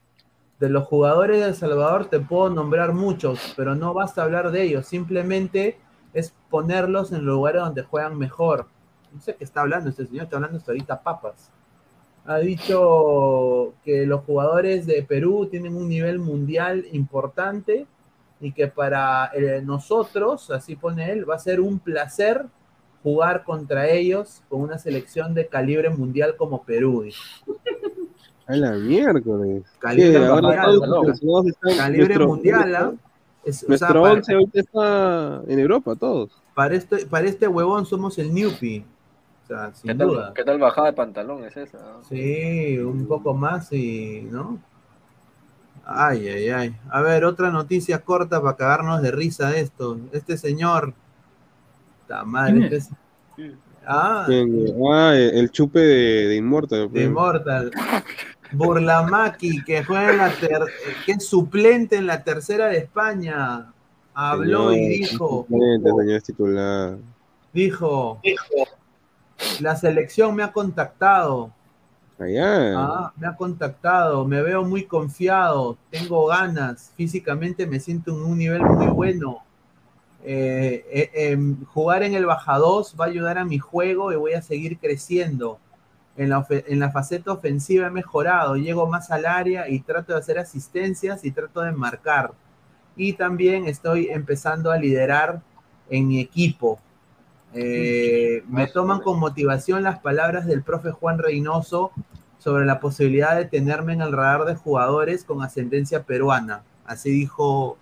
De los jugadores de El Salvador te puedo nombrar muchos, pero no basta hablar de ellos, simplemente es ponerlos en lugares donde juegan mejor. No sé qué está hablando este señor, está hablando hasta ahorita papas. Ha dicho que los jugadores de Perú tienen un nivel mundial importante y que para eh, nosotros, así pone él, va a ser un placer jugar contra ellos con una selección de calibre mundial como Perú. dice. A la miércoles. Calibre Sí, mundial, Calibre nuestro- mundial, ¿ah? Es- o sea, Nuestro para- once ahorita está en Europa, todos. Para este, para este huevón somos el Newpie. Sea, sin ¿Qué duda. tal, ¿Qué tal bajada de pantalón es esa? no? Sí, un poco más y, ¿no? Ay, ay, ay. A ver, otra noticia corta para cagarnos de risa de esto. Este señor. Está mal. ¿Quién este es? es- Ah. Ah, el chupe de, de Immortal. de Immortal. Burlamaki, que juega en la ter- que es suplente en la tercera de España. Habló y dijo. suplente, señor es titular. Dijo. La selección me ha contactado. Allá. Ah, me ha contactado, me veo muy confiado, tengo ganas, físicamente me siento en un nivel muy bueno. Eh, eh, em, jugar en el Baja 2 va a ayudar a mi juego y voy a seguir creciendo. En la, en la faceta ofensiva he mejorado, llego más al área y trato de hacer asistencias y trato de marcar. Y también estoy empezando a liderar en mi equipo. Eh, me toman con motivación las palabras del profe Juan Reynoso sobre la posibilidad de tenerme en el radar de jugadores con ascendencia peruana. Así dijo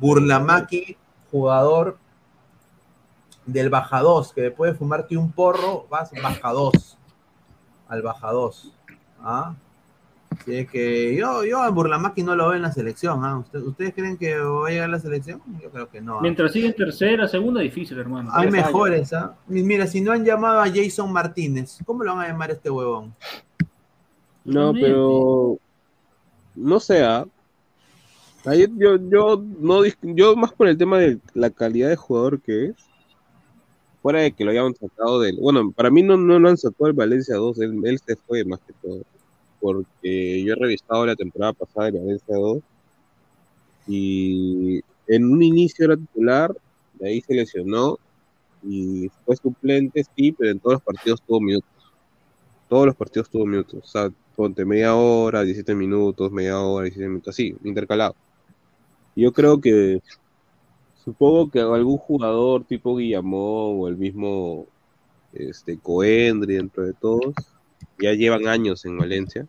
Burlamaki, jugador del Baja 2, que después de fumarte un porro, vas Baja 2, al Baja 2. ¿Ah? Así que yo, yo a Burlamaki no lo veo en la selección. ¿ah? ¿Usted- ¿Ustedes creen que va a llegar a la selección? Yo creo que no. ¿ah? Mientras sigue en tercera, segunda, difícil, hermano. Hay mejores, ¿ah? Mira, si no han llamado a Jason Martínez, ¿cómo lo van a llamar a este huevón? No, pero no sea. Ahí yo, yo no yo más por el tema de la calidad de jugador que es. Fuera de que lo hayan sacado del. Bueno, para mí no, no lo han sacado el Valencia 2, él, él se fue más que todo. Porque yo he revisado la temporada pasada del Valencia 2 y en un inicio era titular, de ahí se lesionó y fue suplente, sí, pero en todos los partidos tuvo minutos todos los partidos tuvo minutos. O sea, ponte media hora, 17 minutos, media hora, 17 minutos, así, intercalado. Yo creo que, supongo que algún jugador tipo Guillamón o el mismo este, Coendri, dentro de todos, ya llevan años en Valencia.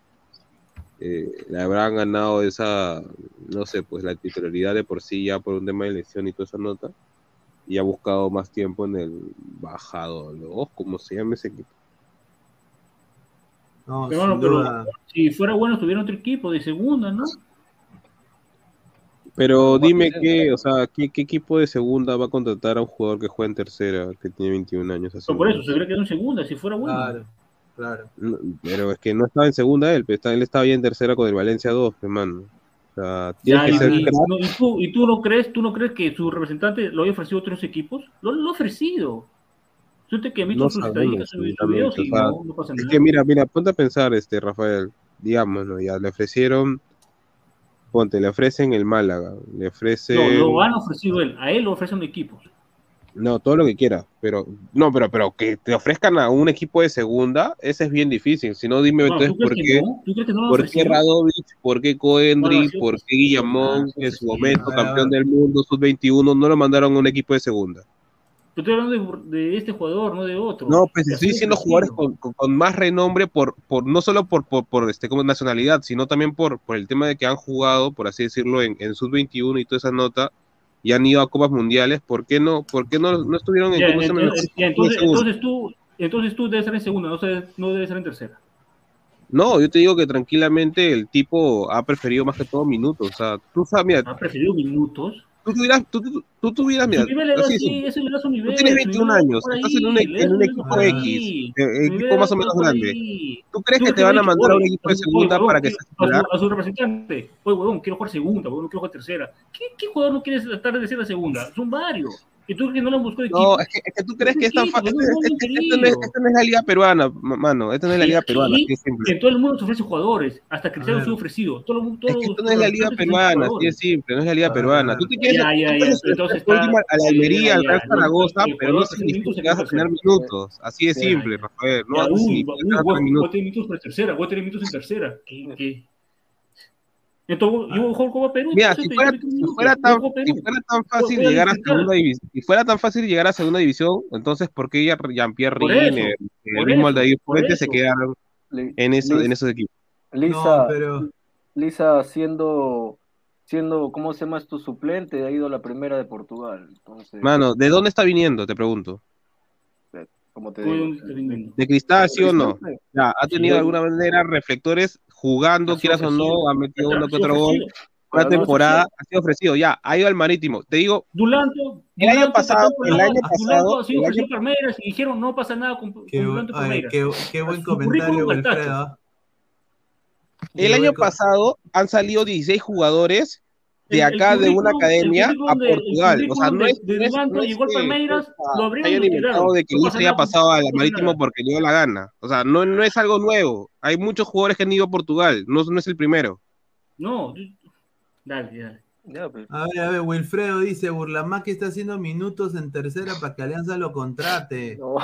Eh, le habrán ganado esa, no sé, pues la titularidad de por sí ya por un tema de lesión y toda esa nota. Y ha buscado más tiempo en el bajado, ¿no? como se llama ese equipo. No, Pero, sin bueno, pero duda. si fuera bueno, tuviera otro equipo de segunda, ¿no? Pero dime qué, o sea, ¿qué, qué equipo de segunda va a contratar a un jugador que juega en tercera, que tiene 21 años? así? Pero por eso, se hubiera quedado en segunda, si fuera bueno. Claro, claro. No, pero es que no estaba en segunda él, pero está- él estaba ya en tercera con el Valencia 2, hermano. O sea, tiene Ya, que y, ser y- crack. no, y tú, y tú no crees, tú no crees que su representante lo haya ofrecido a otros equipos? Lo, lo ha ofrecido. Suerte que No sus sabemos, videos y o sea, no, no pasa Es que mira, mira, ponte a pensar, este, Rafael, digamos, ¿no? Ya le ofrecieron, ponte, le ofrecen el Málaga, le ofrecen... No, lo han ofrecido él, a él lo ofrecen equipos. No, todo lo que quiera, pero no, pero pero que te ofrezcan a un equipo de segunda, ese es bien difícil. Si no, dime No, entonces ¿tú crees por qué, por qué? Radovich, por qué Coendry, por qué Guillamón, ah, que en su momento ah, campeón del mundo sub-21, no lo mandaron a un equipo de segunda. Yo estoy hablando de, de este jugador, no de otro. No, pues estoy diciendo jugadores con, con- con más renombre por, por no solo por, por, por, este como nacionalidad, sino también por, por el tema de que han jugado, por así decirlo, en, en sub-21 y toda esa nota, y han ido a Copas Mundiales, ¿por qué no, por qué no, no estuvieron en Ya, entonces, ya, entonces, tú, entonces tú debes estar en segunda, no, se- no debes estar en tercera. No, yo te digo que tranquilamente el tipo ha preferido más que todo minutos. O sea, tú sabes, mira, Ha preferido minutos. Tú tuvieras, tú, tú, tú tuvieras, mira, nivel así era su tú nivel. tienes su 21 nivel era años, por estás en un, ahí, en un ese equipo X, ahí. eh, nivel equipo más o menos grande. ahí. ¿Tú crees que te van a mandar a un equipo de segunda para que ¿qué- seas a su, representante? Oye, huevón, quiero jugar segunda, huevón, no quiero jugar tercera. ¿Qué, qué jugador no quiere estar de tercera a segunda? Son varios. ¿Y tú que no han buscado equipo? No, es que, es que tú crees que es tan fácil. Esta no, es- querido. esta no es la liga peruana, ma- mano. Esta no es la liga peruana, así de simple. En todo el mundo se ofrece jugadores, hasta Cristiano se ha ofrecido. Todo, Es que esto no es la liga peruana, así de jugadores. simple, no es la liga Ah. peruana. Tú te quieres Ya, ya, ya, entonces a la Almería, al Real Zaragoza, pero no significa que vas a en tener minutos. Así de simple, Rafael. No vas a voy a minutos. tener minutos por tercera, voy a tener minutos en tercera. ¿Qué, qué? Entonces, yo juego Copa Perú. Mira, si fuera, si tan, juego Perú. si fuera tan fácil llegar a segunda división, si fuera tan fácil llegar a segunda división, entonces ¿por qué ya Jean-Pierre Riner, el por mismo Aldair Fuentes se quedaron en esos, Lis- en esos equipos? Lisa, No, pero Lisa siendo, siendo, ¿cómo se llama tu suplente? Ha ido a la primera de Portugal. Entonces, Mano, ¿de dónde está viniendo? Te pregunto. como te digo. ¿De cristal, sí o no? Ya, ha tenido de alguna manera reflectores jugando, Ha quieras o no, ofrecido. ha metido uno que otro gol. ofrecido. Una temporada ha sido ofrecido, ya, ha ido al marítimo. Te digo, Dulanto, El año Dulanto pasado- el año Dulanto pasado- ha sido el ofrecido año- Palmeiras y dijeron no pasa nada con, con qué, Dulanto y ay, Palmeiras. qué- qué buen comentario, currículum al tacho. Wilfredo. Qué el año pasado han salido 16 jugadores de acá de una academia a Portugal. O sea, no es, de- no es- que Palmeiras, lo abrieron hayan inventado de que No pasa haya pasado al marítimo porque le dio la gana. O sea, no, no es algo nuevo. Hay muchos jugadores que han ido a Portugal. No, no es el primero. No, dale, dale. Ya, pues. A ver, a ver, Wilfredo dice, Burlamaque está haciendo minutos en tercera para que Alianza lo contrate. No.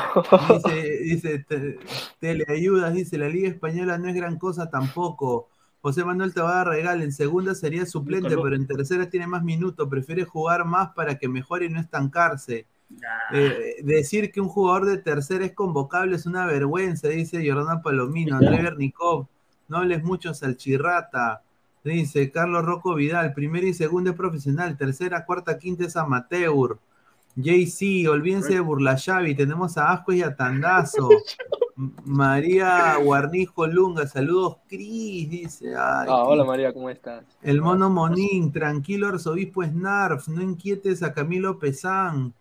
Dice, dice te- teleayudas, dice, la Liga Española no es gran cosa tampoco. José Manuel Tabada Regal, en segunda sería suplente, pero en tercera tiene más minutos, prefiere jugar más para que mejore y no estancarse. Eh, decir que un jugador de tercera es convocable es una vergüenza, dice Jordán Palomino, André Bernicov, no hables mucho, Salchirrata, dice Carlos Rocco Vidal, primera y segunda es profesional, tercera, cuarta, quinta es amateur. JC, olvídense de Burlayavi, tenemos a Asco y a Tandazo. María Guarnijo Lunga, saludos Cris, dice. Ay, Ah, hola. María, ¿cómo estás? El mono Monín, tranquilo arzobispo Snarf, no inquietes a Camilo Pesán.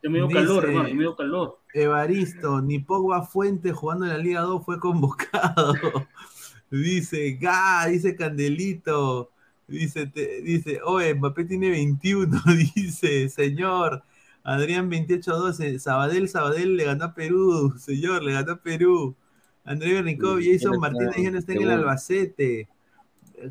Te me dio Dice- calor, hermano, me dio calor. Evaristo, ni Pogba Fuente jugando en la Liga 2 fue convocado. dice, ga, dice Candelito. Dice, te- dice, oye, Mbappé tiene 21, dice, señor. Adrián 28-12, Sabadell, Sabadell le ganó a Perú, señor, le ganó a Perú. André Bernicov, Sí, Jason Martínez ya no está en el. Albacete.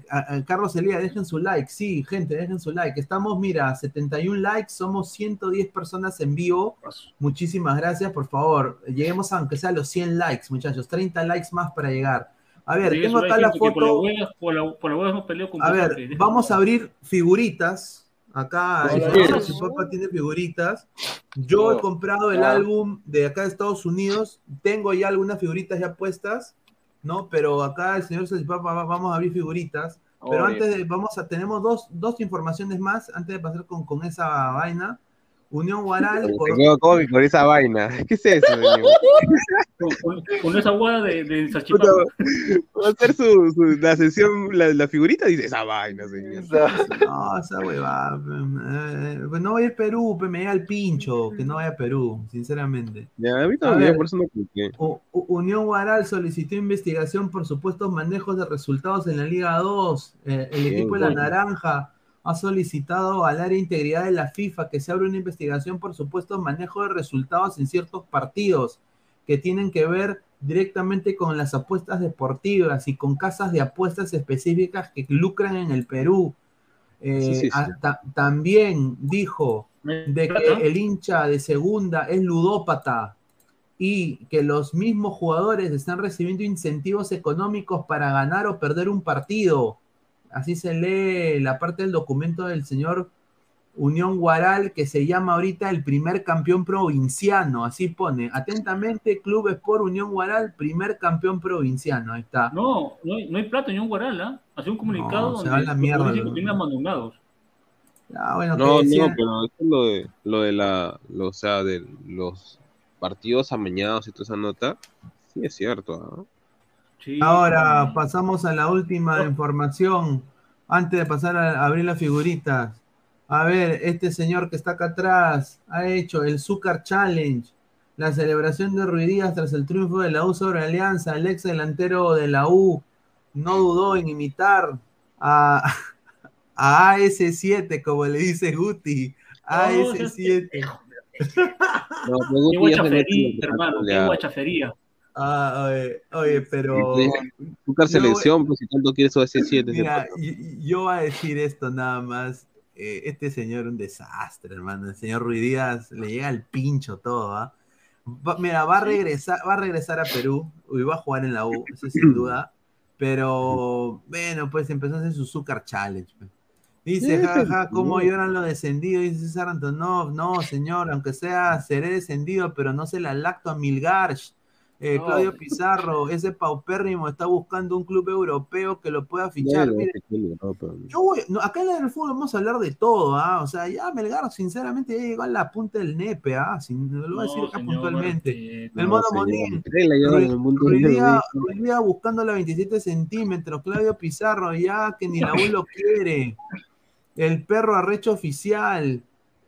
A- a Carlos Elía, dejen su like, sí, gente, dejen su like. Estamos, mira, 71 likes, somos 110 personas en vivo. Muchísimas gracias, por favor. Lleguemos a, aunque sea a los 100 likes, muchachos. 30 likes más para llegar. A ver, Sí, tengo acá la Por foto. por la, por la hueá hemos peleado con A ver, vamos a abrir figuritas. Acá el Hola. Salchipapa tiene figuritas. Yo he Oh, comprado el álbum de acá de Estados Unidos. Tengo ya algunas figuritas ya puestas, ¿no? Pero acá el señor Salchipapa va- vamos a abrir figuritas. Pero antes de, vamos a, tenemos dos, dos informaciones más antes de pasar con, con esa vaina. Unión Guaral, por- con esa vaina. ¿Qué es eso? Con, con- con esa hueá de, de. Va a hacer su, su- la sesión, la, la figurita, dice esa vaina, señor. No, esa huevada. eh, pues no vaya a Perú, pues me llega el pincho, que no vaya a Perú, sinceramente. Ya, a mí A también, ver. por eso no U- Unión Guaral solicitó investigación por supuestos manejos de resultados en la Liga 2. Eh, el Bien, equipo de la. Naranja ha solicitado al área de integridad de la FIFA que se abra una investigación por supuestos manejos de resultados en ciertos partidos que tienen que ver directamente con las apuestas deportivas y con casas de apuestas específicas que lucran en el Perú. Eh, Sí, sí, sí. a- ta- también dijo de que el hincha de segunda es ludópata y que los mismos jugadores están recibiendo incentivos económicos para ganar o perder un partido. Así se lee la parte del documento del señor Unión Guaral, que se llama ahorita el primer campeón provinciano. Así pone, atentamente, Club Sport Unión Guaral, primer campeón provinciano. Ahí está. No, no hay, no hay plata ni un guaral, ¿ah? Hace un comunicado No, se donde va la los mierda, ¿no? que tienen abandonados. Ah, bueno, No, no, pero esto es lo de, lo de la, lo, o sea, de los partidos amañados y toda esa nota, sí es cierto, ¿ah? Sí. Ahora pasamos a la última información. Antes de pasar a abrir las figuritas. A ver, este señor que está acá atrás ha hecho el Zúcar Challenge, la celebración de Ruidías tras el triunfo de la U sobre Alianza. El ex delantero de la U no dudó en imitar a, a AS7, como le dice Guti. AS7. No, Qué guachafería, hermano, qué guachafería. Ah, oye, oye, pero. Yo- selección, pues si tanto quieres ese 7 Mira, yo, yo voy a decir esto nada más. Eh, este señor un desastre, hermano. El señor Ruiz Díaz le llega al pincho todo, ¿ah? Va- mira, va a regresar, va a regresar a Perú y va a jugar en la U, eso sin duda. Pero, bueno, pues empezó a hacer su azúcar challenge. pues. Dice, jaja, ¿cómo sí. lloran los descendidos? Dice César Antonov. No, señor, aunque sea, seré descendido, pero no se la lacto a Milgarch. Eh, No. Claudio Pizarro, ese paupérrimo está buscando un club europeo que lo pueda fichar. Mire, yo voy, no, acá en el fútbol vamos a hablar de todo, ¿ah? O sea, ya Melgar, sinceramente, ya llegó a la punta del nepe, ¿ah? Sin- lo voy a decir acá señor, puntualmente. eh, El No, mono Monín. usted le lleva en el mundo Hoy del día, ridículo. hoy día buscando la 27 centímetros, Claudio Pizarro, ya que ni la U lo quiere. El perro arrecho oficial.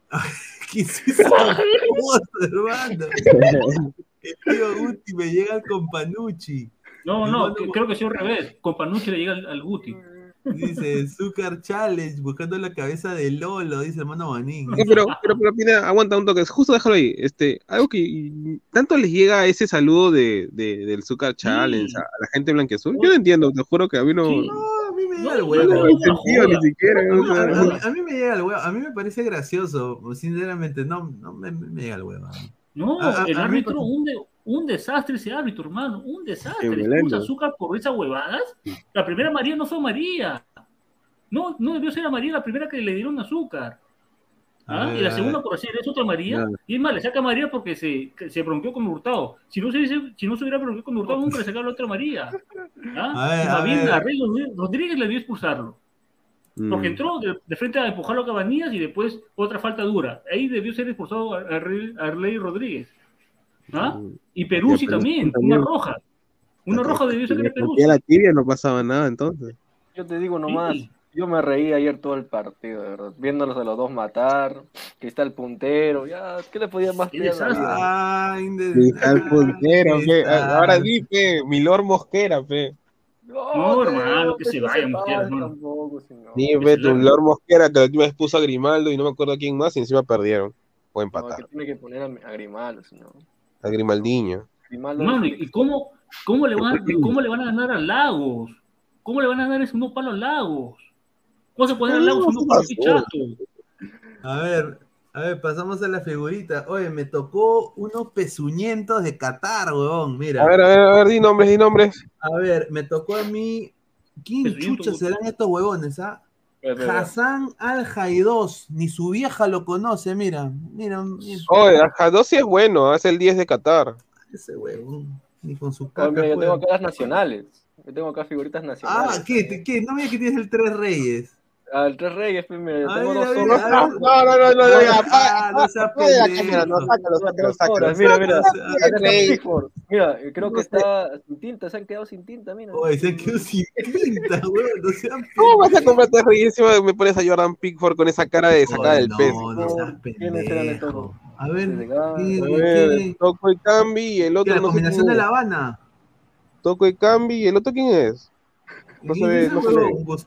¿Qué es esa cosa, hermano? El tío Guti me llega al Companucci. No, no, que- creo que sí al revés. Con Panucci le llega al, al Guti. Dice, Zucker Challenge, buscando la cabeza de Lolo, dice el mono Manín. No, pero, pero, pero, Pineda, aguanta un toque, justo déjalo ahí. Este, algo que tanto les llega ese saludo de, de- del Zucker Challenge a, a la gente blanqueazul. Yo no entiendo, te juro que a mí no. Sí. No, a mí me llega el huevo. a mí me llega el huevo, a mí me parece gracioso, sinceramente, no, no me, me llega el huevo. A. No, A- a- el a mí árbitro, un, de- un desastre ese árbitro, hermano. Un desastre. Expulsa azúcar por esas huevadas. La primera María no fue María. No, no debió ser a María la primera que le dieron azúcar. A ¿Ah? y la a segunda por hacer es otra María. Y es más, le saca a María porque se, se bronqueó con Hurtado. Si no se, si no se hubiera bronqueado con Hurtado, nunca le sacaba la otra María. ¿Ah? A ver, a a Rodríguez le debió expulsarlo. Porque Mm. entró de, de frente a empujarlo a Cabanillas y después otra falta dura. Ahí debió ser expulsado Arley Rodríguez. ¿Ah? Mm. Y Peruzzi también, también- una roja. Una roja debió ser de Peruzzi. la tibia no pasaba nada entonces. Yo te digo nomás, Sí. yo me reí ayer todo el partido, de verdad. Viéndolos a los dos matar, que está el puntero, ya, ¿qué le podía más pedir a la desastre. vida? Ay, de- Sí, está el puntero, está. Ahora di, pe, Milor Mosquera, pe. No, hermano, que se vaya, Mosquera, hermano. tampoco, largue. Milor Mosquera, que la última vez puso a Grimaldo y no me acuerdo a quién más, y encima perdieron. O No, empataron. que tiene que poner a, a Grimaldo, señor. A Grimaldiño. Grimaldo ¿y y cómo, cómo, le van, cómo le van a ganar a Lagos? ¿Cómo le van a ganar ese uno palo a Lagos? ¿Cómo se puede ganar a Lagos uno palo chato? A ver, a ver, pasamos a la figurita. Oye, me tocó unos pezuñentos de Qatar, huevón, mira. A ver, a ver, a ver, di nombres, di nombres. A ver, me tocó a mí. ¿Quién chucha serán estos huevones, ah? Hassan Al Jaidos, ni su vieja lo conoce, mira, mira, mira, Oye, Jadossi es bueno, es el 10 de Qatar. ese huevón, ni con su Ah, caca. mira, yo tengo acá las nacionales. Yo tengo acá figuritas Ah, nacionales. ¿qué, ¿qué? No mira que tienes el Tres Reyes. El Tres Reyes, pues, mira, yo A tengo ver, dos a ver, horas. a No, no, no, no, no, ya, Ah, no seas pendejo. cámara, no, sácalo, sácalo, sácalo. mira, mira. Mira, creo que está sin tinta, se han quedado sin tinta, mira. Oye, se quedó sin tinta, huevón, no sean ¿Cómo vas a comprar tres reyes y encima me pones a Jordan Pickford con esa cara de sacada del no, pez? No, seas ¿Quiénes eran estos pendejo. A ver, Legal. ¿qué- A qué- ver, Toco y Cambi y el otro la combinación de. La Habana? Toco y Cambi y el otro quién es. No se ¿Quién ve, no se ve. huevón?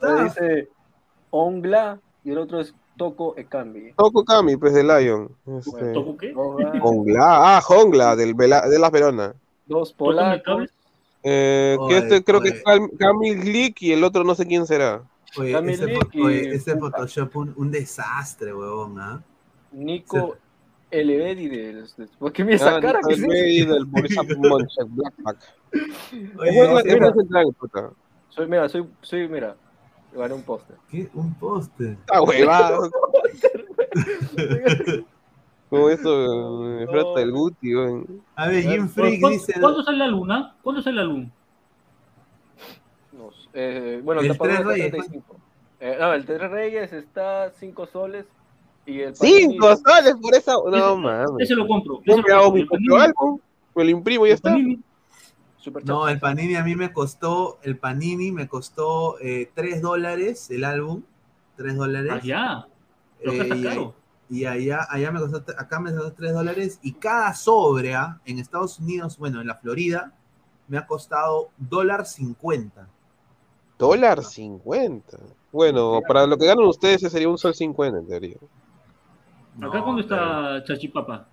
Ongla y el otro es Toco Ekambi. Toco Cambi, pues de Lion. Este, ¿Toco qué? Ongla, ah, Jongla, del Vela- de las Verona. dos polacos. Eh, que este creo que es Cam- Camil Glick y el otro no sé quién será. Oye, Camille ese, oye, ese Photoshop un, un desastre, huevón, ¿ah? Nico Elevedi del. ¿Por qué mira esa Ah, cara? ¿Qué es el del Borussia Mönchengladbach. Oye. Soy, mira, soy, soy, mira, gané un póster. ¿qué? Un póster. Ah, huevado. Como eso, me frota el Guti, weón. A ver, Jim Freak ¿Cuándo, dice. ¿Cuándo sale la luna? ¿Cuándo sale la luna? No sé, eh, bueno, El el tapador Tres está Reyes, 35. Eh, no, el Tres Reyes está 5 soles y el Cinco soles por esa. Ese- No mames. Ese lo compro. Yo lo compro. mi álbum, me lo imprimo y ya está. Panini, Super No, el Panini a mí me costó, el Panini me costó eh, 3 dólares el álbum, 3 dólares. allá. Eh, y, allá, allá me costó, acá me costó 3 dólares y cada sobre en Estados Unidos, bueno, en la Florida, me ha costado dólar 50. Dólar 50. Bueno, para lo que ganan ustedes ese sería un sol 50 en teoría. Acá No, pero- está Chachipapa.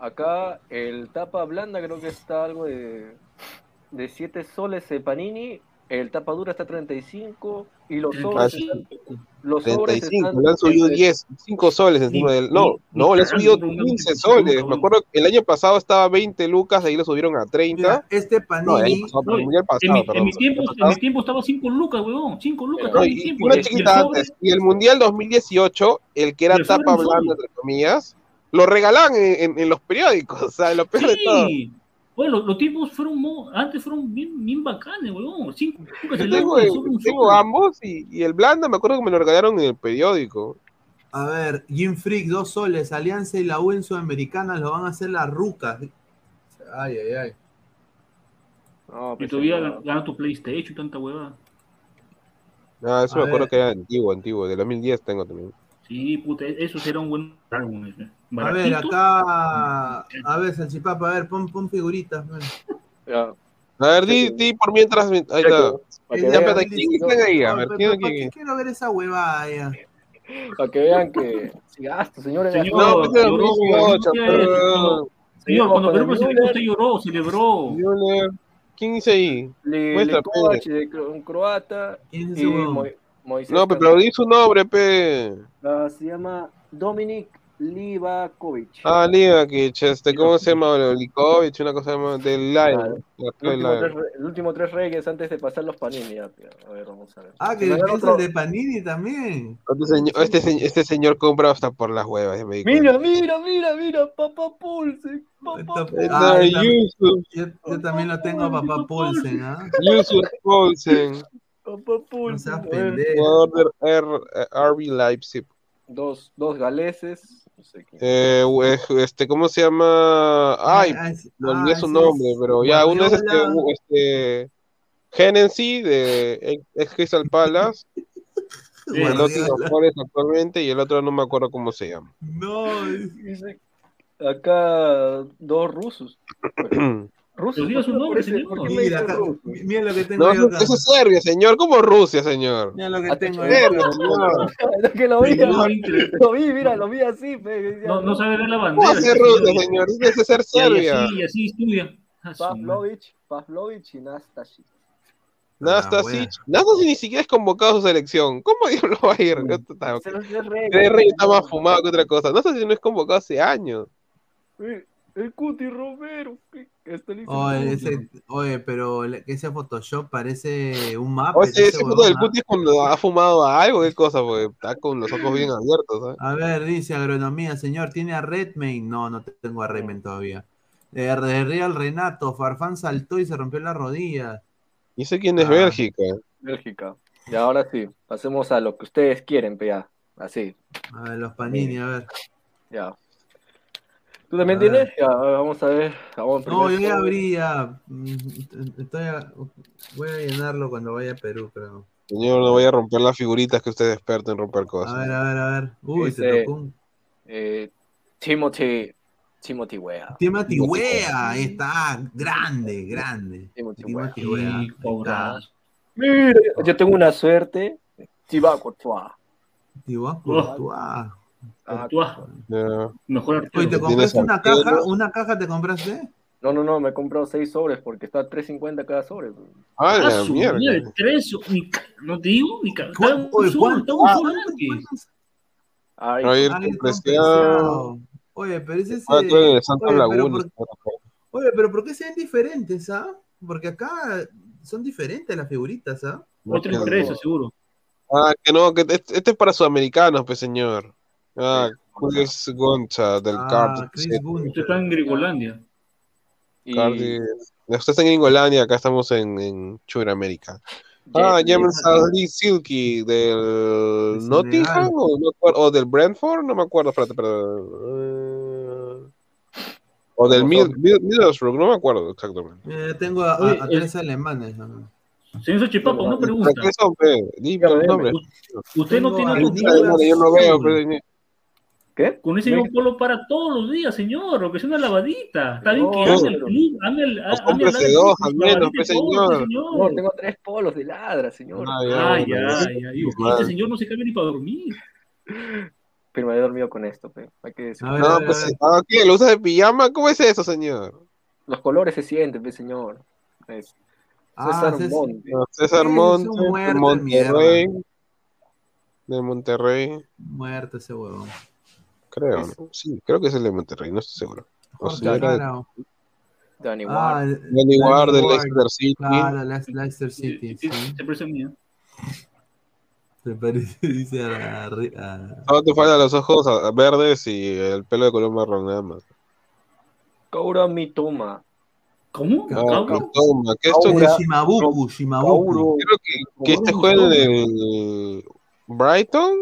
Acá el tapa blanda creo que está algo de, de 7 soles el Panini el tapadura está a 35 y los Ah, sobres sí. están, los sobres 35, están le han subido en- 10, 5 soles encima del. No, no, le han subido cagando, no, 15 no, soles. no, Me acuerdo que el año pasado estaba 20 lucas, de ahí lo subieron a 30. Mira, este No, Panini, pasado, No, mundial En pasado, mi, en perdón. en pasado. mi tiempo estaba 5 lucas, weón. 5 lucas No, No, en y, y tiempo. una Y el chiquita sobre- antes. Y el Mundial 2018, el que era Y el sobre tapa en blanda, entre comillas, lo regalaban en, en- en los periódicos. O sea, lo peor de todo. Bueno, los, los tipos fueron, mo- antes fueron bien, bien bacanes, weón. 5 lucas Yo el tengo, el- ambos y, y el blanda me acuerdo que me lo regalaron en el periódico. a ver, Jim Freak, dos soles, Alianza y la U en Sudamericana lo van a hacer las rucas. Ay, ay, ay. No, Y pues, todavía gana tu PlayStation, tanta huevada. Ah, eso A me acuerdo que era antiguo, antiguo. De 2010 tengo también. Sí, puta, eso será un buen álbum. ese. A ver, acá. A ver, Salchipapa, a ver, pon, pon figuritas. Ya, A ver, di, di por mientras. Ahí está. Ya, espérate, ¿quién está ahí? A ver, ¿quién quiero ver esa huevada ya? para que vean que si gasto, señores. Señor, No, pues era lloró, 2018, no, pero- Señor, cuando Perú clasificó, usted lloró, celebró. ¿Quién dice ahí? Le, Muestra, Kovac, de cro- un croata ¿Quién Moisés No, pero di su nombre, pe. Ah, se llama Dominik Livakovic. Ah, Livakic, este, ¿cómo se llama? Likovic, una cosa más del Claro. La- el, último tres, re- el último tres reyes antes de pasar los panini. ya. A ver, vamos a ver. Ah, que es otro- el de Panini también. Este señor, este, señor, este señor compra hasta por las huevas, ya me Mira, mira, mira, mira, papá Pulse. Papá Esta- Pulse. Ah, Yo, yo también lo tengo a papá Pulsen, ¿ah? Yusuf Poulsen, Papá No Pulse. seas pendejo. jugador RB Leipzig. Dos, dos galeses. Eh, este, ¿cómo se llama? Ay, Ah, olvidé ah, su nombre, es pero ya uno es este, este Hennessy de ex Crystal Palace, Sí, el Forest actualmente y el otro no me acuerdo cómo se llama. No, es- acá dos rusos. Pero diga su ¿por qué nombre, señor. ¿Por qué me mira, lo que tengo No, yo acá. eso es Serbia, señor, como Rusia, señor. Mira lo que Ah, te tengo yo señor. Que lo vi, lo mira, lo vi así. pe, No, no sabe ver la ¿Cómo bandera. hacer ese Rusia, señor. que ser Y Serbia. así, y así estudia. Ah. Pavlovich, Pavlovich y Nastasic. Nastasic. Nastasic ni siquiera es convocado a su selección. ¿Cómo diablos va a ir? Está- Se los de Rey. El rey está más fumado que otra cosa. Nastasic no es convocado hace años. El Cuti Romero. hizo Oye, ese- oye, pero ese Photoshop parece un mapa. Oye, ese foto del Cuti es cuando ha fumado a algo, qué cosa, porque está con los ojos bien abiertos, ¿sabes? A ver, dice agronomía, señor, ¿tiene a Redmayne? No, no tengo a Redmayne todavía. Eh, de Real Renato, Farfán saltó y se rompió la rodilla. ¿Y sé quién es Ah. Bélgica? Bélgica. Y ahora sí, pasemos a lo que ustedes quieren, pe, ya. Así, A ver, los Panini, a ver. ya. ¿Tú también A ver. tienes? Ya, vamos a ver. Vamos No, yo ya abría. mm, Estoy a- voy a llenarlo cuando vaya a Perú, creo. Señor, no voy a romper las figuritas que usted es experto en romper A cosas. ver, a ver, a ver. Uy, se tocó un. Eh, Timothy. Timothy Wea. Timothy Wea, ahí está, grande, grande. Timothy Wea. Timothy Wea. Pobrazo. Mira, yo tengo una suerte. Thibaut Courtois. Oh. Courtois. Ah, Courtois, Ya. mejor Oye, ¿te arquero. Compraste una arquero. caja? ¿Una caja te compraste? No, no, no, me he comprado seis sobres porque está a 3.50 cada sobre. Ah, Ah, la su mierda. tres, no te digo, ni ca- ¿Cuánto? ¿cuánto? Ah, ¿cuánto? Ah. Oye, pero ese es. Ah, tú eres de Santa oye, pero por- Oye, pero ¿por qué se ven diferentes, ah? Porque acá son diferentes las figuritas, ¿ah? Otra empresa, seguro. Ah, que no, que este, este es para sudamericanos, pues señor. Ah, Chris Goncha del Ah, Cardiff. Chris Gunter. está en Grigolandia. y Cardiff. Usted está en Ingolandia, acá estamos en, en Churamérica. Ah, James Lee Silky del De Nottingham o, no acuerdo, o del Brentford, no me acuerdo, espérate, espérate. Eh, O del Mid- Mid- Middlesbrough, no me acuerdo exactamente. Eh, tengo a, a- Oye, a el- tres alemanes. ¿no? Señor Sochipapa, una pregunta. ¿Pero qué son, pe? Di, Dígame, los nombres. Usted no tiene. Yo no veo, Zul. Con ese mismo polo para todos los días, señor, lo que es una lavadita. Está bien que No, ame al pero- club, Pues cómprese área dos, al menos, señor. No, tengo tres polos de ladra, señor. Ah, Ah, ya, ya. Digo, Madre. este señor no se cambia ni para dormir. Pero me he dormido con esto, pe. Hay que decir. A ver, a No, ver, pues, ah, ¿qué? ¿Lo usa de pijama? ¿Cómo es eso, señor? Los colores se sienten, pe, señor. Es- Ah, César César- Monte. César Es un Monte, muerto de Monterrey. De Monterrey, Muerto ese huevón. Creo. ¿no? Sí, creo que es el de Monterrey, no estoy seguro. O Jorge si era de- Clara. Danny Ah, Ward. Ward de Ward. Leicester City. Claro, Le- Leicester City. Sí, sí. Se parece a mí. ¿eh? Se parece, dice a, a- Solo te faltan los ojos verdes y el pelo de color marrón nada más. Kaura Mitoma. ¿Cómo? Ah, ¿Cómo? toma, que esto de Shimabuku, Shimabuku. Creo que, que este juega en el Brighton.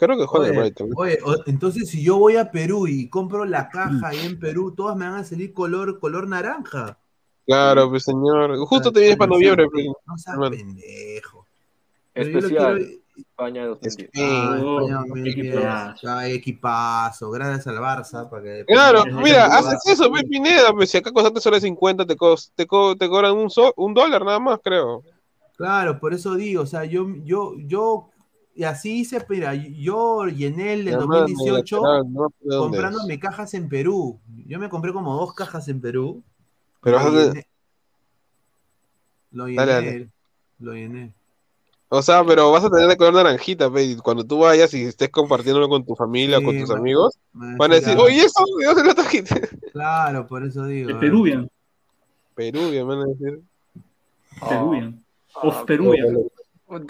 Creo que juega en Oye, Brighton. oye, o- entonces si yo voy a Perú y compro la caja ahí en Perú, todas me van a salir color, color naranja. Claro, pues señor. Justo te vienes para noviembre. pues. No seas Bueno. pendejo. Pero Especial. quiero- España 2010. Ah. España 2010. equipazo. Ya hay equipazo, gracias al Barça para que Claro, mira, no, haces eso, pues, Pineda, pues si acá costaste solo 50, te, te, co- te cobran un, so- un dólar nada más, creo. Claro, por eso digo, o sea, yo, yo, yo, y así hice, mira, yo llené el del Además, 2018 lateral, no sé dónde es. comprándome cajas en Perú. Yo me compré como dos cajas en Perú. Pero lo vas a- llené. Lo llené, Dale, dale. lo llené. O sea, pero vas a tener de color naranjita, pe, y cuando tú vayas y estés compartiéndolo con tu familia o con tus amigos, van a decir, decía, oye, eso, ¿de dónde lo trajiste? Claro, por eso digo. El eh. Peruvian. Me van a decir. Peruvian. Of Peruvian.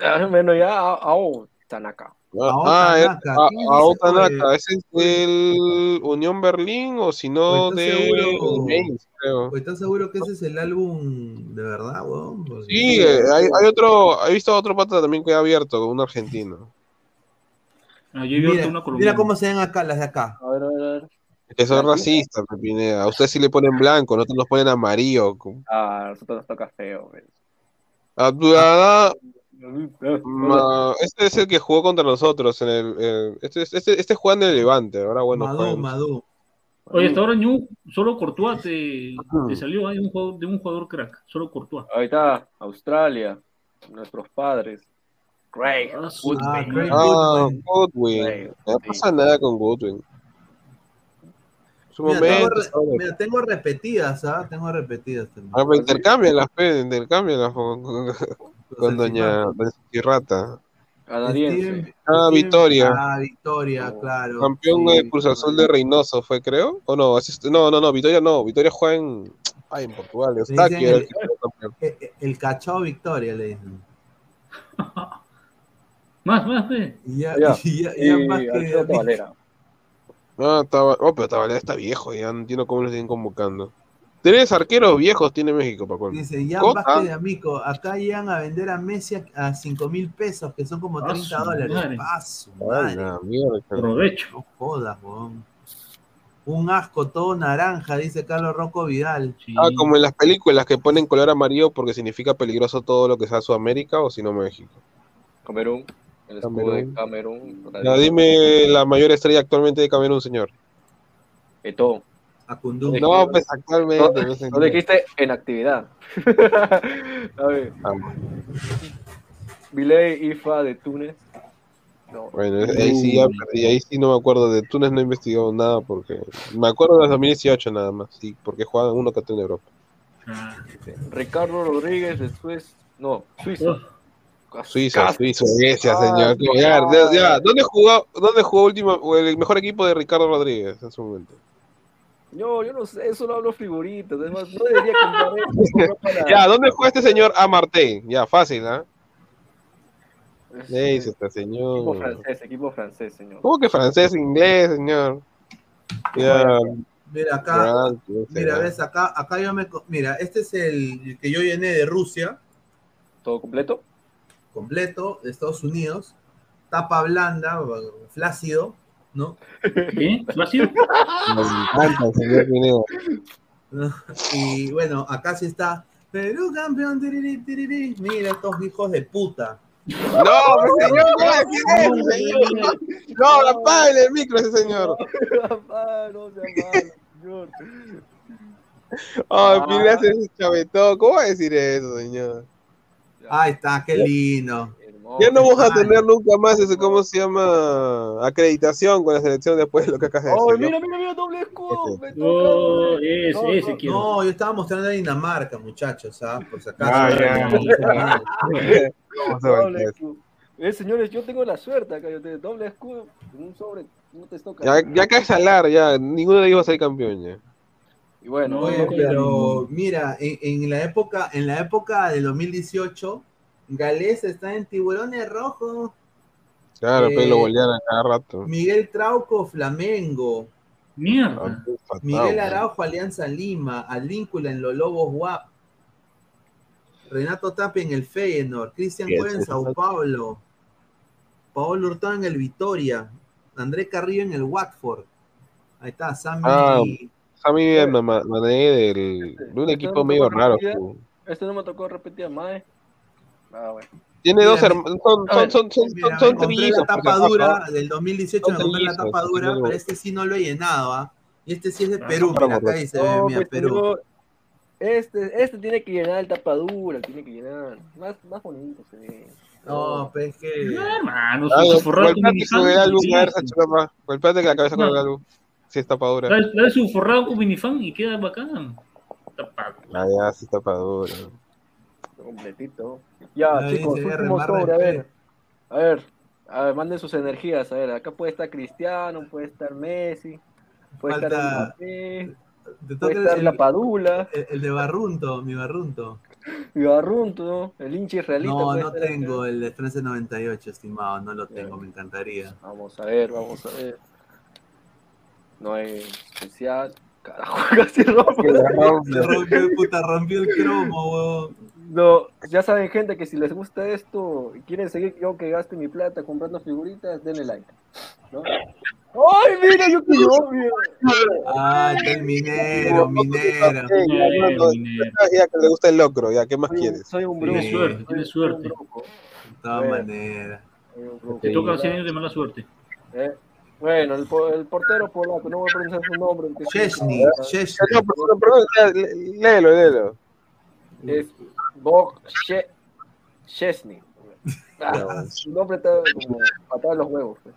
Ah, Bueno, ya, oh, Tanaka. Ah, es- ah, ¿quién es Ao ese, Tanaka, ese es del Unión Berlín o si no Pues, de ¿estás seguro? Mainz, creo. Pues, ¿Estás seguro que ese es el álbum de verdad, weón? Porque- Sí, eh, hay, hay otro, he visto otro pata también que ha abierto, un argentino. Ah, yo Mira, cómo se ven acá las de acá. A ver, a ver, a ver. Que son Blanquito. racistas, Pepinea. A ustedes sí le ponen blanco, nosotros nos ponen amarillo. Ah, a nosotros nos toca feo. güey. Ma- este es el que jugó contra nosotros en el, eh, este, este, este juega en el Levante, ahora bueno en- Madu. Oye, hasta ahora Ñu, solo Courtois te, te salió ahí un jugador, de un jugador crack. Solo Courtois. Ahí está, Australia, nuestros padres. Craig, Ah, Goodwin. Ah, Craig. Ah, Goodwin. Goodwin. Sí, No sí. pasa nada con Goodwin. Mira, tengo, re- ¿sabes? mira, tengo repetidas, ¿ah? Tengo repetidas también. Ah, intercámbialas, pe, intercámbialas con, doña, doña Rata. Canadiense. Ah, Victoria. Ah, Victoria, Oh, claro. Campeón sí. de Cruz Azul de Reynoso fue, creo. ¿O no? No, no, no, Victoria no. Victoria juega en, ay, en Portugal. Eustaquio el el- que fue campeón. Eh, eh, El cachao Victoria, le dicen. Más, más, ve. Y ya, Ya. y ya, Y ya más que. Valera. Ah, estaba, oh, pero Tabalera está viejo, ya no entiendo cómo lo siguen convocando. Tres arqueros viejos tiene México, Paco. Dice, ya Cota. Vázquez de Amico, acá llegan a vender a Messi a- a 5 mil pesos, que son como Ah, 30 su dólares. madre. Ah, Ay, mierda. Provecho. No jodas, weón. Un asco todo naranja, dice Carlos Rocco Vidal. Sí. Ah, como en las películas que ponen color amarillo porque significa peligroso todo lo que sea Sudamérica o si no México. Camerún. El escudo Camerún. de Camerún. Ya, dime la mayor estrella actualmente de Camerún, señor. Eto'o. No, pues actualmente. No, pues, No dijiste en actividad. a ver, Ah, Viley Ifa de Túnez. No. Bueno, ahí sí ya perdí, ahí sí no me acuerdo de Túnez, no he investigado nada porque me acuerdo de las 2018 nada más, sí, porque juegan uno que en Europa. Ah, Ricardo Rodríguez de Suez. No, Suiza. oh, Suiza. Suiza, Suecia, Ah, señor. Ya, ah. ya, ya, ¿Dónde jugó, dónde jugó último, el mejor equipo de Ricardo Rodríguez en su momento? Yo, yo no sé, solo hablo figuritas. Además, no debería comprar para- Ya, ¿dónde juega este señor Amartey? Ya, fácil, ¿ah? ¿eh? Dice este Equipo señor. francés, equipo francés, señor. ¿Cómo que francés, inglés, señor? Ya, Mira acá, no mira, ves, acá, acá yo me. Mira, este es el que yo llené de Rusia, ¿Todo completo? completo, de Estados Unidos. Tapa blanda, flácido, ¿no? ¿Qué? ¿Flácido? Me encanta, señor Pineda. Y bueno, acá sí está. Perú campeón, tiriri, tiriri. Mira estos hijos de puta. No, señor, no, ¿quién es, señor? No, apague el micro ese señor. Ah, no señor. Ay, Ah. Pineda se chavetó. ¿Cómo va a decir eso, señor? Ahí está, qué lindo. Ya no vamos a tener nunca más ese, ¿cómo se llama? Acreditación con la selección después de lo que acabas de ¡Oh, mira, mira, mira, doble escudo! Oh, ese, No, ese no, quiero. No, yo estaba mostrando a Dinamarca, muchachos, ¿ah? Por si acaso. Ah, ya. Doble escudo. Eh, señores, yo tengo la suerte acá, yo tengo doble escudo en un sobre, no te toca. Ya, ya cae salar, ya. Ninguno de ellos va a ser campeón ya. Y bueno, No, Oye, pero mira, en, en la época, en la época del 2018, Galés está en Tiburones Rojos, Claro, Eh, pero lo golearon a cada rato. Miguel Trauco, Flamengo, Mierda. Miguel Araujo, Alianza Lima, Advíncula en los Lobos WAP, Renato Tapia en el Feyenoord, Cristian Cueva en Sao. Paulo, Paolo Hurtado en el Vitoria, André Carrillo en el Watford. Ahí está, Sammy. Ah, Sammy mané del, de un equipo medio raro. fu. este no me tocó repetir más. Ah, bueno. Tiene Mira, dos hermanos, son, ver, son, son, son, Mira, son, trillizos, la tapa dura del 2018, Son me compré la tapa dura, pero este sí no lo he llenado, ¿ah? Y este sí es de Ah, Perú, mira, acá dice, No, mira, pues, Perú. este, este tiene que llenar el tapadura, tiene que llenar. Más, más bonito se ve. No, pues es que... No, hermano, Ah, su, forrado con minifan. Golpeate la cabeza con el álbum. Si es tapadura. Su forrado con minifan y queda bacán. Tapado. Ah, ya, sí tapadura. Completito. Ya, Ahí chicos, último sobre, a ver. A ver, a ver, manden sus energías, a ver, acá puede estar Cristiano, puede estar Messi, puede Falta- estar Mbappé, puede estar el, la Padula, el- el de Barrunto, mi Barrunto. y Barrunto, ¿no? el hincha israelita. No, no tengo el de France 98, estimado, no lo tengo, me encantaría. Vamos a ver, vamos a ver. No hay especial. Carajo, casi rompo. Se rompió, puta, rompió el cromo, huevón. No, ya saben, gente, que si les gusta esto y quieren seguir yo que gaste mi plata comprando figuritas, denle like. ¿no? ¡Ay, mira, yo que novio! Ah, está el minero, minero. Ya, que le gusta el locro, ya, ¿qué más quieres? Soy un brujo. Tiene suerte, soy- tiene soy un suerte. De todas Bueno. maneras. soy un brujo. Te toca 100 años de mala suerte. Eh, Bueno, el, el portero polaco, no voy a pronunciar su nombre. Chesney, Chesney. Léelo, léelo. Es Bog She- Chesney. Ah, su nombre está como patada en los huevos. pues.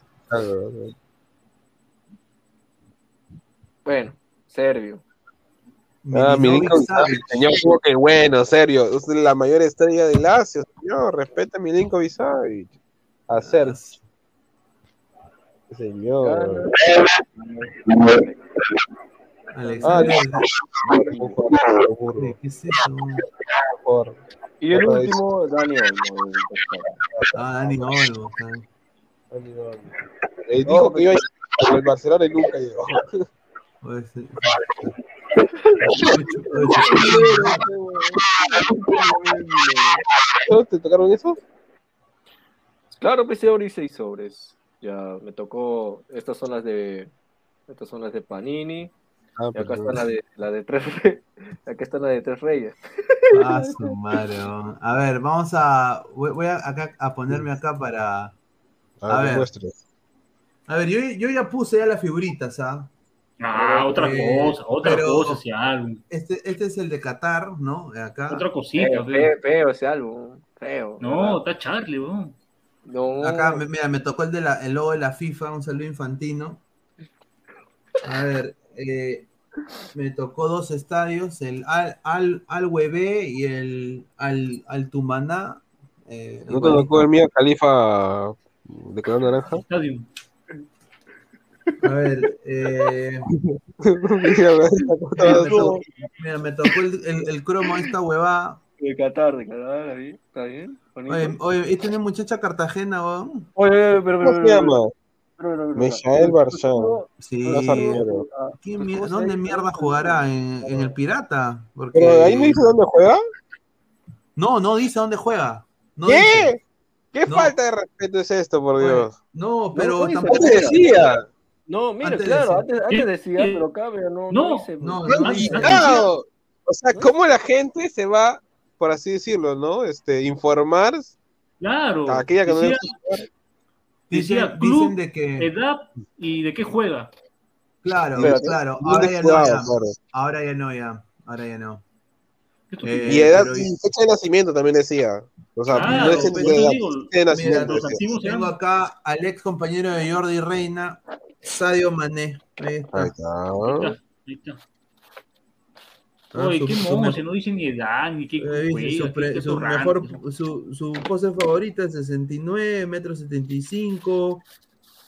Bueno, serbio. Ah, Savic. señor, como que bueno, serio, usted es la mayor estrella de Lazio, señor, respeta a Milinkovic Savic. Hacer, señor. Alexander. burro, ¿Qué es eso? por- Y el último, Dani Olmo. Ah, Dani Olmo. está. Eh, dijo que iba a ir con el Barcelona y nunca llegó. Puede ser. ¿No ¿Te tocaron eso? Claro, PC Ori 6 sobres. Ya me tocó. Estas son las de. Estas son las de Panini. Ah, Y acá perdón. está la de, la de tres reyes. Acá está la de tres reyes. Ah, su madre. A ver, vamos a. Voy, voy a, acá, a ponerme acá para. A A ver. A ver, yo, yo ya puse ya las figuritas, ¿ah? Ah, otra Eh, cosa, otra pero- cosa, si algo. Este, este es el de Qatar, ¿no? Acá. Otra cosita, Feo, fe. feo, feo ese álbum. Feo. No, está Charlie, weón. No. Acá, me- mira, me tocó el de la, el logo de la FIFA, un saludo infantino. A ver, eh, me tocó dos estadios, el Al, Al, Al Webe y el Al, Al Tumaná. eh, ¿No te tocó el mío Califa de color naranja? Estadio. A ver, eh, Mira, me tocó, mira, me tocó el, el, el cromo esta huevada. De Qatar, de Qatar, ahí. ¿Está bien? Bonito. Oye, oye, ¿y tiene muchacha Cartagena, weón? Oye, oye, pero, pero, pero, Michael Sí. No sabía. ah, ¿Quién sus mier- cosas ¿Dónde mierda ¿no? jugará? ¿En, en el Pirata? Porque... Pero ahí no dice dónde juega. No, no dice dónde juega. No ¿Qué? dice. ¿Qué No. falta de respeto es esto, por Dios? No, pero no tampoco. ¿Qué te decía? No, mira, Antes claro, decía- antes, antes decía, ¿Qué? pero acá, pero no, No, no dice. no, no. O sea, ¿cómo la gente se va, por así decirlo, ¿no? Este, informar Claro. a aquella que no le Decía Dicen, club, dicen de que. edad y de qué juega. Claro, claro. ¿Dónde Ahora ya no, ya. claro? Ahora ya no, ya. Ahora ya no. Eh, Y edad y fecha de nacimiento también decía. O sea, Claro, no es el de, digo, nacimiento. Tengo acá al ex compañero de Jordi Reina, Sadio Mané. Ahí está, ahí está. Ah, Oye, su- qué monce, me- no dice ni edad, ni qué eh, juega, su, pre- qué- qué su torrante. mejor, su, su pose favorita, 69, metro 75.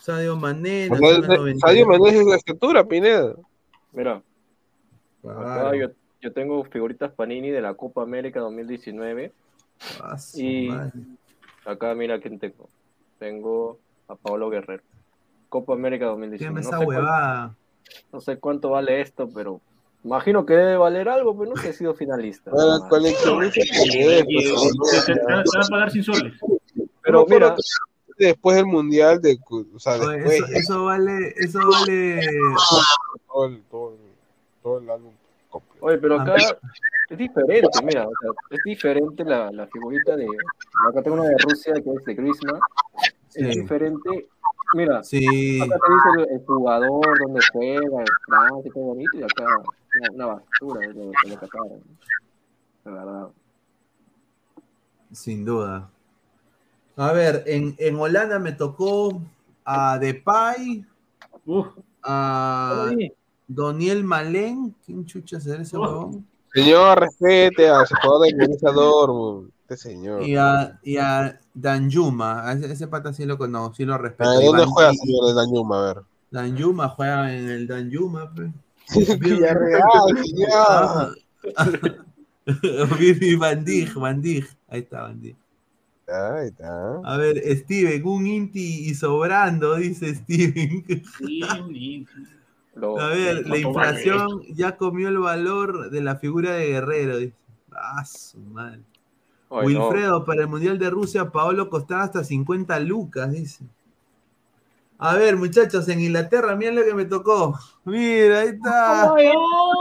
Sadio Mané, O nació sea, en el de- 92. Sadio Mané es la estatura, Pineda. Mira, Claro. acá yo, yo tengo figuritas Panini de la Copa América 2019. Ah, Y madre. acá mira quién tengo. Tengo a Pablo Guerrero. Copa América ¿Qué 2019. me No sé, cuánto, huevada? no sé cuánto vale esto, pero imagino que debe valer algo, pero no sé, he sido finalista. Para el más. coleccionista pues, te- van a pagar sin soles. Pero No, mira, después del mundial de o sea Oye, después eso, eso vale, eso vale. todo el, todo el, todo el álbum completo. oye, pero Ah, acá es diferente, mira, o sea, es diferente la, la figurita de. Acá tengo una de Rusia que es de Griezmann. Es diferente. Mira, Sí. acá te dice el, el jugador, dónde juega, en Francia, qué bonito, y acá una, una basura de lo, de lo que acá. La verdad. Sin duda. A ver, en, en Holanda me tocó a Depay, Uf, a Doniel Malén. ¿Quién chucha será ese huevón? Señor, respete a su jugador Borussia Dortmund. Este señor. Y a, y a Danjuma. A ese, ese pata sí lo conozco, sí lo respeto. ¿Dónde juega, y- señor de Dañuma? A ver. Danjuma juega en el Danjuma. pe. Villarreal, señor. Ah. Vivi Van Dijk, Van Dijk. Ahí está Van Dijk. Ahí está. A ver, Steven, un Inti y sobrando, dice Steven. A ver, la ¿cuánto inflación ya comió el valor de la figura de Guerrero. dice. Ah, su madre. Wilfredo, para el Mundial de Rusia, Paolo costaba hasta 50 lucas, dice. A ver, muchachos, en Inglaterra, miren lo que me tocó. Mira, ahí está. Ay, ay,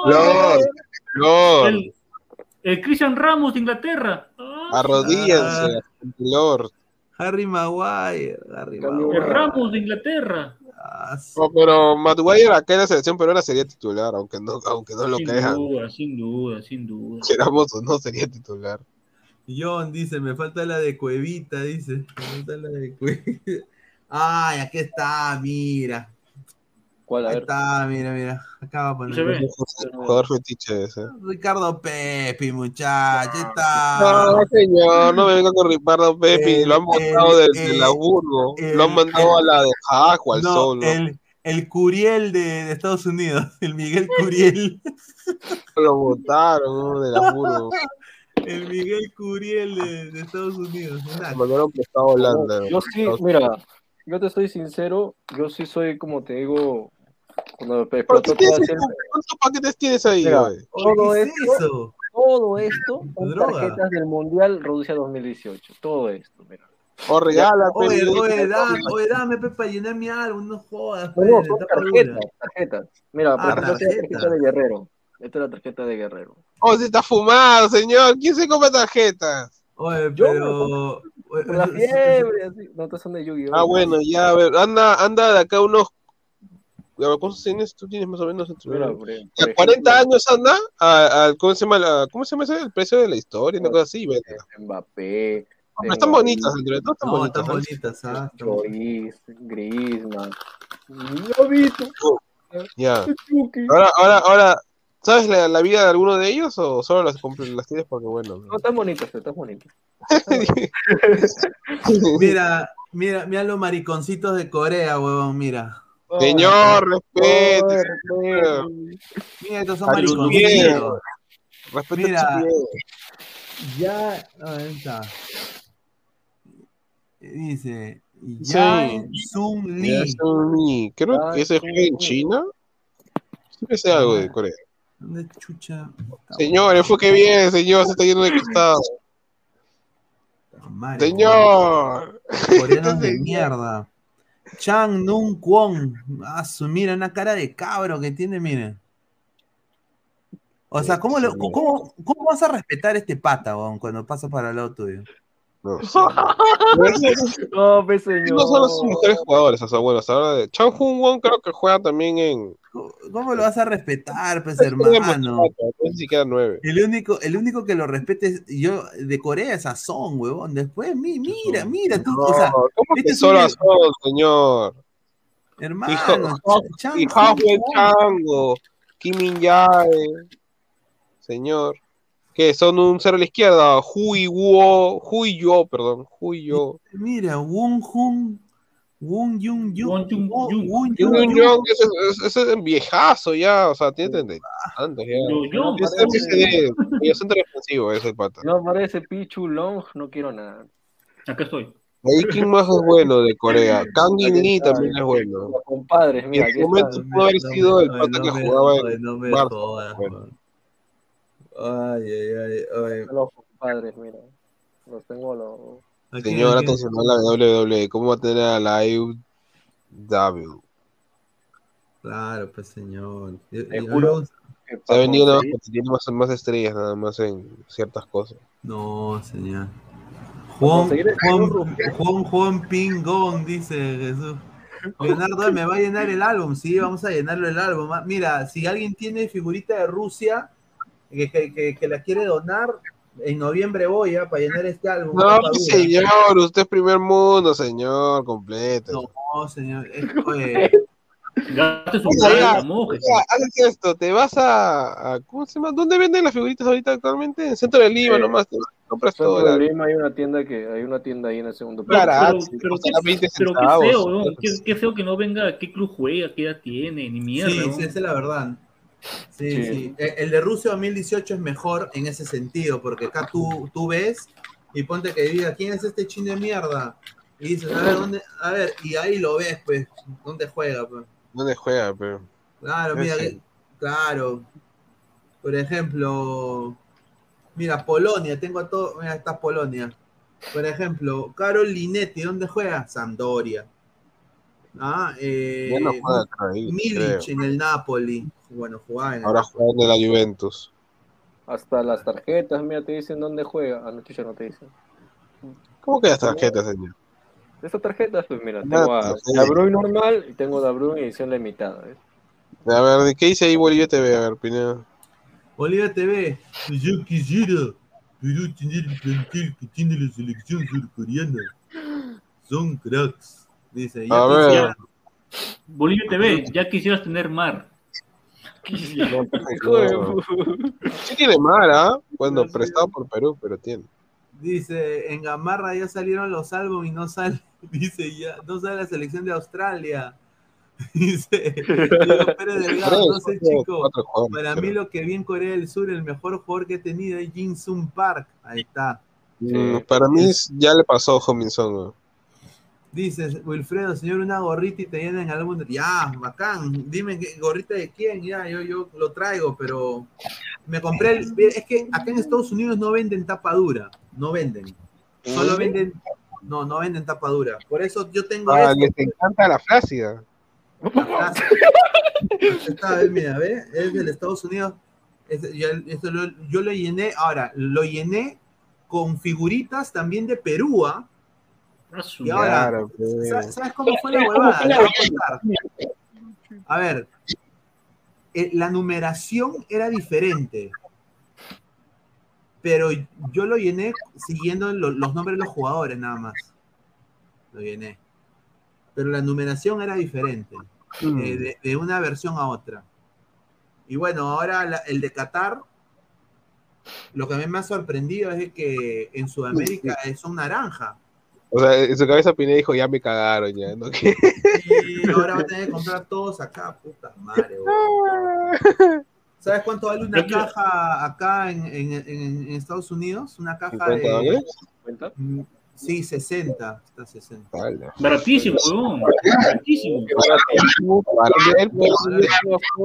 Lord, Lord, El, el Christian Ramos de Inglaterra. Ah, arrodíllense, Lord. Harry Maguire. Harry Cambio- el Maguire. Ramos de Inglaterra. Ah, su- No, pero Maguire acá en la selección peruana sería titular, aunque no, aunque no lo sin crean. duda, sin duda, sin duda. Queramos o no, sería titular. John dice, me falta la de Cuevita, dice. Me falta la de Cuevita. Ay, aquí está, mira. ¿Cuál? A Ahí ver. está, mira, mira. Acá va a poner. Jugador fetiche ese. Ricardo Pepi, muchacho. Ahí está. No, señor, no me venga con Ricardo Pepi. El- lo han el- del el- Hamburgo. el- lo han mandado a la de Jaco, al No, sol. ¿no? el, el Curiel de, de Estados Unidos. El Miguel Curiel. Lo botaron ¿no? del Hamburgo. El Miguel Curiel de, de Estados Unidos. Lo mandaron prestado a Holanda. Yo sí, mira, yo te soy sincero, yo sí soy, como te digo, cuando me Pero explotó todo el- ¿Cuántos paquetes tienes ahí, Mira, todo ¿Qué es esto, eso? todo esto son Droga. tarjetas del Mundial Rusia 2018, todo esto, mira. O regala, Oye, oye, dame, oye, dame para llenar mi álbum, no jodas. No, no, son tarjetas, tarjetas. Mira, por Ah, ejemplo, esta es la tarjeta. de Guerrero. Esta es la tarjeta de Guerrero. Oh, se está fumado, señor. ¿Quién se come tarjetas? Oye, Yo, pero. oye, Por la fiebre, así. No, estas son de Yu-Gi-Oh! Ah, bueno, ya, a ver, anda, anda de acá unos. ¿Cuántos tienes? Tú tienes más o menos. entre- Mira, por, Ya, por 40 ejemplo, años anda a, a- ¿cómo se llama? la- ¿Cómo se llama ese? El precio de la historia, una cosa así. Mbappé. Hombre, Están bonitas, entre todas están No, bonitas. están ¿eh? bonitas, ¿ah? Lloris, Griezmann. No visto. Ya. Ahora, ahora, ahora, ¿sabes la, la vida de alguno de ellos o solo las, compras- las tienes porque bueno? No, están bonitas, están bonitas. Mira, mira, mira los mariconcitos de Corea, huevón, mira. Señor, respete. Ay, señor. Mira, estos son mariconcitos. Respete Mira. su miedo. Ya, ahí está. Dice, Ya Lee. son mi- Creo que ese juega en China. Me sé algo de Corea. ¿Dónde chucha? Señor, enfoque bien, señor, se está yendo de costado. Madre, Señor. Coreanos de mierda. Chang Nun Kwon. Ah, su, mira, una cara de cabro que tiene, miren. O sea, ¿cómo, lo- cómo, cómo vas a respetar este pata, cuando pasa para el lado tuyo? No No, pues señor. No son los mejores jugadores, o sea, bueno, ahora de Chang Hun Won creo que juega también en. ¿Cómo lo vas a respetar, pues, hermano? No sé si queda nueve. El único, el único que lo respete es yo de Corea es a Son, huevón. Después, mi- mira, mira tú, o sea, No, ¿Cómo este que solo a Son, señor? hermano, Hijo- Chan- Y Chan- Chango, Kim Min Jae, señor. Que son un cero a la izquierda, Hui Wo, Hui Yo, perdón, Hui Yo. Mira, Won Hun, Won Jung- Jung. Yun. Jong, ese es un viejazo ya, o sea, tiene treinta y tantos ya. Es MCD, medio centro defensivo ese pata. No parece Pichu Long, no quiero nada. acá estoy. Ahí quién más es bueno de Corea. Kang In Lee también es bueno. Los compadres, mira, en su momento pudo haber sido el pata que jugaba en no me jodas. Ay, ay, ay, ay. Los compadres, mira. Los tengo los. ¿A quién, Señor, a quién? atención a la WWE. ¿Cómo va a tener a la AEW? Claro, pues señor. Te juro. Se ha vendido nada más conseguir- porque tiene más, más estrellas, nada más en ciertas cosas. No, señor. Juan, Juan- Juan, Juan Pingón, dice Jesús. Leonardo, ¿me va a llenar el álbum? Sí, vamos a llenarlo el álbum. Ah, Mira, si alguien tiene figurita de Rusia que, que- que- que la quiere donar, en noviembre voy a para llenar este álbum. No, señor, usted es primer mundo, señor, completo. No, señor. es- oye, haces esto, te vas a, a- ¿Cómo se llama? ¿Dónde venden las figuritas ahorita actualmente? En Centro de Lima Eh, nomás. Te compras Centro todo. de la- Lima hay una tienda que hay una tienda ahí en el segundo piso. Claro, pero, pero costará qué, 20 pero qué feo. Qué, qué feo que no venga qué club juega, qué edad tiene, ni mierda. sí, esa es la verdad. Sí, Sí. sí. El, de Rusia 2018 es mejor en ese sentido, porque acá tú, tú ves y ponte que diga, ¿quién es este chin de mierda? Y dices, a ver, ¿dónde? A ver, y ahí lo ves, pues, ¿dónde juega? Pues? ¿Dónde juega, pero? Claro, mira, que- claro. Por ejemplo, mira, Polonia, tengo a todo, mira, está Polonia. Por ejemplo, Carol Linetti, ¿dónde juega? Sampdoria. Ah, eh, Ya no juega acá ahí, Milic creo. en el Napoli. Bueno, jugaba en el Ahora juega en la Juventus. Hasta las tarjetas, mira, te dicen dónde juega. Ah, no, chucha, no te dicen. ¿Cómo que las tarjetas, señor? Estas tarjetas, pues mira, tengo a tarjeta. Da Bruyne normal y tengo Da Bruyne edición limitada. ¿ves? A ver, ¿de qué dice ahí Bolivia TV? A ver, Pineda. Bolivia TV. Yo quisiera, pero tener el plantel que tiene la selección surcoreana. Son cracks. Dice, ya A ver. quisiera- Bolivia TV, ya quisieras tener mar. No. Sí tiene mar, ¿ah? Bueno, Sí. prestado por Perú, pero tiene. Dice, en Gamarra ya salieron los álbumes y no sale, dice ya, no sale la selección de Australia. Dice, Diego Pérez Delgado, no sé chico. Para mí lo que vi en Corea del Sur, el mejor jugador que he tenido es Jin Sung Park. Ahí está. Mm, para mí es- ya le pasó a Hominson. ¿no? Dice Wilfredo, señor, una gorrita y te llenan algún... Ya, bacán. Dime, ¿qué- ¿gorrita de quién? Ya, yo, yo lo traigo, pero... Me compré el... Es que acá en Estados Unidos no venden tapa dura. No venden. Solo venden... No, no venden tapa dura. Por eso yo tengo Ah, esto. les encanta la flácida. La frase. Esta vez, mira, ¿ve? Es del Estados Unidos. Es- ya- esto lo- yo lo llené, ahora, lo llené con figuritas también de Perú, ¿ah? Y ahora, Claro, pues. ¿sa- ¿sabes cómo fue la huevada? A ver, eh, la numeración era diferente, pero yo lo llené siguiendo lo- los nombres de los jugadores nada más. Lo llené. Pero la numeración era diferente, Mm. eh, de, de una versión a otra. Y bueno, ahora la- el de Qatar, lo que a mí me ha sorprendido es que en Sudamérica es un naranja. O sea, en su cabeza Pineda dijo, ya me cagaron, ya, ¿no? ¿Qué? Y ahora va a tener que comprar todos acá, puta madre. weón. ¿Sabes cuánto vale una quiero- caja acá en, en- en- en Estados Unidos? Una caja 50 de. dólares. Mm, Sí, 60. Está 60. Vale. Baratísimo, weón. Baratísimo.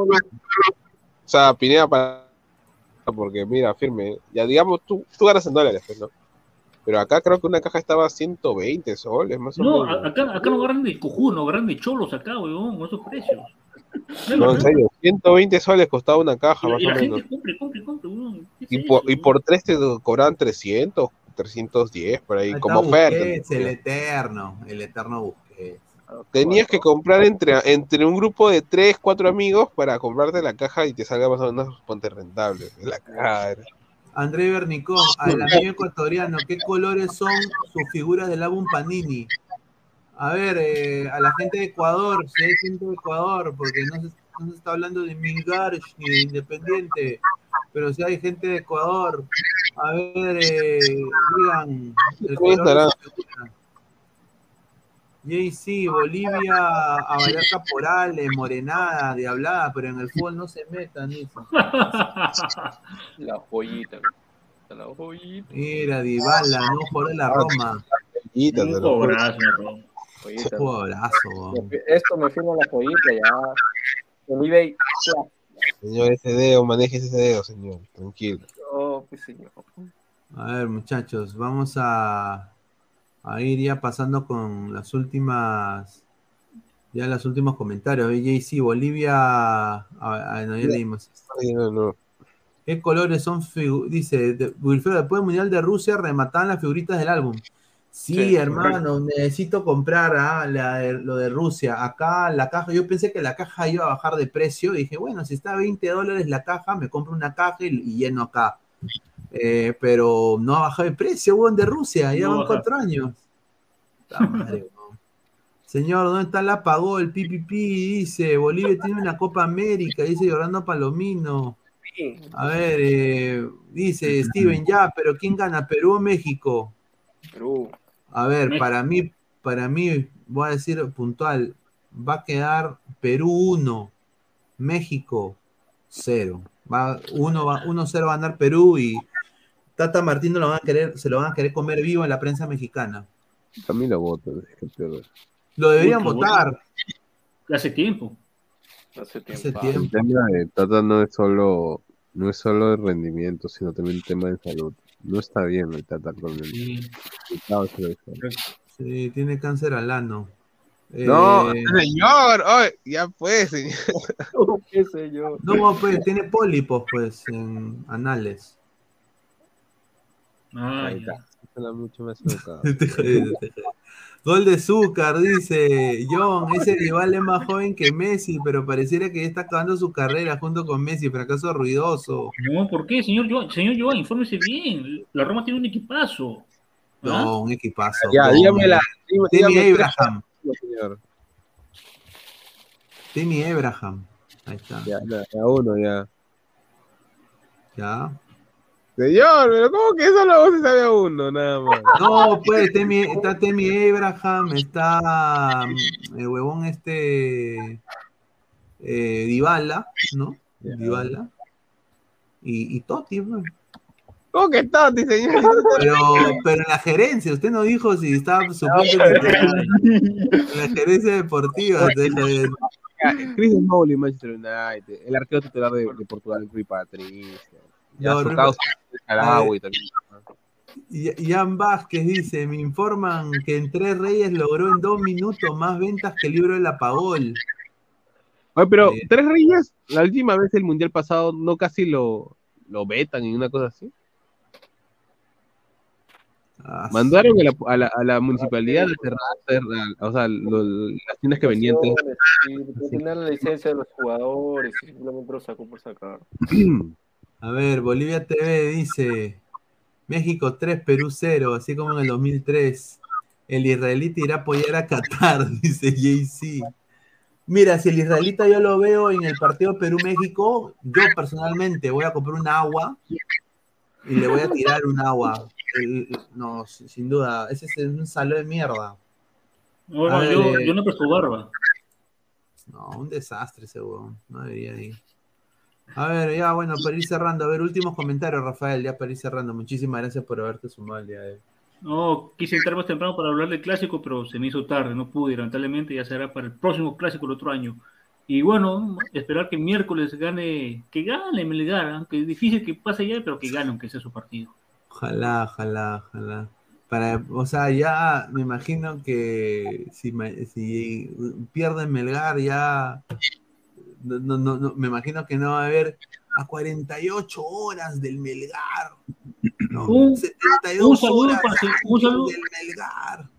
O sea, Pineda para. Porque mira, firme. Ya digamos, tú, tú ganas en dólares, pues, ¿no? Pero acá creo que una caja estaba a 120 soles, más o No, menos. a- acá, acá no agarran de cojudo, no agarran de cholos acá, weón, con esos precios. No, No, no, en serio, 120 soles costaba una caja, Y, más y o la menos. gente compre, compre, compre, weón. ¿Qué es Y eso, por, y por 3 te cobraban 300, 310 por ahí, como oferta. El eterno, el eterno Busquets. Tenías que comprar entre, entre un grupo de 3, 4 amigos para comprarte la caja y te salga más o menos ponte rentable. La caja era- André Bernicón, al amigo ecuatoriano, ¿qué colores son sus figuras del álbum Panini? A ver, eh, a la gente de Ecuador, si hay gente de Ecuador, porque no se, no se está hablando de Milgar ni de Independiente, pero si hay gente de Ecuador, a ver, eh, digan el ¿Cómo color de estará? su figura. JC, Bolivia, a bailar caporales, morenada, diablada, pero en el fútbol no se metan, dice. La joyita. La joyita. Mira, Dybala, no jugador de la Roma. Te- Un cobrazo, ¿no? joyita. Jugadorazo, weón. Esto me firma la joyita ya. El eBay. Señor, ese dedo, maneje ese dedo, señor. Tranquilo. Oh, pues señor. A ver, muchachos, vamos a, a ir ya pasando con las últimas, ya los últimos comentarios. JC, Bolivia, a- a- no, ya leímos. Ay, no, no. ¿Qué colores son? Dice, de- Wilfredo, después del Mundial de Rusia remataban las figuritas del álbum. Sí, Sí, hermano, necesito comprar ah, la de- lo de Rusia. Acá la caja, yo pensé que la caja iba a bajar de precio. Y dije, bueno, si está a 20 dólares la caja, me compro una caja y, y lleno acá. Eh, pero no ha bajado de precio, weón, de Rusia. Ya No van cuatro años. Madre. Señor, ¿dónde está la pagó el PPP? Dice, Bolivia tiene una Copa América, dice Orlando Palomino. A ver, eh, dice Steven, ya, pero ¿quién gana? ¿Perú o México? Perú. A ver, México. para mí, para mí, voy a decir puntual, va a quedar Perú 1, México 0. Va 1 va 1-0 va a ganar Perú y Tata Martino lo van a querer, se lo van a querer comer vivo en la prensa mexicana. A mí lo voto. es que peor. Lo deberían votar. Hace tiempo. Hace tiempo. Hace tiempo. El tema de Tata no es solo no es solo el rendimiento, sino también el tema de salud. No está bien el Tata con el Sí. tiene cáncer al ano. No, Eh, señor, ay, ya pues, señor. Oh, no, pues tiene pólipos, pues, en anales. Ah, mucho más. Gol de Zúcar, dice John, ese rival es más joven que Messi, pero pareciera que ya está acabando su carrera junto con Messi, fracaso ruidoso. No, ¿por qué, señor Joan? Señor Joan, infórmese bien. La Roma tiene un equipazo. ¿Ah? No, un equipazo. Ya, No, dígamela. dígame- Timmy Abraham. señor. Timmy Abraham. Ahí está. Ya, ya, ya uno, ya. Ya. Señor, pero ¿cómo que solo vos se sabe a uno, nada más? No, pues Temi, está Temi Abraham, está el huevón este eh, Dybala, ¿no? Ya. Dybala. Y, y Totti, pues. ¿Cómo que Totti, señor? Pero, pero en la gerencia, usted no dijo si estaba titular. En la gerencia deportiva, Chris Smalley, Manchester United. El arquero titular de, de Portugal, Rui Patricio. Ya, No, también. Y- Jan Vázquez dice, me informan que en Tres Reyes logró en dos minutos más ventas que el libro del Apagol. Oye, pero Sí. Tres Reyes, la última vez el mundial pasado, no casi lo, lo vetan y una cosa así. Ah, Mandaron a la, a la, a la municipalidad a cerrar, o sea, lo- las tiendas que. Sí, porque tener la licencia de los jugadores y simplemente lo sacó por sacar. A ver, Bolivia TV dice México 3, Perú 0, así como en el 2003. El israelita irá a apoyar a Qatar, dice JC. Mira, si el israelita yo lo veo en el partido Perú-México, yo personalmente voy a comprar un agua y le voy a tirar un agua. No, sin duda, ese es un salón de mierda. No, A no, ver, yo, eh, yo no presto barba. No, un desastre ese. No debería ir. A ver, ya bueno, para ir cerrando. A ver, últimos comentarios, Rafael, ya para ir cerrando. Muchísimas gracias por haberte sumado el día de hoy. No, quise entrar más temprano para hablar del clásico, pero se me hizo tarde, no pude, lamentablemente ya será para el próximo clásico el otro año. Y bueno, esperar que miércoles gane, que gane Melgar, aunque es difícil que pase ya, pero que gane, aunque sea su partido. Ojalá, ojalá, ojalá. Para, o sea, ya me imagino que si, si pierden Melgar, ya no, no, no, no, me imagino que no va a haber a 48 horas del Melgar. hermano. Un- 72 un saludo horas para un saludo- del Melgar.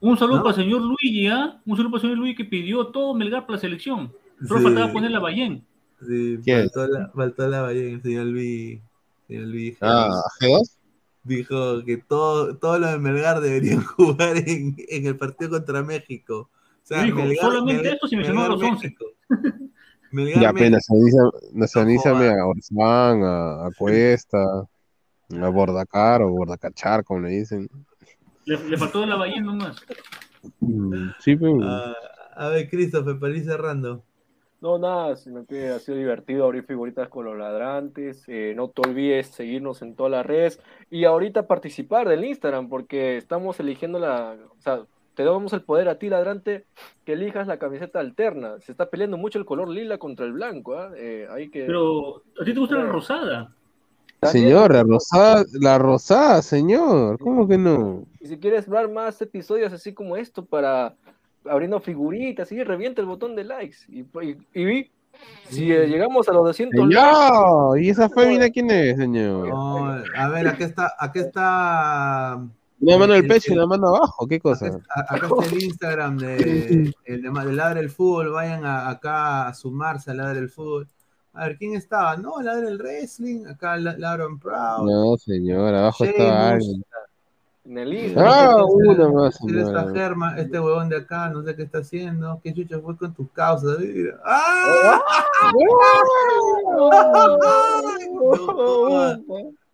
Un saludo ¿No? para el señor Luigi, ¿ah? Un saludo para el señor Luigi que pidió todo Melgar para la selección. Solo Sí. faltaba poner la Bayén. Sí, ¿Quién? faltó la, faltó la el señor Luis. Señor Luis Ah, G2. dijo que todo, todos los de Melgar deberían jugar en, en el partido contra México. O sea, Dijo, solamente esto se mencionó a los 11. México. Melgar, Ya México. apenas nacionalízame a Orzán, a, a Cuesta, a Bordacar o Bordacachar, como le dicen. Le, le faltó la Bayén nomás. Mm, Sí, pero. Ah, a ver, Christopher, para ir cerrando. No, nada, sino que ha sido divertido abrir figuritas con los ladrantes. eh, no te olvides seguirnos en todas las redes y ahorita participar del Instagram, porque estamos eligiendo la. O sea, te damos el poder a ti, ladrante, que elijas la camiseta alterna. Se está peleando mucho el color lila contra el blanco. ¿ah? Eh, hay que. Pero, ¿a ti te gusta la rosada? Señor, la rosada, la rosada, señor. ¿Cómo que no? Y si quieres ver más episodios así como esto para abriendo figuritas, y revienta el botón de likes. Y, y, y vi, si eh, llegamos a los 200 likes, Señor, ¿y esa fémina quién es, señor? No, a ver, aquí está, aquí está. Una mano al el- pecho y una mano abajo, ¿qué cosa? Acá está el Instagram de, el de, de Ladra el Fútbol. Vayan a- acá a sumarse a Ladra el Fútbol. A ver, ¿quién estaba? No, Ladra el Wrestling. Acá La- Laura and Proud. No, señor, abajo Sheamus. estaba alguien. en el Instagram. Ah, Este- una más, este- esta señora. Germa, este huevón de acá, no sé qué está haciendo. ¿Qué chucha fue con tus causas? Mira. ¡Ah!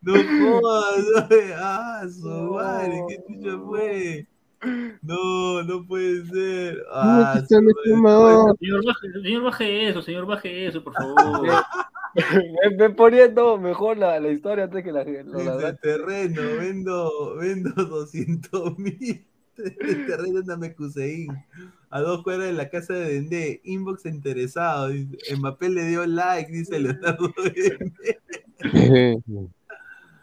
No jodas, no. ¡Ah, su madre! ¿Qué chucha fue? No, no puede ser. Ah, ¿Cómo que están su este madre. mamador? Señor baje, señor, baje eso, señor, baje eso, por favor. Ve, ve poniendo mejor la, la historia antes que la ladrantes. terreno, vendo, vendo 200 mil terreno en Namekusein, a dos cuadras de la casa de Dendé, inbox interesado, Mbappé le dio like, dice Leonardo Dendé.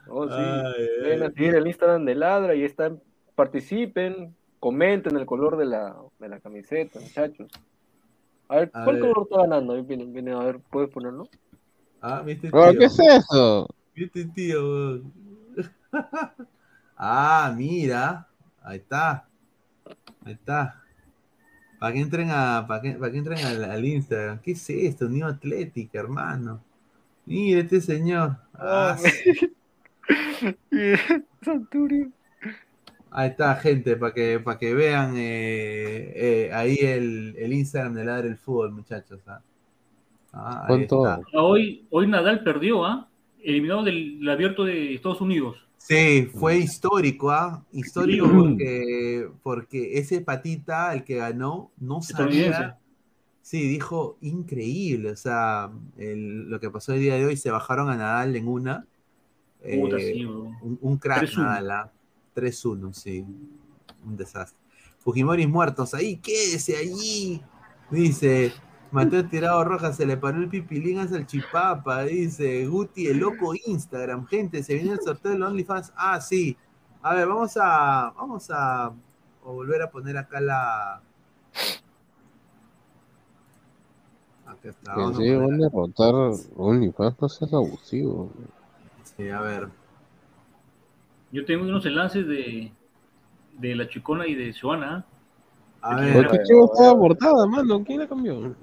Oh, sí. Ay, Ven a ay. seguir el Instagram de Ladra y están, participen, comenten el color de la, de la camiseta, muchachos. A ver, A ¿cuál ver. color está ganando? Viene, viene, a ver, ¿puedes ponerlo? Ah, ¿viste, tío? ¿Qué es eso? ¿Viste, tío? ah, mira, ahí está, ahí está. Para que entren a, para que, para que entren al, al Instagram. ¿Qué es esto? Unión Atlética, hermano. Mira este señor. Ah, Santurio. Ahí está, gente, para que, para que vean eh, eh, ahí el, el Instagram de Ladre el Fútbol, muchachos. ¿ah? Ah, ahí ¿Cuánto? está. Ah, Hoy, hoy Nadal perdió, ¿ah? Eliminado del abierto de Estados Unidos. Sí, fue histórico, ¿ah? Histórico Sí. porque, porque ese patita, el que ganó, no sabía. Sí, dijo increíble. O sea, el- lo que pasó el día de hoy, se bajaron a Nadal en una. Puta, Eh, sí, un, un crack 3-1. Nadal, ¿ah? 3-1, sí. Un desastre. Fujimori muertos, ahí, quédese allí. Dice, Mateo Tirado Rojas, se le paró el pipilín a Salchipapa. Dice, Guti, el loco Instagram. Gente, se viene el sorteo del OnlyFans. Ah, sí. A ver, vamos a, vamos a, a volver a poner acá la... Acá está. Que vamos a derrotar OnlyFans, no seas abusivo. Sí, a ver. Yo tengo unos enlaces de, de la chicona y de Suana. A ¿Qué ver, ¿Por qué chivo estaba abortada, mano? ¿Quién la cambió?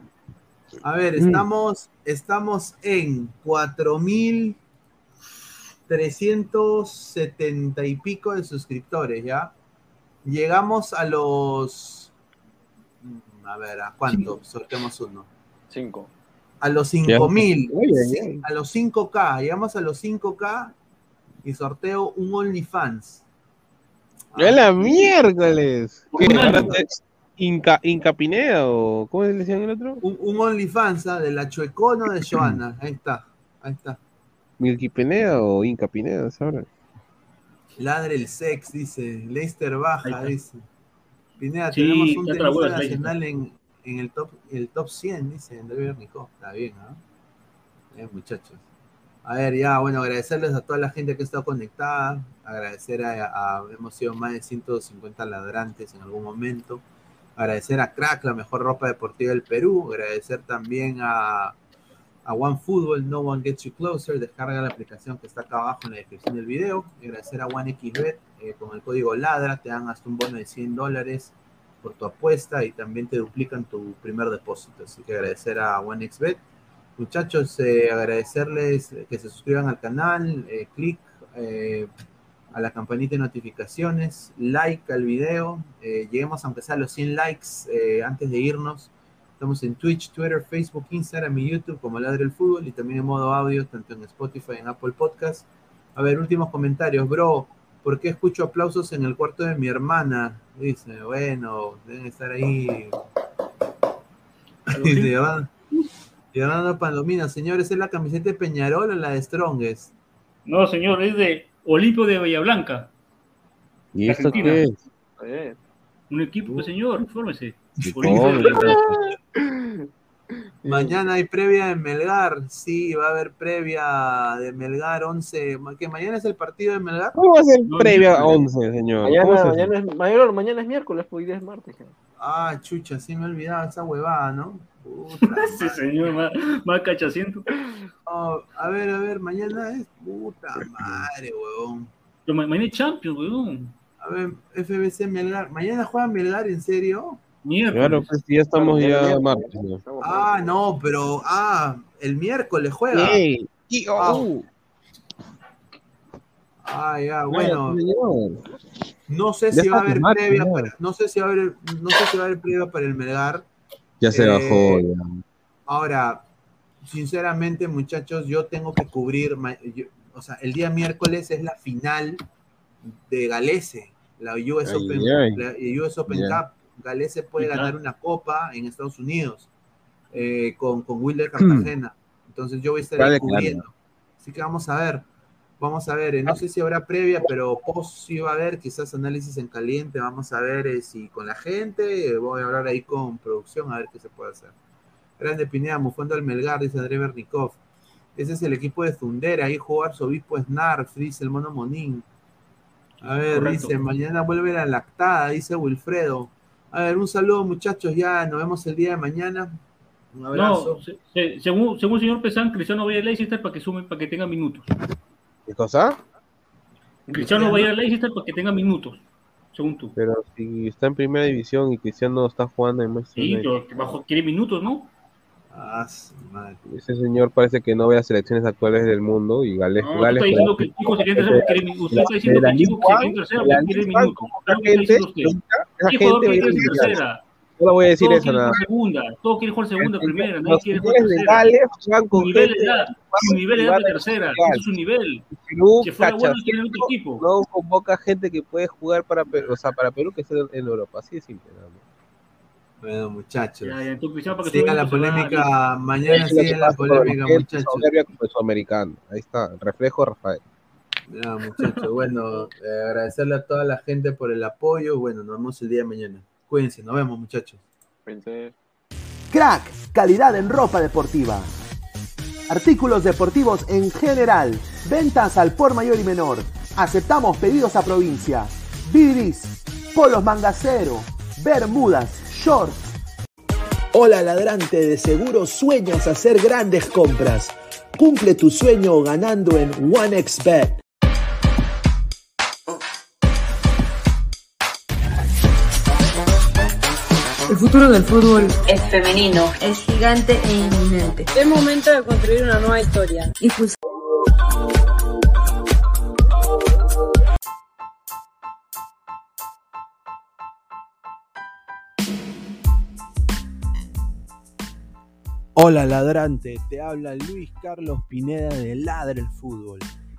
A ver, Mm. estamos, estamos en 4.370 y pico de suscriptores, ¿ya? Llegamos a los... mm, A ver, ¿a cuánto? Sorteamos uno. Cinco. A los Ya. 5.000. Ay, ay, ay. A los 5K. Llegamos a los 5K y sorteo un OnlyFans. ¡A la miércoles! ¿Qué? Un ¿Ahora año. te- Inca, Inca Pineda o cómo le decían el otro? Un, un OnlyFans ¿ah? de la Chuecono de Joana. Ahí está. Ahí está. ¿Milky Pineda o Inca Pineda, ¿sabes? Ladre el sex, dice. Leicester baja, dice. Pineda, Sí, tenemos un tenista nacional en, en el top el top 100, dice André Bernicó. Está bien, ¿no? Bien, muchachos. A ver, ya, bueno, agradecerles a toda la gente que ha estado conectada. Agradecer a, hemos sido más de 150 ladrantes en algún momento. Agradecer a Crack, la mejor ropa deportiva del Perú. Agradecer también a, a OneFootball, No One Gets You Closer, descarga la aplicación que está acá abajo en la descripción del video. Agradecer a OneXBet, eh, con el código LADRA te dan hasta un bono de 100 dólares por tu apuesta y también te duplican tu primer depósito. Así que agradecer a OneXBet. Muchachos, eh, agradecerles que se suscriban al canal, eh, clic eh, a la campanita de notificaciones, like al video, eh, lleguemos aunque sea los 100 likes eh, antes de irnos. Estamos en Twitch, Twitter, Facebook, Instagram y YouTube como Ladre el Fútbol y también en modo audio, tanto en Spotify en Apple Podcast. A ver, últimos comentarios, bro. ¿Por qué escucho aplausos en el cuarto de mi hermana? Dice, bueno, deben estar ahí. Dice, Yolanda- Yolanda Palomina, señores, ¿es la camiseta de Peñarol o la de Strongest? No, señor, es de Olimpio de Bahía Blanca. ¿Y esto Argentina. qué es? Un equipo, pues, señor, infórmese. ¿Cómo? Olimpio de Bahía Blanca. Mañana hay previa de Melgar, sí, va a haber previa de Melgar 11, ma- que mañana es el partido de Melgar. ¿Cómo va a ser previa a no. 11, señor? ¿Cómo mañana, mañana, es, mañana, mañana es miércoles, pues hoy día es martes. Ah, chucha, sí me he olvidado esa huevada, ¿no? Puta Sí, señor, más, más cachaciento. No, a ver, a ver, mañana es puta madre, huevón. Pero ma- mañana es Champions, weón. A ver, FBC Melgar, mañana juega Melgar, ¿en serio? Miércoles. Claro, pues ya estamos ya martes. ¿no? Ah, no, pero ah, el miércoles juega. Y- oh, Ah, uh, Ah, ya, bueno, señor. no sé si va a haber previa, para- no sé si va a haber, no sé si va a haber previa para el Melgar. Ya se Eh, bajó. ya. Ahora, sinceramente, muchachos, yo tengo que cubrir, yo- o sea, el día miércoles es la final de Galese, la US Ay, Open, ay. la US Open Ya. Cup. Galese puede claro. ganar una copa en Estados Unidos eh, con, con Wilder Cartagena. Entonces yo voy a estar Vale, claro. cubriendo. Así que vamos a ver. Vamos a ver, eh, no sé si habrá previa, pero post sí va a haber, quizás análisis en caliente, vamos a ver eh, si con la gente, eh, voy a hablar ahí con producción a ver qué se puede hacer. Grande Pineda, mufando al Melgar, dice André Bernikov. Ese es el equipo de Zundera, ahí jugar Arzobispo Snarf, dice el mono Monín. A ver, Correcto. dice, mañana vuelve la lactada, dice Wilfredo. A ver, un saludo muchachos, ya nos vemos el día de mañana. Un abrazo. No, se- se- según, según el señor Pesán, Cristiano va a ir a Leicester para que sume, para que tenga minutos. ¿Qué cosa? Cristiano va a ir a Leicester para que tenga minutos, según tú. Pero si está en primera división y Cristiano está jugando en Manchester Sí, pero que bajo quiere minutos, ¿no? Ah, madre. ese señor parece que no ve las selecciones actuales del mundo y Gales, No, usted Gales está diciendo que el chico se quiere en tercera porque quiere mi- Usted está diciendo que el chico se quiere porque minutos. Claro que está diciendo usted. Esa ¿Qué gente va a ir tercera? No voy a decir Todos eso quieren nada. jugar segunda, todos quieren jugar segunda, primera, nadie quiere jugar de tercera. Su con nivel es da, su nivel es da de tercera, ese es su nivel. Perú, Si fuera bueno, tiene otro equipo. no convoca gente que puede jugar para Perú, o sea, para Perú que esté en Europa, así de simple. nada más. Bueno, muchachos. Ya, ya, entonces, Cristiano, para que Siga la polémica, mañana sigue la polémica, muchachos. el sudamericano. Ahí está, el reflejo Rafael. Ya, muchachos, bueno, eh, agradecerle a toda la gente por el apoyo. Bueno, nos vemos el día de mañana. Cuídense, nos vemos, muchachos. Crack, calidad en ropa deportiva. Artículos deportivos en general. Ventas al por mayor y menor. Aceptamos pedidos a provincia. Bidris, polos mangacero, bermudas, shorts. Hola ladrante, de seguro sueñas hacer grandes compras. Cumple tu sueño ganando en OneXBet. El futuro del fútbol Es femenino. Es gigante e inminente. Es momento de construir una nueva historia. Impulsa- Hola ladrante, te habla Luis Carlos Pineda de Ladre el Fútbol.